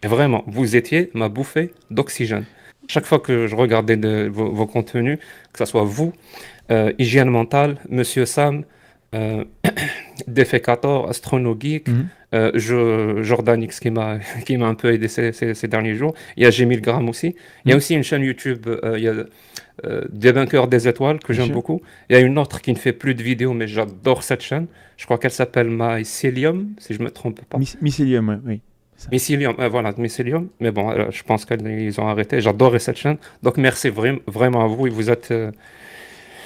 Vraiment, vous étiez ma bouffée d'oxygène. Chaque fois que je regardais de- vos, vos contenus, que ce soit vous, euh, Hygiène Mentale, Monsieur Sam, euh, Defecator, Astronogeek, Mhm. euh, je, Jordan X qui m'a un peu aidé ces, ces- ces derniers jours. Il y a G1000 grammes aussi. Il y a Mhm. aussi une chaîne YouTube, euh, il y a euh, Des vainqueurs des étoiles que j'aime beaucoup. Il y a une autre qui ne fait plus de vidéos, mais j'adore cette chaîne. Je crois qu'elle s'appelle Mycelium, si je me trompe pas. Myc- Mycélium, ouais, oui. Mycelium, euh, voilà, Mycelium. Mais bon, euh, je pense qu'ils ont arrêté. J'adorais cette chaîne. Donc merci vra- vraiment à vous. Et vous êtes, euh,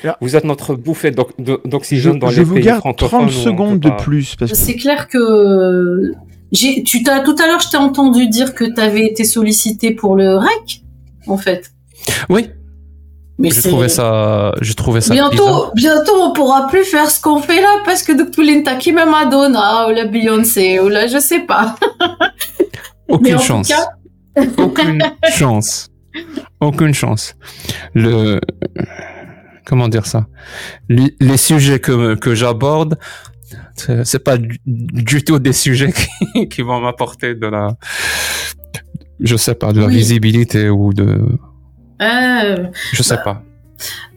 Alors- vous êtes notre bouffée d'oxygène dans je les vous pays garde francophones. 30 où on secondes de pas- plus parce que C'est clair que tu t'as tout à l'heure, je t'ai entendu dire que tu avais été sollicité pour le REC, en fait. Oui, j'ai trouvé ça, j'ai trouvé ça Bientôt, bizarre. bientôt, on pourra plus faire ce qu'on fait là parce que les Taki même Madonna ou la Beyoncé ou la je sais pas. Aucune chance. cas- Aucune chance. Aucune chance. Le comment dire ça? Les, les sujets que, que j'aborde, c'est c'est pas du, du tout des sujets qui, qui vont m'apporter de la je sais pas de la Oui. visibilité ou de Euh, je sais pas.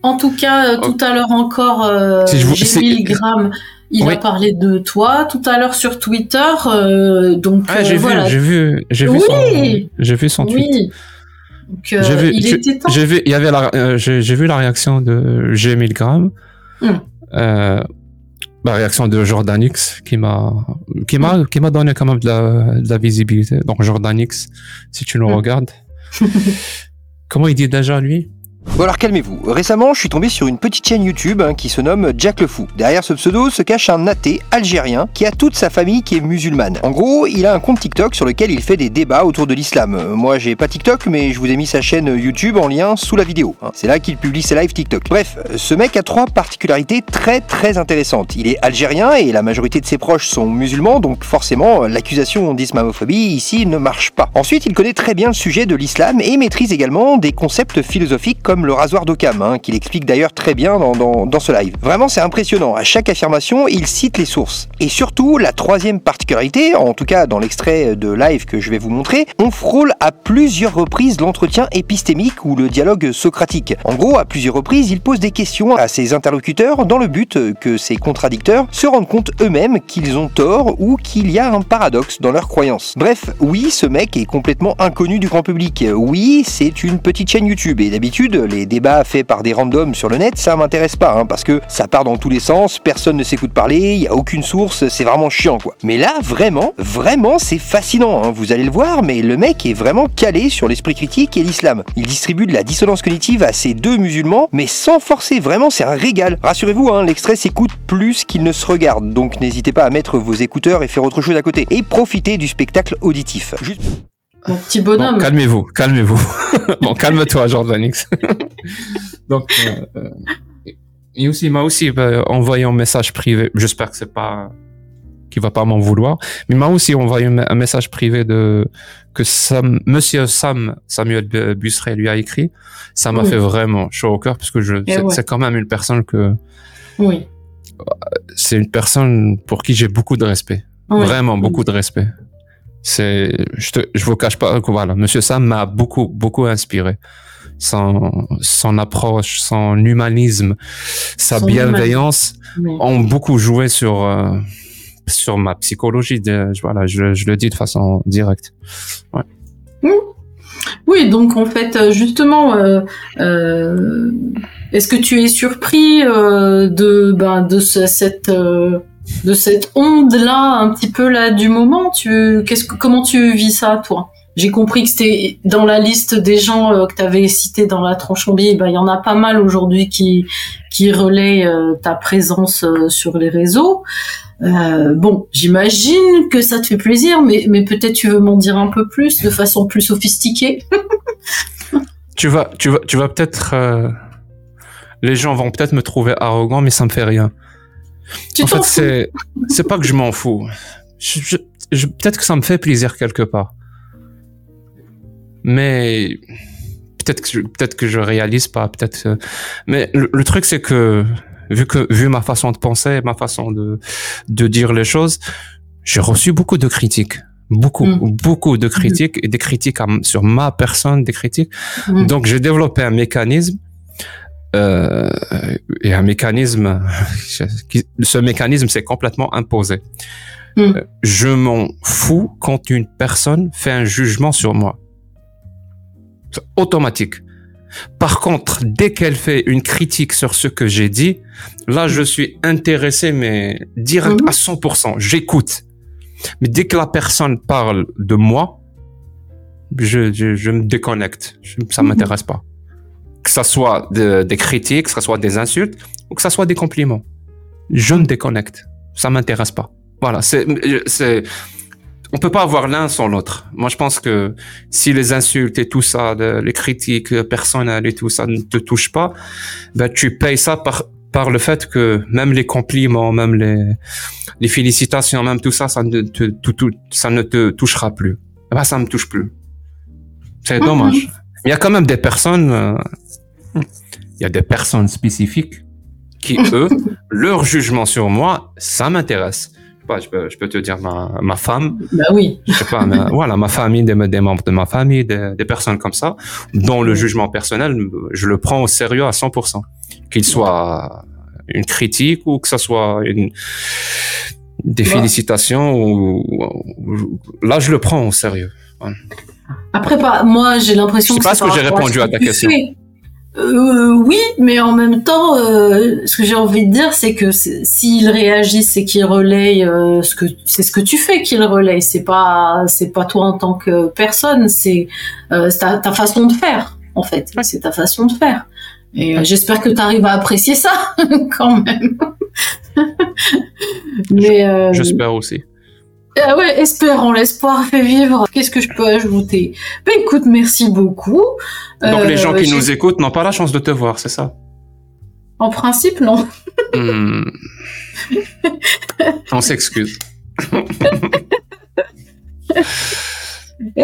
en tout cas, euh, tout à l'heure encore, euh, Si je vous- j'ai c'est- 1000 grammes. Il Oui. a parlé de toi tout à l'heure sur Twitter, euh, donc Ah, euh, j'ai voilà. vu j'ai vu j'ai vu Oui. son j'ai vu son tweet. Oui. Donc, euh, J'ai vu, il était temps. j'ai vu, il y avait la, euh, j'ai vu la réaction de G 1000 grammes, Hmm. euh, la réaction de Jordan X qui m'a, qui m'a, qui m'a donné quand même de la, de la visibilité. Donc Jordan X, si tu nous Hmm. regardes, comment il dit déjà lui? Bon alors calmez-vous. Récemment, je suis tombé sur une petite chaîne YouTube hein, qui se nomme Jack le Fou. Derrière ce pseudo se cache un athée algérien qui a toute sa famille qui est musulmane. En gros, il a un compte TikTok sur lequel il fait des débats autour de l'islam. Euh, Moi, j'ai pas TikTok, mais je vous ai mis sa chaîne YouTube en lien sous la vidéo. hein. C'est là qu'il publie ses lives TikTok. Bref, ce mec a trois particularités très très intéressantes. Il est algérien et la majorité de ses proches sont musulmans, donc forcément, l'accusation d'islamophobie ici ne marche pas. Ensuite, il connaît très bien le sujet de l'islam et maîtrise également des concepts philosophiques comme le rasoir d'Occam, hein, qu'il explique d'ailleurs très bien dans, dans- ce live. Vraiment, c'est impressionnant. À chaque affirmation, il cite les sources. Et surtout, la troisième particularité, en tout cas dans l'extrait de live que je vais vous montrer, on frôle à plusieurs reprises l'entretien épistémique ou le dialogue socratique. En gros, à plusieurs reprises, il pose des questions à ses interlocuteurs dans le but que ces contradicteurs se rendent compte eux-mêmes qu'ils ont tort ou qu'il y a un paradoxe dans leurs croyances. Bref, oui, ce mec est complètement inconnu du grand public. Oui, c'est une petite chaîne YouTube et d'habitude, les débats faits par des randoms sur le net, ça m'intéresse pas, hein, parce que ça part dans tous les sens, personne ne s'écoute parler, il y a aucune source, c'est vraiment chiant quoi. Mais là, vraiment, vraiment, c'est fascinant. hein, vous allez le voir, mais le mec est vraiment calé sur l'esprit critique et l'islam. Il distribue de la dissonance cognitive à ces deux musulmans, mais sans forcer. Vraiment, c'est un régal. Rassurez-vous, hein, l'extrait s'écoute plus qu'il ne se regarde, donc n'hésitez pas à mettre vos écouteurs et faire autre chose à côté. Et profitez du spectacle auditif. Mon petit Bon, bonhomme. calmez-vous, calmez-vous. bon, calme-toi, Jordanix. Donc, euh, euh, et aussi, il m'a aussi euh, envoyé un message privé. J'espère que c'est pas qu'il va pas m'en vouloir, mais il m'a aussi envoyé un message privé de que Sam, Monsieur Sam Samuel Bu- Busseret lui a écrit. Ça m'a Oui. fait vraiment chaud au cœur parce que je Eh c'est ouais. c'est quand même une personne que Oui. c'est une personne pour qui j'ai beaucoup de respect. oui. Vraiment beaucoup de respect. C'est, je te, je vous cache pas que voilà, Monsieur Sam m'a beaucoup, beaucoup inspiré. Son, son approche, son humanisme, sa Son bienveillance ont beaucoup joué sur, euh, sur ma psychologie. De, voilà, je, je le dis de façon directe. Oui, donc en fait, euh, justement, euh, euh, est-ce que tu es surpris euh, de ben, de ce- cette de cette onde là, un petit peu là du moment Tu qu'est-ce que comment tu vis ça, toi? J'ai compris que c'était dans la liste des gens euh, que tu avais cités dans la tranche combi, ben il y en a pas mal aujourd'hui qui qui relaient euh, ta présence euh, sur les réseaux. Bon, j'imagine que ça te fait plaisir, mais, mais peut-être tu veux m'en dire un peu plus, de façon plus sophistiquée. Tu vas, tu vas, tu vas peut-être, les gens vont peut-être me trouver arrogant, mais ça me fait rien. Tu en fait, c'est, c'est pas que je m'en fous. Je- je- je- peut-être que ça me fait plaisir quelque part. Mais peut-être que je, peut-être que je réalise pas, peut-être. euh, mais le, le truc c'est que vu que vu ma façon de penser, ma façon de de dire les choses, j'ai reçu beaucoup de critiques, beaucoup, Mm. beaucoup de critiques et des critiques à sur ma personne, des critiques. Mm. Donc j'ai développé un mécanisme. Euh, et un mécanisme, ce mécanisme s'est complètement imposé. Mm. Euh, Je m'en fous quand une personne fait un jugement sur moi. C'est automatique. Par contre, dès qu'elle fait une critique sur ce que j'ai dit, là, je suis intéressé, mais direct Mhm. à 100%. J'écoute. Mais dès que la personne parle de moi, je, je, je me déconnecte. Je- ça Mhm. m'intéresse pas. Que ça soit de- des critiques, que ça soit des insultes, ou que ça soit des compliments. Je me déconnecte. Ça m'intéresse pas. Voilà, c'est, c'est, on peut pas avoir l'un sans l'autre. Moi, je pense que si les insultes et tout ça, les critiques personnelles et tout ça ne te touchent pas, ben, tu payes ça par, par le fait que même les compliments, même les, les félicitations, même tout ça, ça ne te, tout- tout- ça ne te touchera plus. Eh ben, ça me touche plus. C'est Mhm. dommage. Il y a quand même des personnes, euh, il y a des personnes spécifiques qui, eux, leur jugement sur moi, ça m'intéresse. Je peux, je peux te dire ma, ma femme, Bah oui. je sais pas, mais, voilà, ma famille, des, des membres de ma famille, des, des personnes comme ça, dont le jugement personnel, je le prends au sérieux à 100%. Qu'il soit une critique ou que ça soit une, des Ouais. félicitations ou, ou- là, je le prends au sérieux. Après, pas, moi, j'ai l'impression Je sais que pas c'est ce que j'ai répondu à que ta question. Euh, oui, mais en même temps, euh, ce que j'ai envie de dire, c'est que c'est- s'ils réagissent et qu'ils relayent euh, ce que c'est ce que tu fais qu'ils relayent. C'est pas c'est pas toi en tant que personne, c'est euh, c'est ta, ta façon de faire en fait. C'est ta façon de faire. Et euh, j'espère que tu arrives à apprécier ça quand même. mais euh, J'espère aussi. Ah ouais, espérons, l'espoir fait vivre. Qu'est-ce que je peux ajouter? Ben écoute, merci beaucoup. Donc, les Euh, gens qui j'ai- nous écoutent n'ont pas la chance de te voir, c'est ça? En principe, non. Hmm. On s'excuse. Eh,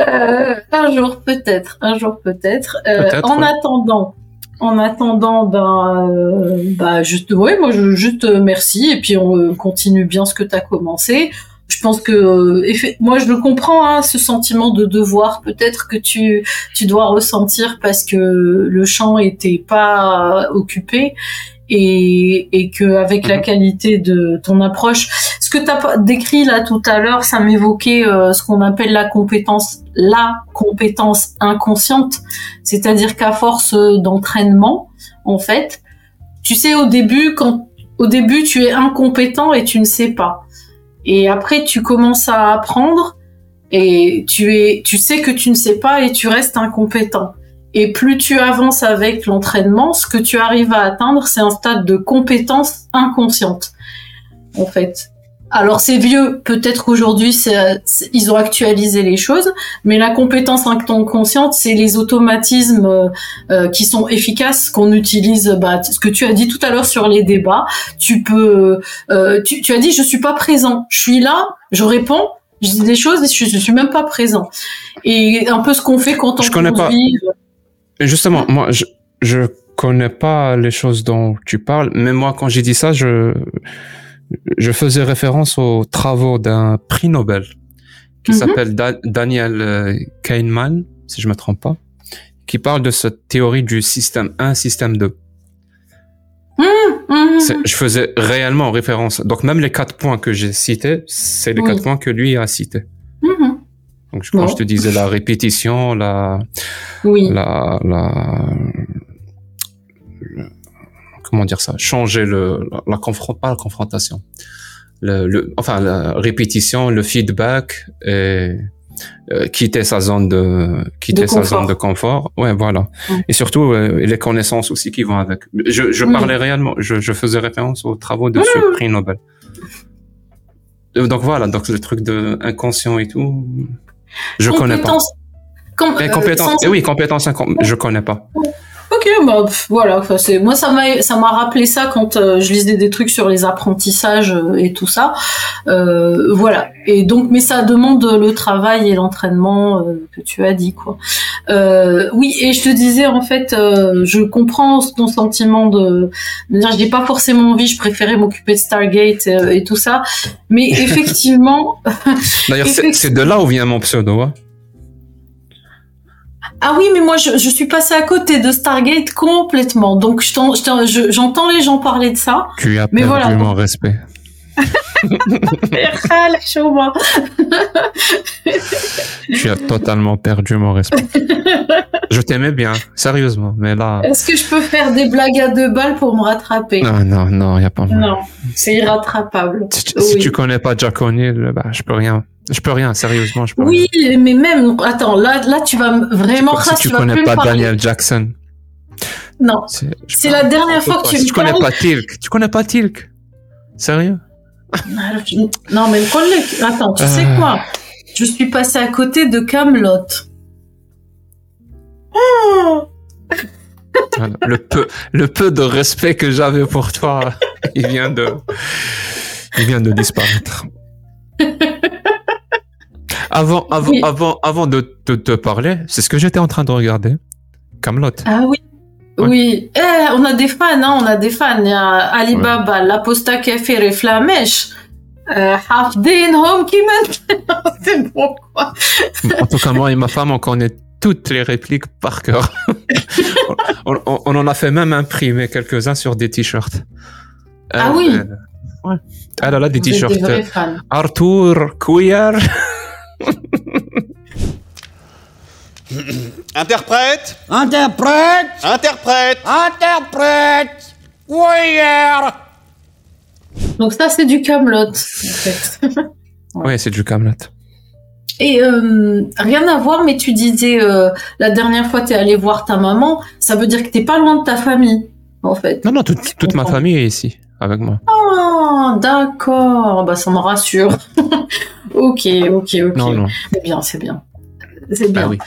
euh, un jour peut-être, un jour peut-être. Euh, Peut-être, en ouais. attendant, en attendant, ben, euh, bah juste, ouais, moi je juste euh, merci et puis on euh, continue bien ce que tu as commencé. Je pense que, euh, moi je le comprends, hein, ce sentiment de devoir. Peut-être que tu tu dois ressentir parce que le champ était pas occupé et, et que avec la Mhm. qualité de ton approche, ce que tu as décrit là tout à l'heure, ça m'évoquait euh, ce qu'on appelle la compétence, la compétence inconsciente, c'est-à-dire qu'à force d'entraînement, en fait, tu sais au début quand au début tu es incompétent et tu ne sais pas, et après tu commences à apprendre et tu es, tu sais que tu ne sais pas et tu restes incompétent. Et plus tu avances avec l'entraînement, ce que tu arrives à atteindre, c'est un stade de compétence inconsciente, en fait. Alors c'est vieux, peut-être qu'aujourd'hui ils ont actualisé les choses, mais la compétence inconsciente, c'est les automatismes euh, euh, qui sont efficaces qu'on utilise. Bah, ce que tu as dit tout à l'heure sur les débats, tu peux, euh, tu, tu as dit je suis pas présent, je suis là, je réponds, je dis des choses je, je suis même pas présent. Et un peu ce qu'on fait quand on Je connais pas. Et Justement, moi, je, je connais pas les choses dont tu parles, mais moi, quand j'ai dit ça, je, je faisais référence aux travaux d'un prix Nobel qui Mhm. s'appelle Da- Daniel euh, Kahneman, si je me trompe pas, qui parle de cette théorie du système 1, système 2. Mhm. C'est- Je faisais réellement référence. Donc, même les quatre points que j'ai cités, c'est les Oui. quatre points que lui a cités. Mhm. Donc, quand Bon. je te disais la répétition, la, Oui. la, la, comment dire ça, changer le, la, pas la confrontation, le, le, enfin la répétition, le feedback et euh, quitter sa zone de quitter De sa confort. zone de confort. Ouais, voilà. Et surtout euh, les connaissances aussi qui vont avec. Je, je parlais réellement, je, je faisais référence aux travaux de ce prix Nobel. Euh, Donc voilà, donc le truc de inconscient et tout, je connais pas. Compétence- Com- euh, compétence, sans- eh oui, compétence, je connais pas. Ok, bah voilà. c'est moi ça m'a ça m'a rappelé ça quand euh, je lisais des trucs sur les apprentissages euh, et tout ça. Euh, voilà. Et donc, mais ça demande le travail et l'entraînement euh, que tu as dit quoi. Euh, oui, et je te disais en fait, euh, je comprends ton sentiment de, dire j'ai pas forcément envie, je préférais m'occuper de Stargate euh, et tout ça. Mais effectivement, D'ailleurs, c'est de là où vient mon pseudo. Hein. Ah oui, mais moi je, je suis passée à côté de Stargate complètement. Donc je t'en- je je- j'entends les gens parler de ça. Tu as Mais perdu voilà. mon respect. Tu as totalement perdu mon respect. Je t'aimais bien, sérieusement, mais là. Est-ce que je peux faire des blagues à deux balles pour me rattraper? Non, non, non, il n'y a pas moyen. Non, c'est irrattrapable. Si, tu- si tu connais pas Jack O'Neill, bah, je peux rien. Je peux rien, sérieusement, je peux Oui, mais même, attends, là, là, tu vas me- vraiment, rien. Si Ras, tu vas connais plus pas parler. Daniel Jackson, Non, c'est la dernière fois que tu si me tu connais pas Tilk, tu connais pas Tilk. Sérieux? Non, mais collègue, attends, tu sais Euh. quoi? Je suis passée à côté de Camelot. Le peu, le peu de respect que j'avais pour toi, il vient de, il vient de disparaître. Avant, avant, Oui. avant, avant de te, parler, c'est ce que j'étais en train de regarder. Camelot. Ah oui. Ouais. Oui, eh, on a des fans, hein, on a des fans. Il y a Alibaba, l'aposta qui a fait. Euh, Hafdin, Home Kimen. C'est bon, quoi. En tout cas, moi et ma femme, on connaît toutes les répliques par cœur. on, on- on en a fait même imprimer quelques-uns sur des t-shirts. Ah Elle- oui. elle- ouais. Elle a là des t-shirts. Arthur Queer. Interprète Interprète Interprète Interprète Warrior Donc ça, c'est du Camelot, en fait. Oui, c'est du Camelot. Et euh, rien à voir, mais tu disais euh, la dernière fois t'es allé voir ta maman, ça veut dire que t'es pas loin de ta famille, en fait. Non, non, toute, toute ma famille est ici, avec moi. Ah, d'accord, bah ça me rassure. ok, ok, ok. Non, non. C'est bien, c'est bien. C'est bien. Ah oui.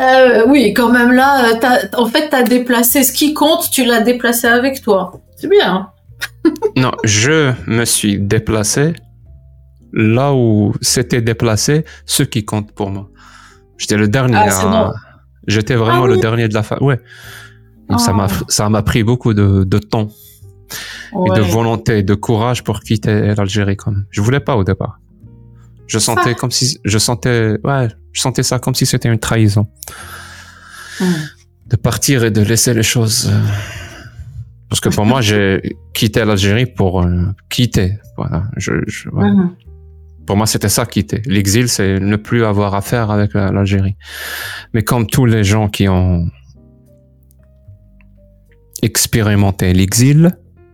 Euh, oui, quand même là, en fait, t'as déplacé ce qui compte, tu l'as déplacé avec toi. C'est bien. Non, je me suis déplacé là où s'était déplacé ce qui compte pour moi. J'étais le dernier. Ah, bon. J'étais vraiment Ah le oui. dernier de la famille. Ouais. Donc, Ça m'a ça m'a pris beaucoup de, de temps et de volonté, de courage pour quitter l'Algérie quand même. Je voulais pas au départ. Je sentais Ah. comme si je sentais ouais, je sentais ça comme si c'était une trahison Hmm. de partir et de laisser les choses euh, Parce que pour moi, j'ai quitté l'Algérie pour euh, quitter. Voilà. Je, je- voilà. Mhm. Pour moi, c'était ça, quitter. L'exil, c'est ne plus avoir affaire avec la- l'Algérie. Mais comme tous les gens qui ont expérimenté l'exil,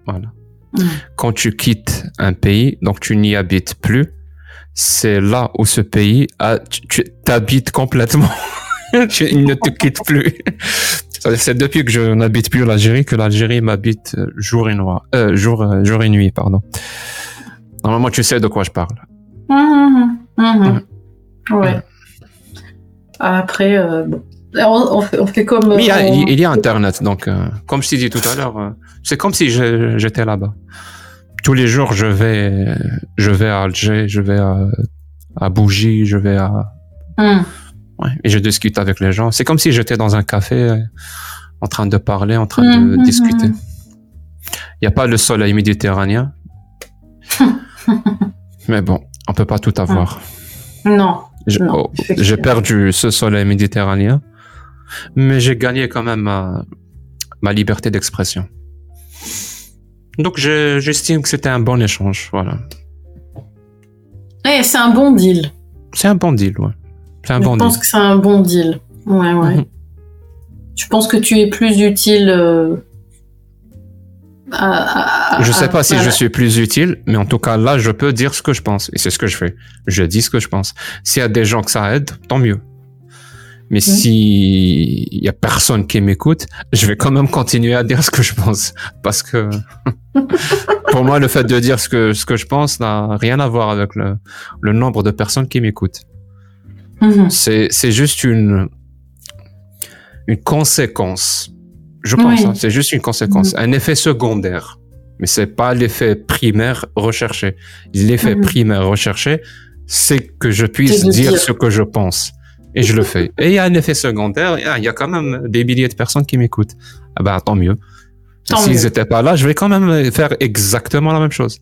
voilà. Mm. Quand tu quittes un pays, donc tu n'y habites plus, c'est là où ce pays, a, tu, t'habites complètement. tu, il ne te quitte plus. C'est depuis que je n'habite plus l'Algérie que l'Algérie m'habite euh, jour et nuit. Euh, jour, euh, jour et nuit, pardon. Normalement, tu sais de quoi je parle. Ouais. Après, euh, bon. on, on fait, on fait comme. Mais il y a, on- il il y a Internet, donc euh, comme je t'ai dit tout à l'heure, euh, c'est comme si j'étais là-bas. Tous les jours, je vais, je vais à Alger, je vais à, à Bougie, je vais à, Mhm. ouais, et je discute avec les gens. C'est comme si j'étais dans un café, euh, en train de parler, en train de Mhm, discuter. Il n'y a pas le soleil méditerranéen, mais bon, on peut pas tout avoir. Non. Oh, j'ai perdu ce soleil méditerranéen, mais j'ai gagné quand même ma, ma liberté d'expression. Donc je- j'estime que c'était un bon échange, voilà. Eh, c'est un bon deal. C'est un bon deal, ouais. C'est un Je bon pense deal. que c'est un bon deal. Ouais, ouais. Mhm. Je pense que tu es plus utile. euh, Je sais à- pas si je suis plus utile, mais en tout cas là, je peux dire ce que je pense et c'est ce que je fais. Je dis ce que je pense. S'il y a des gens que ça aide, tant mieux. Mais si il y a personne qui m'écoute, je vais quand même continuer à dire ce que je pense parce que pour moi, le fait de dire ce que ce que je pense n'a rien à voir avec le, le nombre de personnes qui m'écoutent. Mhm. C'est c'est juste une une conséquence. Je pense. Oui. hein, c'est juste une conséquence, un effet secondaire. Mais c'est pas l'effet primaire recherché. L'effet Mhm. primaire recherché, c'est que je puisse dire dire. ce que je pense. Et je le fais. Et il y a un effet secondaire. Il y a- il y a quand même des milliers de personnes qui m'écoutent. Ah ben, tant mieux. S'ils n'étaient pas là, je vais quand même faire exactement la même chose.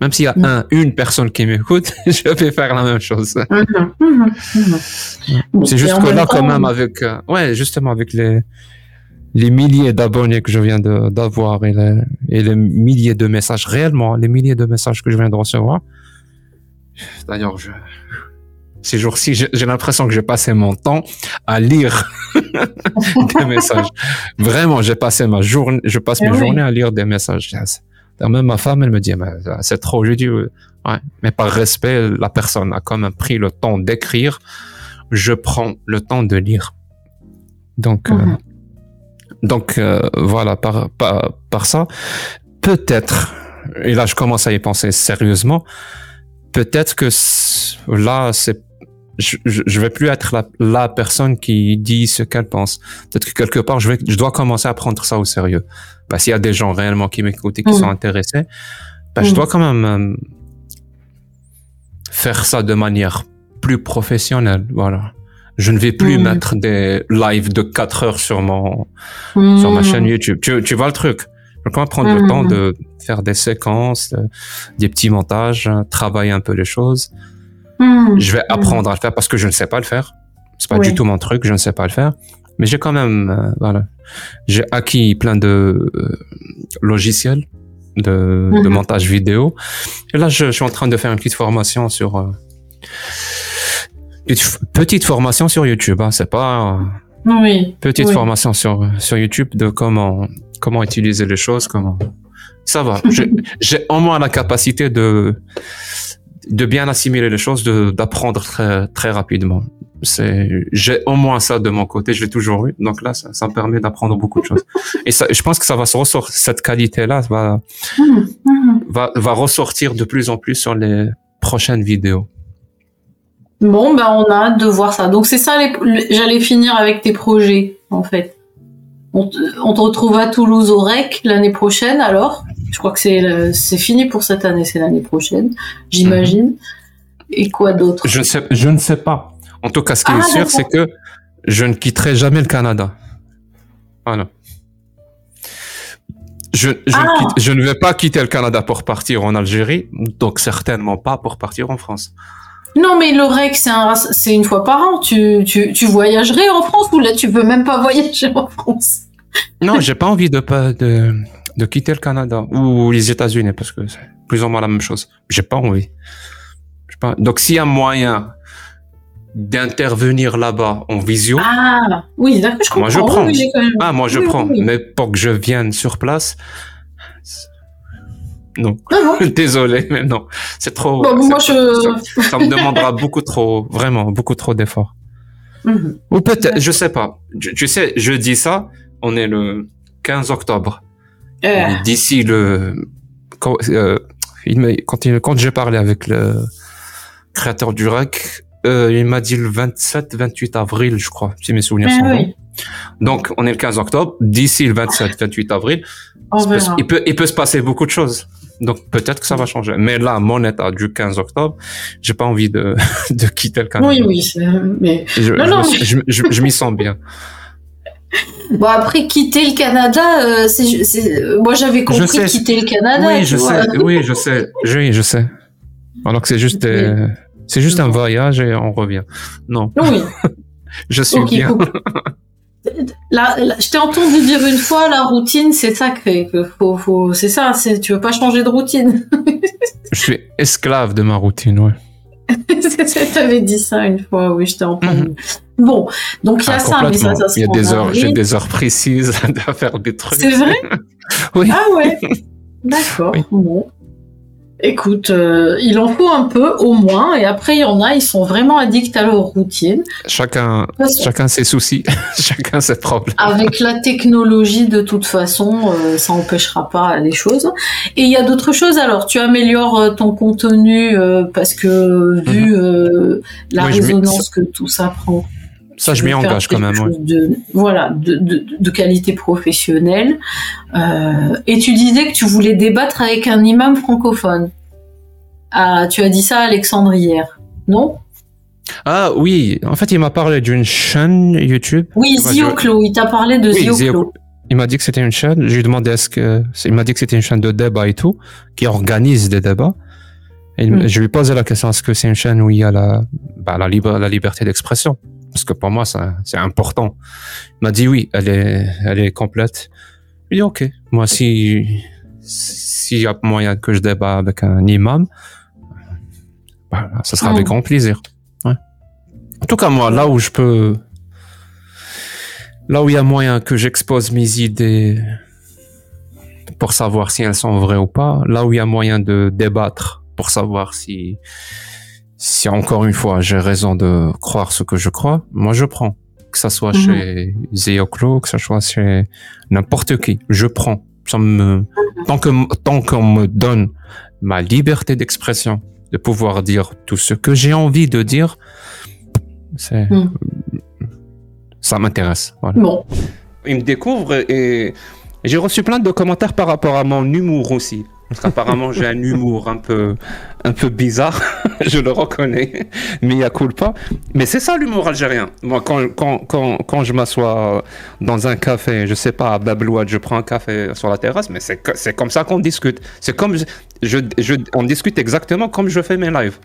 Même s'il y a Mhm. un, une personne qui m'écoute, je vais faire la même chose. Mhm, mhm, mhm. Bon, C'est juste que là, temps, quand même, avec, euh, ouais, justement, avec les, les milliers d'abonnés que je viens d'avoir et les, et les milliers de messages, réellement, les milliers de messages que je viens de recevoir. D'ailleurs, je, ces jours-ci, j'ai j'ai l'impression que j'ai passé mon temps à lire des messages. Vraiment, j'ai passé ma journée, je passe Eh mes oui. journées à lire des messages. Même ma femme, elle me dit, Mais, euh, c'est trop, je dis, euh, ouais. Mais par respect, la personne a quand même pris le temps d'écrire. Je prends le temps de lire. Donc, euh, Mhm. Donc euh, voilà, par, par, par ça, peut-être, et là je commence à y penser sérieusement, peut-être que là, c'est je, je je vais plus être la, la personne qui dit ce qu'elle pense. Peut-être que quelque part, je, vais, je dois commencer à prendre ça au sérieux. Parce qu'il y a des gens réellement qui m'écoutent et qui Mhm. sont intéressés. Ben, Je Mhm. dois quand même euh, faire ça de manière plus professionnelle. Voilà. Je ne vais plus Mhm. mettre des lives de 4 heures sur mon, Mhm. sur ma chaîne YouTube. Tu, tu vois le truc? Je vais prendre le temps de faire des séquences, euh, des petits montages, euh, travailler un peu les choses. Je vais apprendre à le faire parce que je ne sais pas le faire. C'est pas Oui. du tout mon truc, je ne sais pas le faire. Mais j'ai quand même, euh, voilà, j'ai acquis plein de euh, logiciels de, de Mhm. montage vidéo. Et là, je, je suis en train de faire une petite formation sur euh, une petite formation sur YouTube. Hein, c'est pas euh, Oui. petite oui. formation sur sur YouTube de comment comment utiliser les choses, comment ça va. J'ai- au moins la capacité de de bien assimiler les choses, de d'apprendre très très rapidement. C'est j'ai au moins ça de mon côté, je l'ai toujours eu. Donc là, ça, ça me permet d'apprendre beaucoup de choses. Et ça, je pense que ça va se ressortir cette qualité là va Mhm, mhm. va va ressortir de plus en plus sur les prochaines vidéos. Bon, ben on a hâte de voir ça. Donc c'est ça, j'allais finir avec tes projets, en fait. On te, retrouve à Toulouse au REC l'année prochaine, alors. Je crois que c'est fini pour cette année, c'est l'année prochaine, j'imagine. Et quoi d'autre? Je ne sais je ne sais pas. En tout cas, ce qui Ah, est sûr, c'est que je ne quitterai jamais le Canada. Voilà. Je, je, Ah. ne quitte- je ne vais pas quitter le Canada pour partir en Algérie, donc certainement pas pour partir en France. Non, mais le REC, c'est un... une fois par an. Tu, tu, tu voyagerais en France ou là, tu peux même pas voyager en France? Non, j'ai pas envie de de. de quitter le Canada ou les États-Unis parce que c'est plus ou moins la même chose. J'ai pas envie. Pas- Donc s'il y a moyen d'intervenir là-bas en visio, Ah, oui, d'accord, je comprends. moi je prends. oui, j'ai quand même- Ah, moi je Oui, prends. Mais pour que je vienne sur place, non. Non. Désolé, mais non. C'est trop. Bon, c'est- moi, je- Ça, ça me demandera beaucoup trop, vraiment, beaucoup trop d'efforts. Mhm. Ou peut-être, je sais pas. Tu, tu sais, je dis ça, on est le 15 octobre. Euh, D'ici le. Quand, euh, il quand, il- quand j'ai parlé avec le créateur du REC, euh, il m'a dit le 27-28 avril, je crois, si mes souvenirs Ah sont oui. bons. Donc, on est le 15 octobre. D'ici le 27-28 avril, on il peut, verra. il, peut, il peut se passer beaucoup de choses. Donc, peut-être que ça va changer. Mais là, mon état du 15 octobre, j'ai pas envie de, de quitter le Canada. Oui, oui, mais Je, Non, je non, je, je- je m'y sens bien. bon après quitter le Canada, euh, c'est, c'est- euh, moi j'avais compris sais. quitter le Canada. oui, je sais. Oui, je sais. Je- Oui, je sais. Alors que c'est juste, des- c'est juste un voyage et on revient. Non, Oui. je suis bien. cool. Je t'ai entendu dire une fois, la routine, c'est sacré. Que faut, faut, c'est ça, c'est, tu veux pas changer de routine. Je suis esclave de ma routine, ouais. T'avais dit ça une fois, oui, je t'ai entendu. Bon, donc il y a Ah, ça, mais ça, ça se Il y a des heures, j'ai des heures précises à faire des trucs. C'est vrai? Oui. Ah ouais D'accord. Bon. Écoute, euh, il en faut un peu au moins, et après il y en a, ils sont vraiment addicts à leur routine. Chacun, chacun ses soucis, chacun ses problèmes. Avec la technologie, de toute façon, euh, ça empêchera pas les choses. Et il y a d'autres choses. Alors, tu améliores euh, ton contenu euh, parce que vu la Mhm. Oui, m'y- résonance que tout ça prend, Ça, je m'y engage quand même. ouais. De, voilà, de, de, de qualité professionnelle. Euh, et tu disais que tu voulais débattre avec un imam francophone. Ah, tu as dit ça à Alexandre hier, non? Ah oui, en fait, il m'a parlé d'une chaîne YouTube. Oui, Ouais, je- Zioclo. Il t'a parlé de Oui, Zioclo. Zioclo. Il m'a dit que c'était une chaîne. Je lui ai demandé est-ce que. Il m'a dit que c'était une chaîne de débat et tout, qui organise des débats. Et Mm. je lui ai posé la question est-ce que c'est une chaîne où il y a la, bah, la, libre, la liberté d'expression? Parce que pour moi, c'est important. Il m'a dit oui, elle est, elle est complète. Je lui ai dit ok. Moi, si s'il y a moyen que je débat avec un imam, bah, ça sera avec grand plaisir. Ouais. En tout cas, moi, là où je peux là où il y a moyen que j'expose mes idées pour savoir si elles sont vraies ou pas, là où il y a moyen de débattre pour savoir si, si encore une fois j'ai raison de croire ce que je crois, moi je prends. Que ça soit Mhm. chez Zeoclo, que ça soit chez n'importe qui, je prends. Ça me, tant que, tant qu'on me donne ma liberté d'expression, de pouvoir dire tout ce que j'ai envie de dire, c'est, Mhm. ça m'intéresse. Voilà. Bon. Il me découvre et j'ai reçu plein de commentaires par rapport à mon humour aussi. Parce qu'apparemment j'ai un humour un peu, un peu bizarre, je le reconnais, mais il y a cool pas. Mais c'est ça l'humour algérien. Moi, quand, quand, quand, quand je m'assois dans un café, je sais pas, à Bablouad, je prends un café sur la terrasse, mais c'est comme ça qu'on discute. C'est comme, je, je, je- on discute exactement comme je fais mes lives.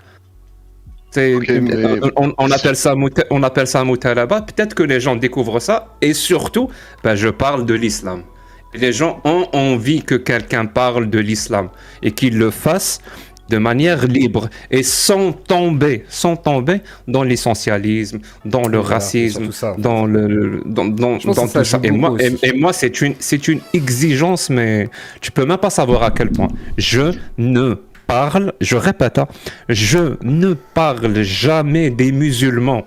Mais- on, on appelle ça mouta- on appelle ça. Peut-être que les gens découvrent ça et surtout, ben, je parle de l'islam. Les gens ont envie que quelqu'un parle de l'islam et qu'il le fasse de manière libre et sans tomber, sans tomber dans l'essentialisme, dans le Voilà, racisme, ça. dans le, dans, dans, ça tout ça. Et moi, et moi, c'est une, c'est une exigence, mais tu peux même pas savoir à quel point. Je ne parle, je répète, hein, je ne parle jamais des musulmans.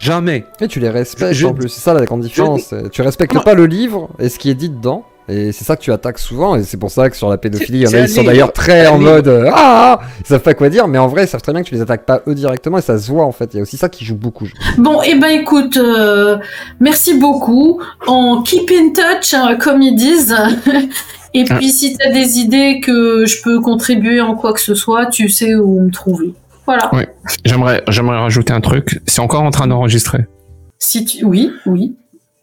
Jamais. Et tu les respectes Je- en plus, c'est ça la grande différence. Tu respectes Non. pas le livre et ce qui est dit dedans. Et c'est ça que tu attaques souvent, et c'est pour ça que sur la pédophilie, il y en a qui sont d'ailleurs très en mode euh, ah, ah ils savent pas quoi dire, mais en vrai, ils savent très bien que tu les attaques pas eux directement, et ça se voit en fait. Il y a aussi ça qui joue beaucoup. je. Bon, et ben écoute, euh, merci beaucoup. On keep in touch, hein, comme ils disent. et Ah. puis, si tu as des idées que je peux contribuer en quoi que ce soit, tu sais où me trouver. Voilà. Oui. J'aimerais, j'aimerais rajouter un truc. C'est encore en train d'enregistrer. Si tu... Oui, oui.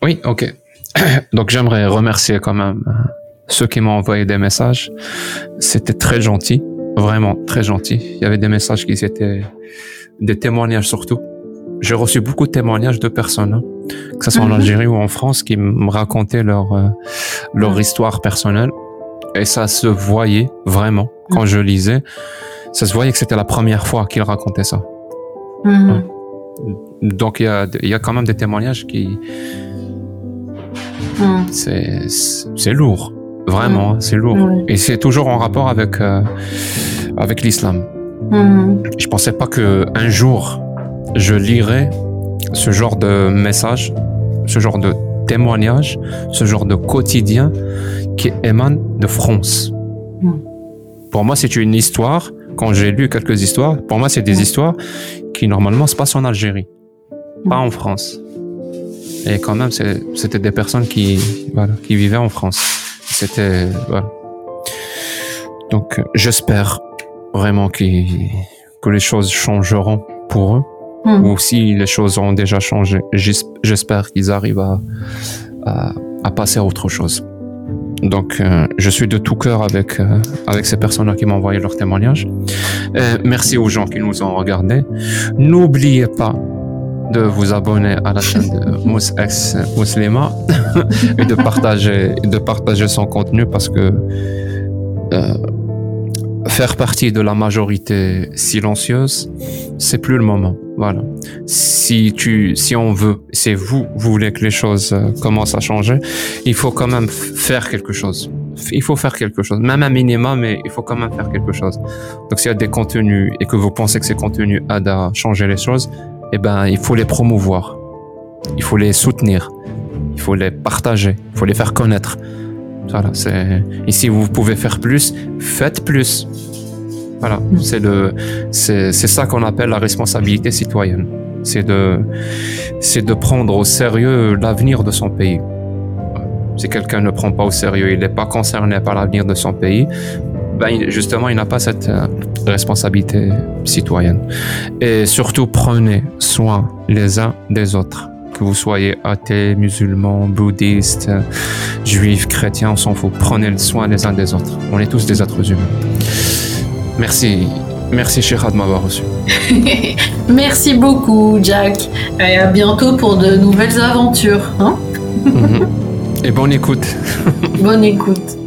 Oui, ok. Donc j'aimerais remercier quand même euh, ceux qui m'ont envoyé des messages. C'était très gentil, vraiment très gentil. Il y avait des messages qui étaient des témoignages surtout. J'ai reçu beaucoup de témoignages de personnes, hein, que ce soit en Mhm. Algérie ou en France, qui me racontaient leur euh, leur histoire personnelle. et ça se voyait vraiment quand je lisais. Ça se voyait que c'était la première fois qu'il racontait ça. Mhm. Donc il y a, il y a quand même des témoignages qui Mhm. c'est c'est lourd, vraiment, hein, c'est lourd. Ouais. Et c'est toujours en rapport avec euh, avec l'islam. Je pensais pas que un jour je lirais ce genre de message, ce genre de témoignage, ce genre de quotidien qui émane de France. Pour moi, c'est une histoire. Quand j'ai lu quelques histoires, pour moi, c'est des histoires qui normalement se passent en Algérie, pas en France. Et quand même, c'était des personnes qui, voilà, qui vivaient en France. C'était, voilà. Donc, j'espère vraiment qu'il- que les choses changeront pour eux. Mhm. Ou si les choses ont déjà changé, j'es- j'espère qu'ils arrivent à, à, à passer à autre chose. Donc, euh, je suis de tout cœur avec, euh, avec ces personnes-là qui m'ont envoyé leurs témoignages. Euh, merci aux gens qui nous ont regardés. N'oubliez pas de vous abonner à la chaîne de Mous Ex Muslima et de partager, de partager son contenu parce que euh, faire partie de la majorité silencieuse, c'est plus le moment. Voilà. Si tu, si on veut, si vous, vous voulez que les choses euh, commencent à changer, il faut quand même faire quelque chose. Il faut faire quelque chose, même un minimum, mais il faut quand même faire quelque chose. Donc, s'il y a des contenus et que vous pensez que ces contenus aident à changer les choses, eh ben, il faut les promouvoir. Il faut les soutenir. Il faut les partager. Il faut les faire connaître. Voilà, c'est, et si vous pouvez faire plus, faites plus. Voilà, c'est le, c'est, c'est ça qu'on appelle la responsabilité citoyenne. C'est de, c'est de prendre au sérieux l'avenir de son pays. Si quelqu'un ne prend pas au sérieux, il n'est pas concerné par l'avenir de son pays, ben, justement, il n'a pas cette euh, responsabilité citoyenne. Et surtout, prenez soin les uns des autres. Que vous soyez athée, musulman, bouddhiste, juif, chrétien, on s'en fout. Prenez le soin les uns des autres. On est tous des êtres humains. Merci. Merci, Chira, de m'avoir reçu. Merci beaucoup, Jack. Et à bientôt pour de nouvelles aventures. Hein? Mhm. Et bonne écoute. Bonne écoute.